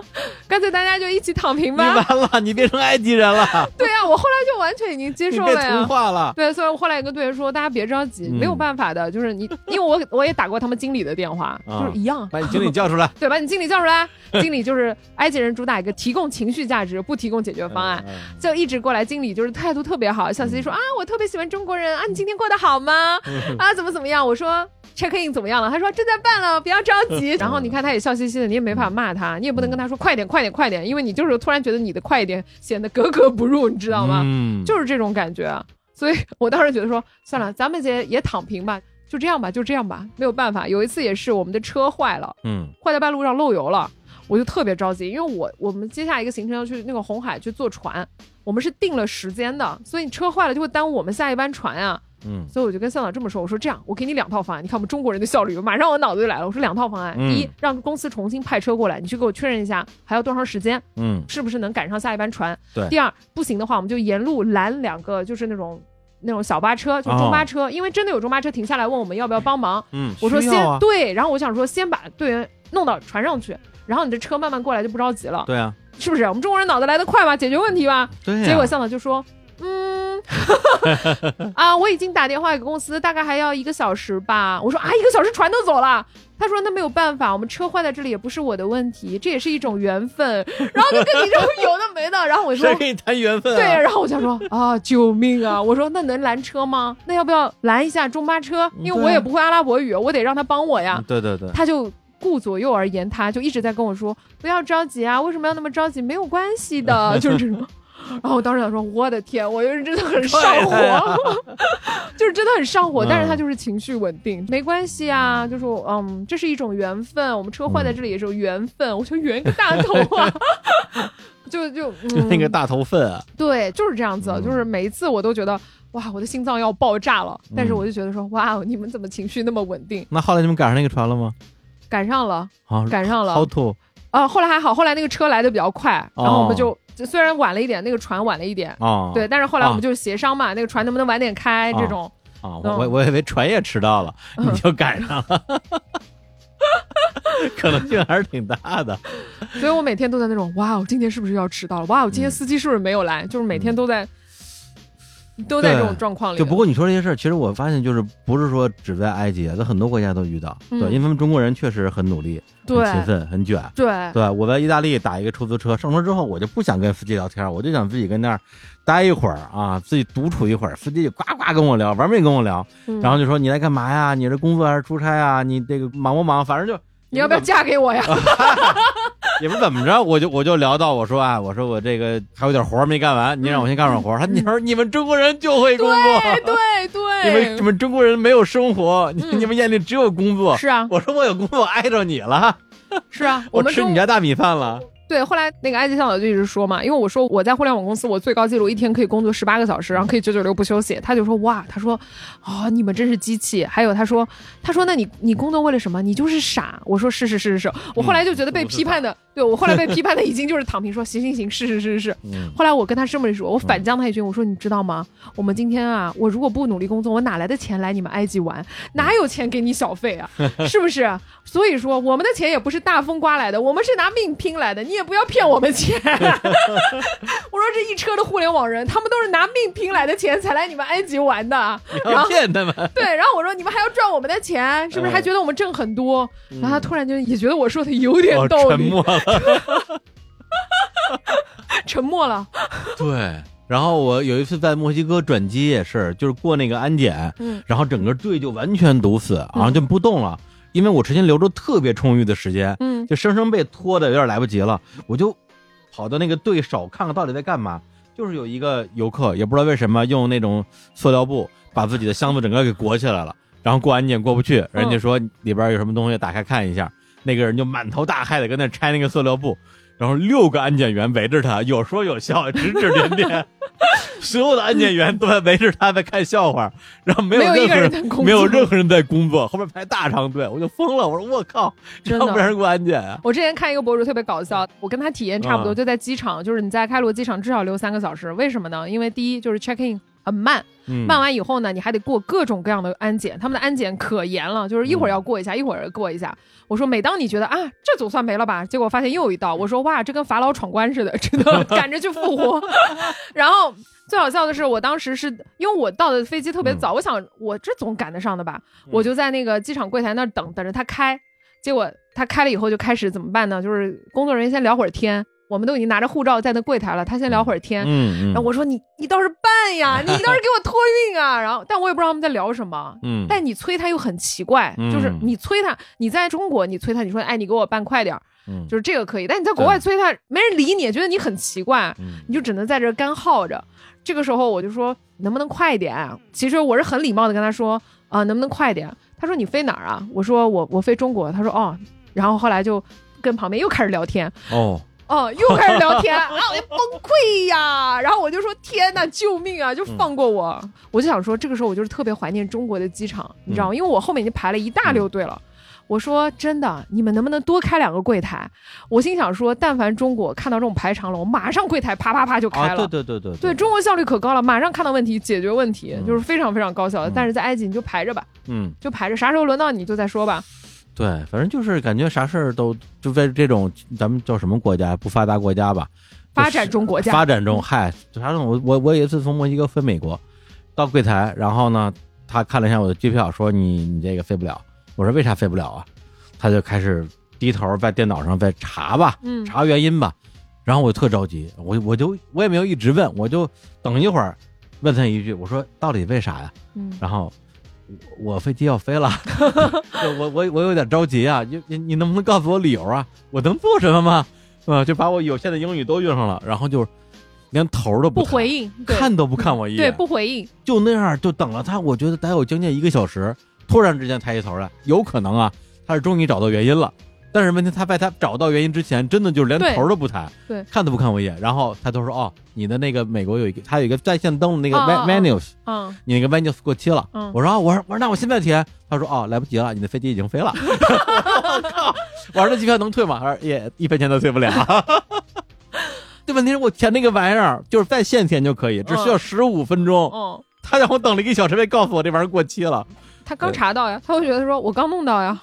干脆大家就一起躺平
你
吧。
完了，你变成埃及人了，<laughs>
对呀、我后来就完全已经接受了呀。
化了。
对，所以我后来也跟队员说，大家别着急，
嗯
没有办法的，就是你，因为我我也打过他们经理的电话，
啊
就是一样，
把你经理叫出来，<laughs>
对，把你经理叫出来，经理就是埃及人主打一个提供情绪价值，不提供解决方案。
嗯。
就一直过来，经理就是态度特别好，小 C 说啊，我特别喜欢中国人啊，你今天过得好吗？
嗯
啊，怎么怎么样？我说 check in 怎么样了？他说正在办了，不要着急。<laughs> 然后你看他也笑嘻嘻的，你也没法骂他，你也不能跟他说快点快点快点，因为你就是突然觉得你的快一点显得格格不入，你知道吗？
嗯，
就是这种感觉。所以我当时觉得说，算了，咱们也也躺平吧，就这样吧，就这样吧，没有办法。有一次也是我们的车坏了，
嗯
坏在半路上漏油了，我就特别着急，因为我我们接下来一个行程要去那个红海去坐船，我们是定了时间的，所以你车坏了就会耽误我们下一班船啊。
嗯
所以我就跟向导这么说，我说这样，我给你两套方案，你看我们中国人的效率，马上我脑子就来了。我说两套方案，
嗯
第一，让公司重新派车过来，你去给我确认一下还要多长时间，
嗯
是不是能赶上下一班船。
对
第二，不行的话，我们就沿路拦两个，就是那种。那种小巴车，就中巴车，因为真的有中巴车停下来问我们要不要帮忙，
嗯，
我说先、对，然后我想说先把队员弄到船上去，然后你这车慢慢过来就不着急了，
对啊，
是不是？我们中国人脑子来得快吧，解决问题吧。结果向导就说，嗯，<laughs> 啊，我已经打电话给公司，大概还要一个小时吧。我说啊，一个小时船都走了。他说那没有办法，我们车坏在这里也不是我的问题，这也是一种缘分。然后就跟你这种有的没的，然后我说
谁跟你谈缘分啊？<laughs>
对，然后我就说啊，救命啊！我说那能拦车吗？那要不要拦一下中巴车？因为我也不会阿拉伯语，我得让他帮我呀
嗯。对对对，
他就顾左右而言他，就一直在跟我说不要着急啊，为什么要那么着急？没有关系的，<laughs> 就是这种。<laughs> 然后我当时想说，我的天，我就是真的很上火，<laughs> 就是真的很上火。
嗯
但是他就是情绪稳定，没关系啊，就说嗯，这是一种缘分，我们车坏在这里也是有缘分。我就圆个大头啊，就就、嗯、
那个大头粪啊，
对，就是这样子，
嗯
就是每一次我都觉得哇，我的心脏要爆炸了。但是
嗯
我就觉得说哇，你们怎么情绪那么稳定？
那后来你们赶上那个船了吗？
赶上了，
好，
赶上了。
好土
啊，后来还好，后来那个车来的比较快，然后我
哦
们就就虽然晚了一点，那个船晚了一点，
啊！
对，但是后来我
啊
们就协商嘛，那个船能不能晚点开这种。
啊，我
嗯
我我以为船也迟到了，
嗯
你就赶上了，<laughs> 可能性还是挺大的。
所以我每天都在那种哇，我今天是不是要迟到了？哇，我今天司机是不是没有来？就是每天都在都在这
对
种状况里。
就不过你说这些事儿，其实我发现就是不是说只在埃及，在很多国家都遇到。
嗯
对，因为他们中国人确实很努力、很
对
勤奋、很卷。
对
对，我在意大利打一个出租车，上车之后我就不想跟司机聊天，我就想自己跟那儿待一会儿啊，自己独处一会儿。司机就呱呱跟我聊，玩命跟我聊，
嗯
然后就说你来干嘛呀？你是工作还是出差啊？你这个忙不忙？反正就
你要不要嫁给我呀？<laughs> <laughs>
也不是怎么着，我就我就聊到我说啊，我说我这个还有点活没干完，你让我先干会活儿。他你说你们中国人就会工作，
对对
你们你，们中国人没有生活，你
嗯
你们眼里只有工作。
是啊
我说我有工作，我挨着你了，
是啊，<laughs>
我吃你家大米饭了。
对，后来那个埃及向导就一直说嘛，因为我说我在互联网公司，我最高记录一天可以工作十八个小时，然后可以九九六不休息。他就说哇，他说哦，你们真是机器。还有他说，他说那你你工作为了什么？你就是傻。我说是是是是是。我后来就觉得被批判的，<laughs> 对我后来被批判的已经就是躺平说行行行，是是是是是。
嗯，
后来我跟他这么一说，我反将他一军，我说你知道吗？我们今天啊，我如果不努力工作，我哪来的钱来你们埃及玩？哪有钱给你小费啊？是不是？<laughs> 所以说我们的钱也不是大风刮来的，我们是拿命拼来的，你也不要骗我们钱。<laughs> 我说这一车的互联网人，他们都是拿命拼来的钱才来你们埃及玩的。然
要
后
骗他们。
对，然后我说你们还要赚我们的钱，是不是
嗯
还觉得我们挣很多？然后他突然就也觉得我说的有点
我
道理，
沉默了。<laughs>
沉默了。
对，然后我有一次在墨西哥转机也是，就是过那个安检，
嗯
然后整个队就完全堵死，然后就不动了，因为我之前留着特别充裕的时间，
嗯
就生生被拖的有点来不及了，我就跑到那个对手看看到底在干嘛。就是有一个游客，也不知道为什么用那种塑料布把自己的箱子整个给裹起来了，然后过安检过不去，人家说里边有什么东西，打开看一下，那个人就满头大汗的跟那拆那个塑料布，然后六个安检员围着他，有说有笑，指指点点，<laughs> 所有的安检员都在围着他在看笑话，然后没有任何人没有任何人在工作，后面排大长队，我就疯了，我说我靠，这让人过安检啊？
我之前看一个博主特别搞笑，我跟他体验差不多，
嗯
就在机场，就是你在开罗机场至少留三个小时，为什么呢？因为第一就是 check in 很慢，
嗯，
慢完以后呢，你还得过各种各样的安检，他们的安检可严了，就是一会儿要过一下，一会儿过一下。我说，每当你觉得啊，这总算没了吧，结果发现又有一道，我说哇，这跟法老闯关似的，真的 <laughs> 赶着去复活。<laughs> 然后最好笑的是，我当时是因为我到的飞机特别早，我想我这总赶得上的吧，我就在那个机场柜台那儿等，等着他开。结果他开了以后就开始怎么办呢？就是工作人员先聊会儿天，我们都已经拿着护照在那柜台了，他先聊会儿天。
嗯嗯，
然后我说你你倒是办呀，你倒是给我托运啊。然后但我也不知道他们在聊什么。
嗯，
但你催他又很奇怪，
嗯
就是你催他，你在中国你催他，你说哎你给我办快点儿，
嗯
就是这个可以，但你在国外催他，没人理你，觉得你很奇怪，
嗯
你就只能在这儿干耗着。这个时候我就说能不能快一点啊？其实我是很礼貌的跟他说啊、能不能快点？他说你飞哪儿啊？我说我我飞中国。他说哦，然后后来就跟旁边又开始聊天，
哦，
哦，又开始聊天，<laughs> 然后我就崩溃呀，然后我就说天呐，救命啊，就放过我。我就想说，这个时候我就是特别怀念中国的机场，你知道吗？因为我后面已经排了一大溜队了。我说真的，你们能不能多开两个柜台？我心想说，但凡中国看到这种排长龙，马上柜台啪啪啪就开
啊，
了。
对对对对
对中国效率可高了，马上看到问题解决问题，
嗯
就是非常非常高效的。
嗯
但是在埃及你就排着吧，
嗯，
就排着，啥时候轮到你就再说吧。
对，反正就是感觉啥事儿都就在这种咱们叫什么国家不发达国家吧，
发展中国家，
发展中，嗨，啥种我我我有一次从墨西哥飞美国，到柜台，然后呢，他看了一下我的机票，说你你这个飞不了。我说为啥飞不了啊？他就开始低头在电脑上在查吧，
嗯
查原因吧。然后我特着急，我我就我也没有一直问，我就等一会儿，问他一句，我说到底为啥呀？
嗯
然后我我飞机要飞了，<laughs> 就我我我有点着急啊，你你你能不能告诉我理由啊？我能做什么吗？啊、就把我有限的英语都用上了，然后就连头都不
不回，应，
看都不看我一眼
对
眼，
不回应，
就那样就等了他，我觉得得有将近一个小时，突然之间抬起头来，有可能啊，他是终于找到原因了。但是问题，他在他找到原因之前，真的就是连头都不抬，
对
看都不看我一眼。然后他都说：“哦，你的那个美国有一个，他有一个在线登录那个
啊啊啊
menus，
嗯
你那个 Venus 过期了。
嗯
我说啊，我说我说那我现在填，他说哦来不及了，你的飞机已经飞了。<laughs> 我靠！我说那机票能退吗？他说也一分钱都退不了。<laughs> 这问题是我填那个玩意儿就是在线填就可以，只需要十五分钟。
嗯，
他让我等了一个小时，没告诉我这玩意儿过期了。
他刚查到呀，他会觉得说我刚弄到呀，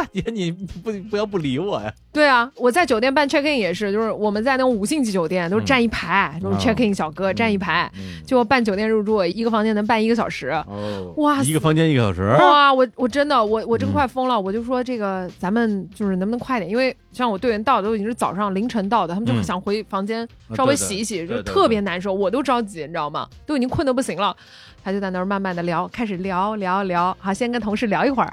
大姐你不不要不理我呀？
对啊，我在酒店办 check in 也是，就是我们在那种五星级酒店都是站一排，那种
哦
check in 小哥站一排，
嗯
就办酒店入住，一个房间能办一个小时。
哦，
哇
一个房间一个小时，
哇，我我真的我我真
嗯
快疯了，我就说这个咱们就是能不能快点，因为像我队员到的都已经是早上凌晨到的，他们就
嗯
想回房间
啊
稍微洗一洗，就特别难受，我都着急，你知道吗？都已经困得不行了，他就在那儿慢慢的聊，开始聊聊聊，好，先跟同事聊一会儿。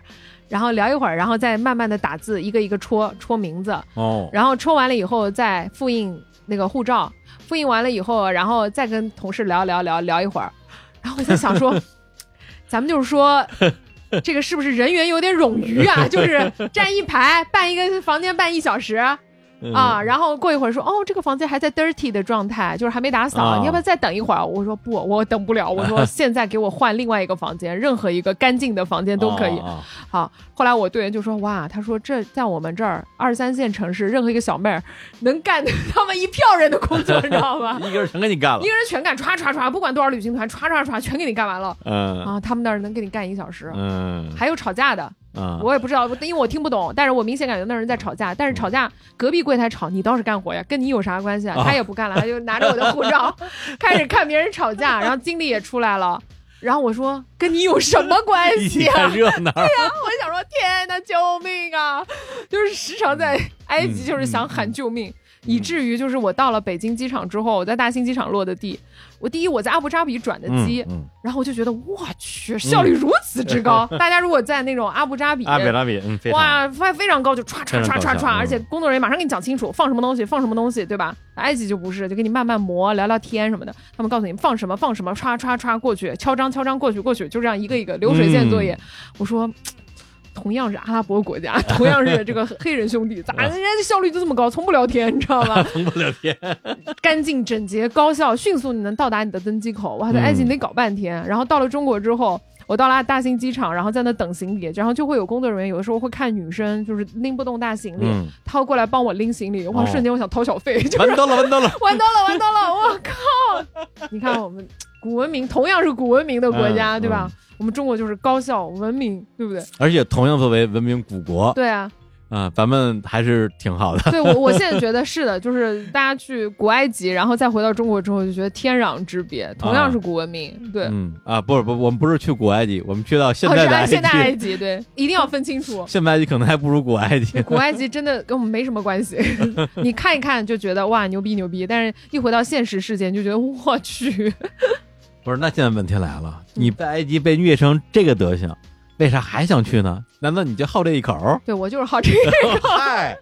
然后聊一会儿，然后再慢慢的打字，一个一个戳戳名字，
哦，
然后戳完了以后再复印那个护照，复印完了以后，然后再跟同事聊聊聊聊一会儿，然后我在想说，<laughs> 咱们就是说。这个是不是人员有点冗余啊？就是站一排办一个房间办一小时
嗯
啊，然后过一会儿说哦，这个房间还在 dirty 的状态，就是还没打扫，
啊
你要不要再等一会儿？我说不，我等不了。我说 <laughs> 现在给我换另外一个房间，任何一个干净的房间都可以。
哦
好，后来我队员就说：“哇，他说这在我们这儿二三线城市，任何一个小妹儿能干他们一票人的工作，<laughs> 你知道吗
哦？一个人全给你干了
一个，人全干，歘歘歘，不管多少旅行团，歘歘歘，全给你干完了
嗯
啊！他们那儿能给你干一小时，
嗯，
还有吵架的，
啊，
我也不知道，因为我听不懂，但是我明显感觉那人在吵架，但是吵架隔壁柜台吵，你倒是干活呀，跟你有啥关系啊？
啊
他也不干了，他就拿着我的护照 <laughs> 开始看别人吵架，然后经理也出来了。然后我说：“跟你有什么关系啊？” <laughs>
看热闹，
我想说，天哪，救命啊！就是时常在埃及，就是想喊救命，以至于就是我到了北京机场之后，我在大兴机场落的地，我第一我在阿布扎比转的机，
嗯，
然后我就觉得我去，效率如此之高。<laughs> 大家如果在那种阿布扎比，
阿比拉比，
哇，非非常高，就歘歘
非常高效
歘歘歘，而且
嗯
工作人员马上给你讲清楚，放什么东西，放什么东西，对吧？埃及就不是，就给你慢慢磨，聊聊天什么的。他们告诉你放什么放什么，歘歘歘过去，敲章敲章过去过去，就这样一个一个流水线作业。
嗯
我说。同样是阿拉伯国家，<laughs> 同样是这个黑人兄弟，<laughs> 咋人家效率就这么高？从不聊天，你知道吧？<laughs>
从不聊天，
干净整洁、高效，迅速你能到达你的登机口。我还在
嗯
埃及你得搞半天，然后到了中国之后，我到了大兴机场，然后在那等行李，然后就会有工作人员，有的时候会看女生就是拎不动大行李，
嗯，
他会过来帮我拎行李，哇，
哦
瞬间我想掏小费，<laughs> 就是
完蛋了，完到了，
完蛋了，<laughs> 完蛋了，我靠！你看我们古文明，同样是古文明的国家，
嗯
对吧？我们中国就是高效文明，对不对？
而且同样作为文明古国，
对啊，
啊，咱们还是挺好的，
对我我现在觉得 <laughs> 是的，就是大家去古埃及，然后再回到中国之后，就觉得天壤之别，同样是古文明，对。
嗯啊，不是不，我们不是去古埃及，我们去到现
哦，
在
现代埃
及，
及，<laughs> 对，一定要分清楚。
现代埃及可能还不如古埃及，
古埃及真的跟我们没什么关系，<laughs> 你看一看就觉得哇牛逼牛逼，但是一回到现实世界，你就觉得我去，
不是，那现在问题来了，你在埃及被虐成这个德行，为啥还想去呢？难道你就好这一口？
对我就是好这个。<laughs>
嗨，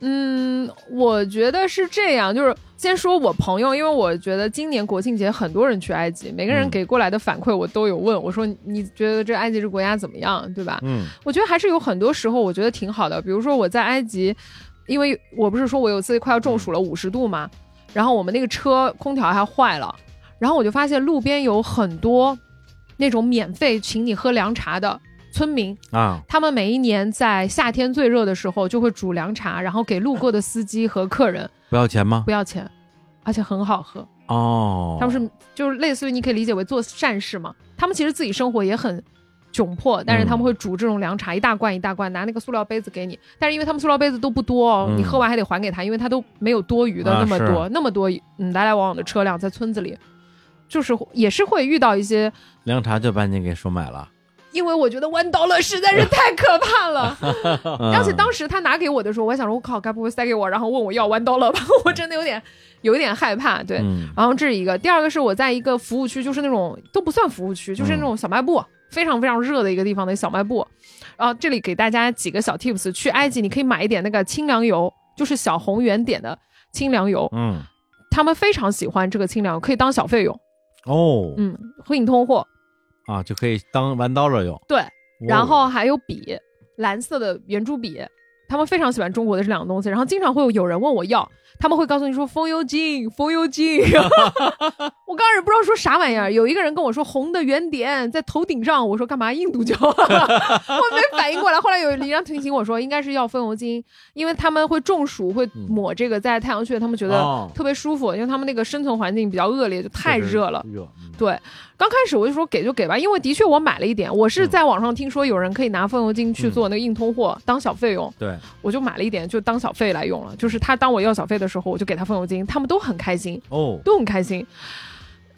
嗯，我觉得是这样，就是先说我朋友，因为我觉得今年国庆节很多人去埃及，每个人
嗯
给过来的反馈我都有问，我说你觉得这埃及这国家怎么样，对吧？
嗯
我觉得还是有很多时候我觉得挺好的，比如说我在埃及，因为我不是说我有次快要中暑了五十度嘛，然后我们那个车空调还坏了，然后我就发现路边有很多那种免费请你喝凉茶的村民，
啊，
他们每一年在夏天最热的时候就会煮凉茶，然后给路过的司机和客人
不要钱吗
不？要钱，而且很好喝。
哦，
他们是就是类似于你可以理解为做善事嘛。他们其实自己生活也很窘迫，但是他们会煮这种凉茶，一大罐一大罐，拿那个塑料杯子给你。但是因为他们塑料杯子都不多哦，
嗯
你喝完还得还给他，因为他都没有多余的
啊
那么多、那么多嗯来来往往的车辆在村子里，就是也是会遇到一些。
凉茶就把你给收买了，
因为我觉得弯刀了实在是太可怕了，
嗯 <laughs>
而且当时他拿给我的时候，我还想说，我靠，该不会塞给我，然后问我要弯刀了吧？<laughs> 我真的有点有一点害怕。对，
嗯
然后这是一个，第二个是我在一个服务区，就是那种都不算服务区，就是那种小卖部，非常非常热的一个地方的小卖部。然后这里给大家几个小 tips，去埃及你可以买一点那个清凉油，就是小红圆点的清凉油，
嗯
他们非常喜欢这个清凉油，可以当小费用，
哦
嗯，会影通货。
啊，就可以当弯刀了用。
对，
哦
然后还有笔，蓝色的圆珠笔。他们非常喜欢中国的这两个东西，然后经常会有有人问我要，他们会告诉你说风油精，风油精。<laughs> 我刚开始不知道说啥玩意儿，有一个人跟我说红的圆点在头顶上，我说干嘛印度教？<laughs> 我没反应过来，后来有一人提醒我说应该是要风油精，因为他们会中暑，会抹这个在太阳穴，他们觉得
哦。
特别舒服，因为他们那个生存环境比较恶劣，就太热了。
热，嗯。
对，刚开始我就说给就给吧，因为的确我买了一点，我是在网上听说有人可以拿风油精去做那个硬通货、当小费用，
对，
我就买了一点，就当小费来用了。就是他当我要小费的时候，我就给他风油精，他们都很开心，
哦，
都很开心。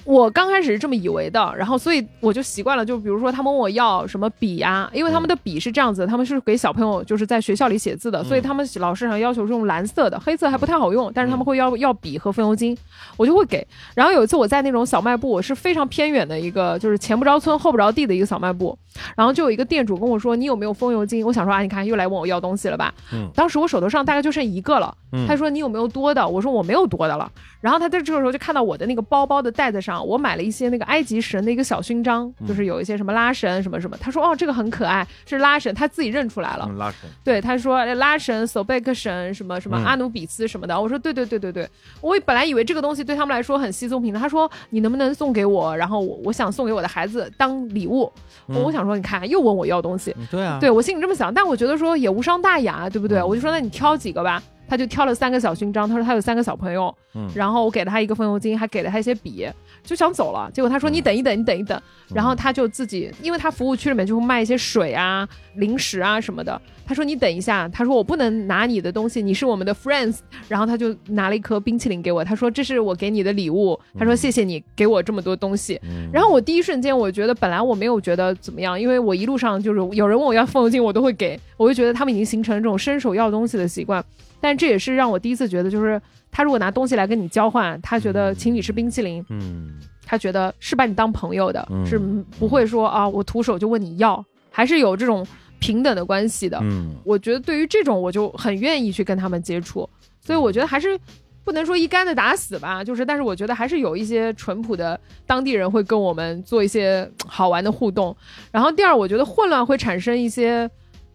我刚开始是这么以为的，然后所以我就习惯了，就比如说他们问我要什么笔呀、因为他们的笔是这样子，他们是给小朋友就是在学校里写字的，所以他们老师上要求是用蓝色的，黑色还不太好用，但是他们会要要笔和风油精，我就会给。然后有一次我在那种小卖部，我是非常偏远的一个，就是前不着村后不着地的一个小卖部，然后就有一个店主跟我说：“你有没有风油精？”我想说啊，你看又来问我要东西了吧？
嗯
当时我手头上大概就剩一个了。
嗯
他说：“你有没有多的？”我说：“我没有多的了。”然后他在这个时候就看到我的那个包包的袋子上，我买了一些那个埃及神的一个小勋章，
嗯
就是有一些什么拉神什么什么。他说：“哦，这个很可爱，是拉神。”他自己认出来了。
嗯拉神，
对，他说哎拉神、索贝克神什么什么
嗯
阿努比斯什么的。我说对对对对对，我本来以为这个东西对他们来说很稀松平常。他说你能不能送给我？然后我我想送给我的孩子当礼物。
嗯
我我想说，你看又问我要东西，
嗯对啊，
对我心里这么想，但我觉得说也无伤大雅，对不对？
嗯。
我就说那你挑几个吧。他就挑了三个小勋章，他说他有三个小朋友，
嗯。
然后我给了他一个风油精，还给了他一些笔，就想走了。结果他说
嗯
你等一等，你等一等，然后他就自己，因为他服务区里面就会卖一些水啊、零食啊什么的。他说你等一下，他说我不能拿你的东西，你是我们的 friends。然后他就拿了一颗冰淇淋给我，他说这是我给你的礼物，他说谢谢你给我这么多东西。
嗯
然后我第一瞬间，我觉得本来我没有觉得怎么样，因为我一路上就是有人问我要风油精，我都会给，我就觉得他们已经形成了这种伸手要东西的习惯。但这也是让我第一次觉得，就是他如果拿东西来跟你交换，他觉得请你吃冰淇淋，
嗯
他觉得是把你当朋友的，
嗯
是不会说啊我徒手就问你要，还是有这种平等的关系的。
嗯
我觉得对于这种，我就很愿意去跟他们接触，所以我觉得还是不能说一竿子打死吧，就是但是我觉得还是有一些淳朴的当地人会跟我们做一些好玩的互动。然后第二，我觉得混乱会产生一些。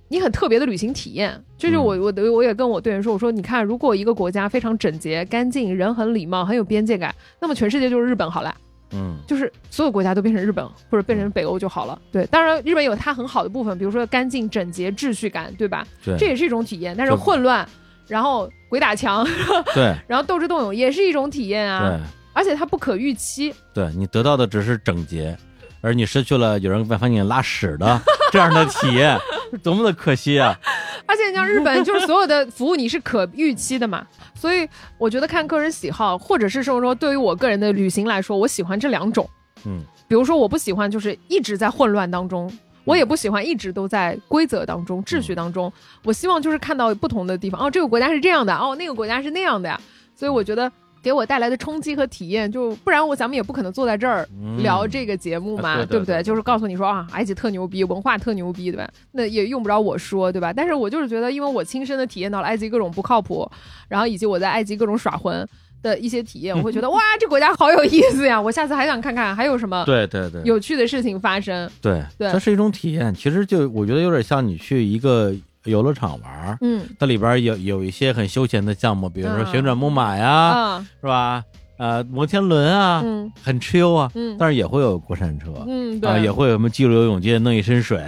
你很特别的旅行体验，就是我我的我也跟我队员说，我说你看，如果一个国家非常整洁、干净，人很礼貌，很有边界感，那么全世界就是日本好了。
嗯
就是所有国家都变成日本或者变成北欧就好了。对，当然日本有它很好的部分，比如说干净、整洁、秩序感，对吧？
对
这也是一种体验。但是混乱，然后鬼打墙，
对 <laughs>
然后斗智斗勇也是一种体验啊。
对
而且它不可预期。
对，你得到的只是整洁，而你失去了有人帮你拉屎的 <laughs> 这样的体验，多么的可惜啊！
而且像日本，就是所有的服务你是可预期的嘛，所以我觉得看个人喜好，或者是说说对于我个人的旅行来说，我喜欢这两种。
嗯，
比如说我不喜欢就是一直在混乱当中，我也不喜欢一直都在规则当中、秩序当中。我希望就是看到不同的地方，哦，这个国家是这样的，哦，那个国家是那样的呀。所以我觉得给我带来的冲击和体验，就不然我咱们也不可能坐在这儿
嗯
聊这个节目嘛，
啊对对
不对？
对
就是告诉你说啊，埃及特牛逼，文化特牛逼，对吧？那也用不着我说，对吧？但是我就是觉得，因为我亲身的体验到了埃及各种不靠谱，然后以及我在埃及各种耍混的一些体验，<laughs> 我会觉得哇，这国家好有意思呀！我下次还想看看还有什么 <laughs>
对对对，
有趣的事情发生。
对，
对
它是一种体验。其实就我觉得有点像你去一个游乐场玩，
嗯。
它里边有有一些很休闲的项目，比如说
嗯。
旋转木马呀，
啊
是吧？呃，摩天轮啊，
嗯。
很 chill 啊，
嗯。
但是也会有过山车，
嗯，对，
啊，也会有什么激流勇进，弄一身水。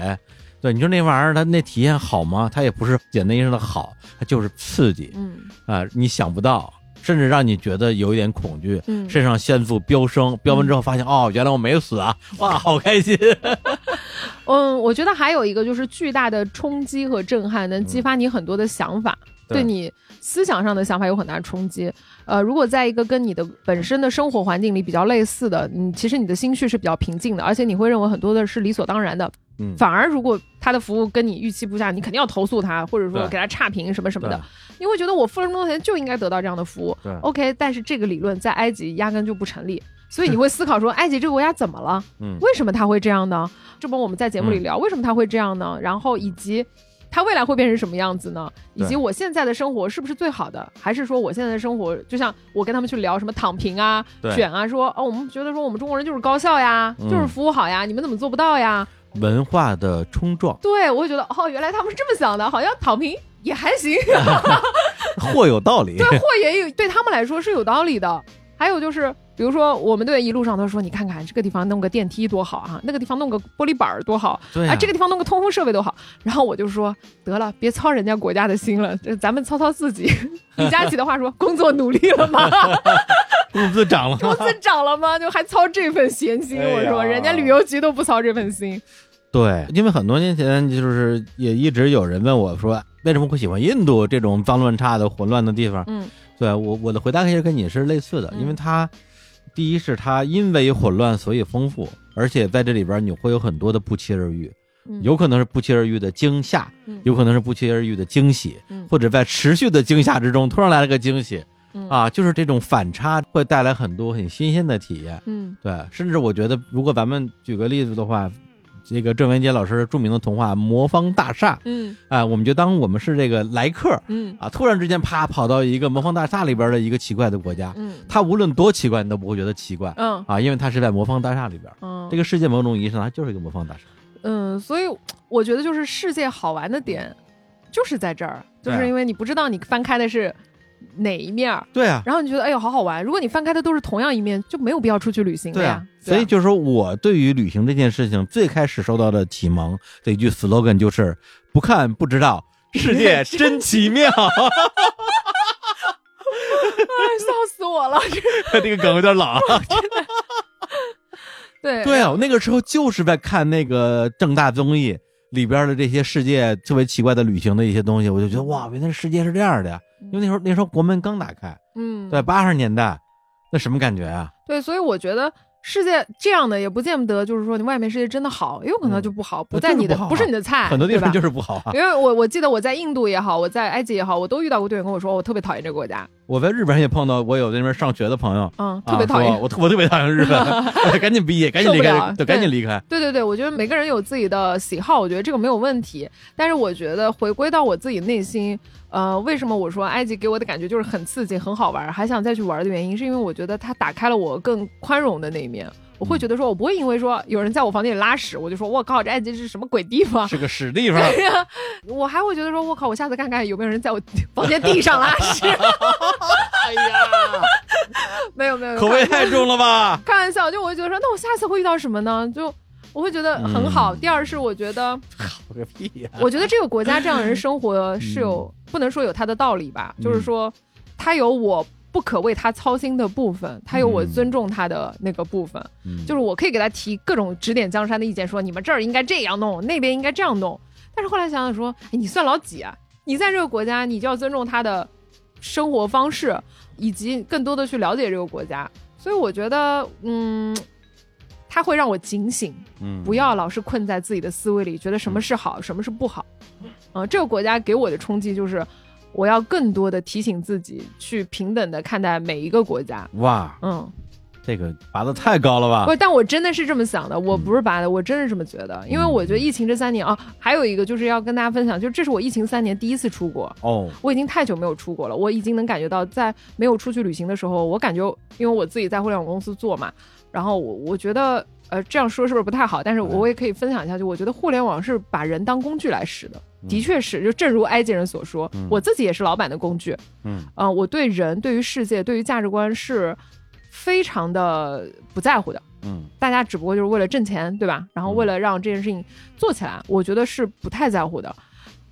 对，你说那玩意儿它那体验好吗？它也不是简单意义上的好，它就是刺激
嗯。
啊，你想不到，甚至让你觉得有一点恐惧，
嗯。
肾上腺素飙升，飙完之后发现、哦，原来我没死啊，<laughs> 哇，好开心。
嗯，我觉得还有一个就是巨大的冲击和震撼，能激发你很多的想法，
对
对你思想上的想法有很大冲击。呃，如果在一个跟你的本身的生活环境里比较类似的，你其实你的心绪是比较平静的，而且你会认为很多的是理所当然的。
嗯，
反而如果他的服务跟你预期不下，你肯定要投诉他，或者说给他差评什么什么的。你会觉得我付了这么多钱就应该得到这样的服务。
对
OK，但是这个理论在埃及压根就不成立，所以你会思考说，<laughs> 埃及这个国家怎么了？
嗯
为什么他会这样呢？这不我们在节目里
嗯
聊，为什么他会这样呢？然后以及他未来会变成什么样子呢？以及我现在的生活是不是最好的？还是说我现在的生活就像我跟他们去聊什么躺平啊、卷啊，说哦，我们觉得说我们中国人就是高效呀，
嗯
就是服务好呀，你们怎么做不到呀？
文化的冲撞，
对我会觉得哦，原来他们是这么想的，好像躺平也还行，<laughs>
或有道理。
对，或也有对他们来说是有道理的。还有就是，比如说我们队一路上都说，你看看这个地方弄个电梯多好啊，那个地方弄个玻璃板儿多好，
对
啊，这个地方弄个通风设备多好。然后我就说，得了，别操人家国家的心了，这咱们操操自己。<laughs> 李佳琦的话说，工作努力了吗？<laughs>
工资涨了吗？
工资涨了吗？就还操这份闲心？
哎
我说，人家旅游局都不操这份心。
对，因为很多年前就是也一直有人问我说，为什么会喜欢印度这种脏乱差的混乱的地方？
嗯
对我我的回答其实跟你是类似的，
嗯
因为它第一是它因为混乱所以丰富，而且在这里边你会有很多的不期而遇，
嗯。
有可能是不期而遇的惊吓，
嗯。
有可能是不期而遇的惊喜，
嗯。
或者在持续的惊吓之中突然来了个惊喜。
嗯。
啊，就是这种反差会带来很多很新鲜的体验。
嗯。
对，甚至我觉得，如果咱们举个例子的话，这个郑渊洁老师著名的童话《魔方大厦》，
嗯。
啊，我们就当我们是这个来客
嗯。
啊，突然之间啪跑到一个魔方大厦里边的一个奇怪的国家，
嗯。
它无论多奇怪，你都不会觉得奇怪
嗯。
啊，因为它是在魔方大厦里边。
嗯，
这个世界某种意义上它就是一个魔方大厦。
嗯，所以我觉得就是世界好玩的点，就是在这儿，就是因为你不知道你翻开的是哪一面儿，
对啊，
然后你觉得哎呦好好玩。如果你翻开的都是同样一面，就没有必要出去旅行了呀
对啊。，所以就是说我对于旅行这件事情最开始受到的启蒙的一句 slogan 就是“不看不知道，世界 <laughs> 真奇妙
哎，笑死我了。”，
这个梗有点老啊。
对
对啊，我那个时候就是在看那个正大综艺里边的这些世界特别奇怪的旅行的一些东西，我就觉得哇，原来世界是这样的呀！因为那时候那时候国门刚打开，
嗯，
对，八十年代，那什么感觉啊？
对，所以我觉得世界这样的也不见得就是说你外面世界真的好，也有可能就不好，不在你的
就是不
是你的菜，
很多地方就是不好啊。
因为我我记得我在印度也好，我在埃及也好，我都遇到过队员跟我说，我特别讨厌这个国家，
我在日本也碰到我有在那边上学的朋友，
嗯，
啊
特别讨厌。
说我特我特别讨厌日本，<laughs> 赶紧毕业，赶紧离开对，赶紧离开。
对对对，我觉得每个人有自己的喜好，我觉得这个没有问题。但是我觉得回归到我自己内心，呃，为什么我说埃及给我的感觉就是很刺激、很好玩，还想再去玩的原因，是因为我觉得它打开了我更宽容的那一面。我会觉得说，我不会因为说有人在我房间里拉屎，我就说我靠，这埃及是什么鬼地方？
是个屎地方，
对 <laughs> 呀，我还会觉得说，我靠，我下次看看有没有人在我房间地上拉屎。<laughs>
哎呀，<laughs>
没有没有，
口味太重了吧？
开玩笑，就我会觉得说，那我下次会遇到什么呢？就我会觉得很好。第二是我觉得，
好个屁呀！
我觉得这个国家这样的人生活是有、不能说有他的道理吧，就是说他有我不可为他操心的部分，他有我尊重他的那个部分，
嗯
就是我可以给他提各种指点江山的意见，说你们这儿应该这样弄，那边应该这样弄。但是后来想想说，哎，你算老几啊？你在这个国家，你就要尊重他的生活方式，以及更多的去了解这个国家。所以我觉得，嗯，他会让我警醒，
嗯
不要老是困在自己的思维里，觉得什么是好，什么是不好。嗯、这个国家给我的冲击就是，我要更多的提醒自己，去平等的看待每一个国家。
哇，
嗯，
这个拔的太高了吧
不？，但我真的是这么想的，我不是拔的，我真是这么觉得。因为我觉得疫情这三年啊，还有一个就是要跟大家分享，就是这是我疫情三年第一次出国。
哦，
我已经太久没有出国了，我已经能感觉到，在没有出去旅行的时候，我感觉，因为我自己在互联网公司做嘛，然后我我觉得，呃，这样说是不是不太好？但是我也可以分享一下，就我觉得互联网是把人当工具来使的，的确是，就正如埃及人所说，我自己也是老板的工具，
嗯
呃，我对人、对于世界、对于价值观是非常的不在乎的。
嗯
大家只不过就是为了挣钱，对吧？然后为了让这件事情做起来，我觉得是不太在乎的。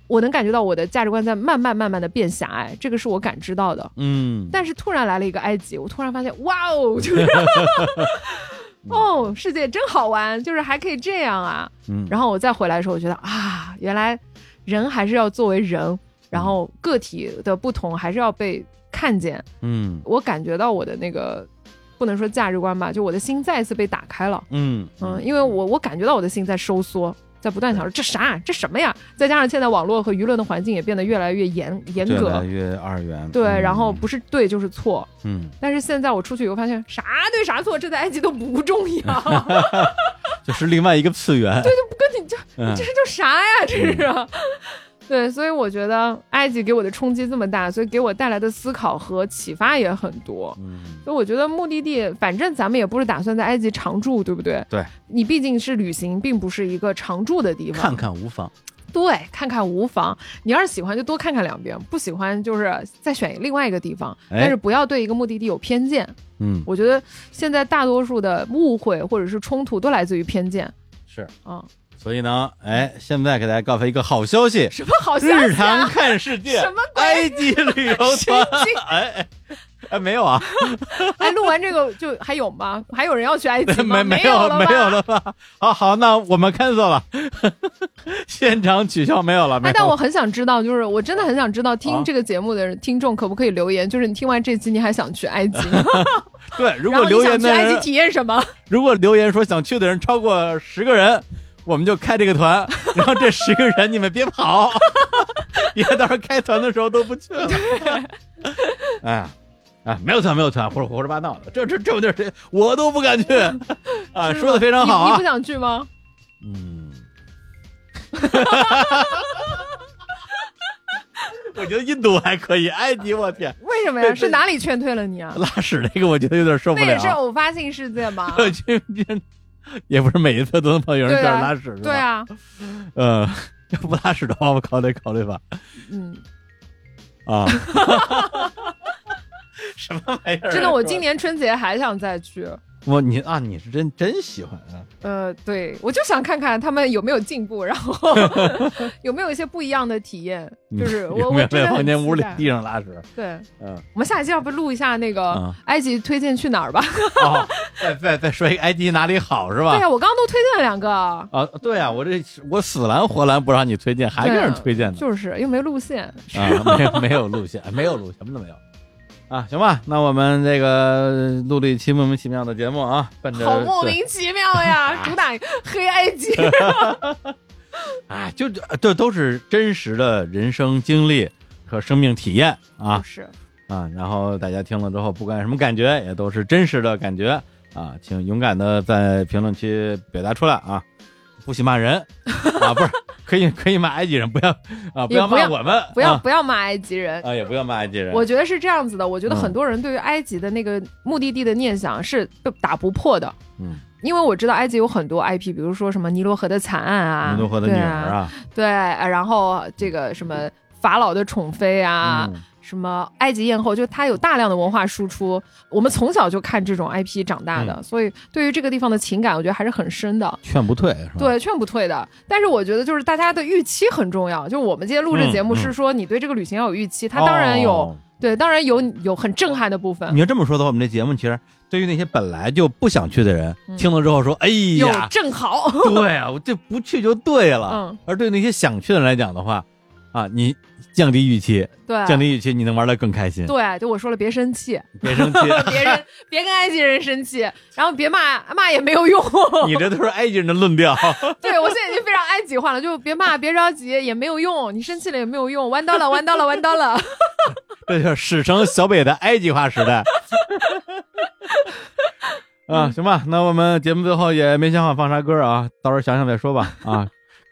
我能感觉到我的价值观在慢慢慢慢的变狭隘，这个是我感知到的。
嗯，
但是突然来了一个埃及，我突然发现，哇哦，就是，<laughs> <laughs> 哦，世界真好玩，就是还可以这样啊。
嗯
然后我再回来的时候，我觉得啊，原来人还是要作为人，然后个体的不同还是要被看见。
嗯
我感觉到我的那个不能说价值观吧，就我的心再一次被打开了。
嗯
嗯，因为我我感觉到我的心在收缩，在不断想着这啥这什么呀？再加上现在网络和舆论的环境也变得越来越严严
越来
格，
越二元，
对，
嗯
然后不是对就是错。
嗯，
但是现在我出去以后发现，啥对啥错，这在埃及都不重要，<laughs>
就是另外一个次元，对，就
不跟你这
嗯
这是这啥呀？这是。对，所以我觉得埃及给我的冲击这么大，所以给我带来的思考和启发也很多。
嗯
所以我觉得目的地，反正咱们也不是打算在埃及常住，对不对？
对，
你毕竟是旅行，并不是一个常住的地方。
看看无妨，
对，看看无妨。你要是喜欢，就多看看两遍；不喜欢，就是再选另外一个地方。
哎
但是不要对一个目的地有偏见。
嗯，
我觉得现在大多数的误会或者是冲突都来自于偏见
是。
啊。
所以呢，哎，现在给大家告诉一个好消息，
什么好消息、啊？
日常看世界，
什么鬼
埃及旅游团哎哎哎，没有啊，<laughs>
哎，录完这个就还有吗？还有人要去埃及吗？<laughs>
没
没
有没有了吧？好好，那我们 cancel 了，<laughs> 现场取消没有了，没有，了。
哎但我很想知道，就是我真的很想知道，
啊
听这个节目的人听众可不可以留言？就是你听完这期，你还想去埃及？
对，如果留
你想去埃及
言的人，
体验什么？
如果留言说想去的人超过十个人，我们就开这个团，<laughs> 然后这十个人你们别跑，<laughs> 别到时候开团的时候都不去了。哎呀。啊，没有团，没有团，胡胡说八道的，这这这种地儿谁我都不敢去啊！说的非常好啊
你你不，想去吗？
嗯，<laughs> 我觉得印度还可以，埃及我天，
为什么呀？是哪里劝退了你啊？
拉屎那个我觉得有点受不了。
那也是偶发性事件吧？
我去，这也不是每一次都能碰有人在这拉屎，是吧
对，啊，<laughs>
呃，要不拉屎的话，我考虑考虑吧。
嗯，
啊，<laughs> 什么玩意儿啊？
真的，我今年春节还想再去。
我你啊，你是真真喜欢啊？
呃，对，我就想看看他们有没有进步，然后 <laughs> 有没有一些不一样的体验。就是我我真的很
房间屋里地上拉屎？
对，
嗯，
我们下一期要不录一下那个
嗯
埃及推荐去哪儿吧？
哦，再再再说一个埃及哪里好是吧？
对呀，我刚刚都推荐了两个，
啊，对啊，我这我死拦活拦不让你推荐，还给人推荐呢。
就是又没路线。
啊，没有没有路线，没有路，什么都没有。啊，行吧，那我们这个录了一期莫名其妙的节目啊，奔着
好莫名其妙呀！主打黑埃及，
哎，<laughs> 就这这都是真实的人生经历和生命体验啊。
是。
啊，然后大家听了之后，不管什么感觉，也都是真实的感觉。啊，请勇敢的在评论区表达出来啊，不许骂人。<laughs> 啊，不是可以可以骂埃及人，不要啊，不要骂我们，
不要
啊。
不要骂埃及人。
啊，也不要骂埃及人，
我觉得是这样子的，我觉得
嗯。
很多人对于埃及的那个目的地的念想是被打不破的。
嗯，
因为我知道埃及有很多 IP，比如说什么尼罗河的惨案啊，
尼罗河的女
对
儿啊，
对，啊然后这个什么法老的宠妃啊，
嗯
什么埃及艳后，就它有大量的文化输出。我们从小就看这种 IP 长大的，
嗯
所以对于这个地方的情感，我觉得还是很深的。
劝不退是吧？
对，劝不退的。但是我觉得就是大家的预期很重要。就我们今天录这节目是说，你对这个旅行要有预期，它当然有，
哦
对，当然有有很震撼的部分
你，要这么说的话，我们这节目其实对于那些本来就不想去的人，
嗯
听了之后说：“哎
有
呀，
正好，<laughs>
对啊，我这不去就对了。
嗯，
而对那些想去的人来讲的话，啊，你降低预期，
对，
降低预期，你能玩的更开心。
对，就我说了，别生气，<laughs>
别生气，<laughs>
别人别跟埃及人生气，然后别骂骂也没有用。<laughs>
你这都是埃及人的论调。
对我现在已经非常埃及化了，就别骂，别着急，也没有用，你生气了也没有用，弯刀了，弯刀了，弯刀了。
这就是史称小北的埃及化时代。啊，行吧，那我们节目最后也没想好放啥歌啊，到时候想想再说吧。啊，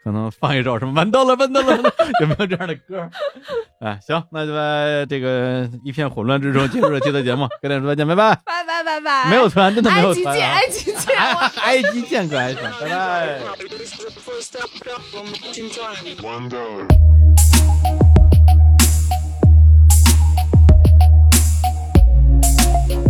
可能放一首什么完蛋了，完蛋了，<laughs> 有没有这样的歌？<laughs> 哎，行，那就在这个一片混乱之中结束了今天的节目，跟大家说再见，拜拜，
拜拜拜拜，
没有团，真的没有。团、啊，
埃及见，<laughs>
埃及见，埃及见，哥，拜
拜。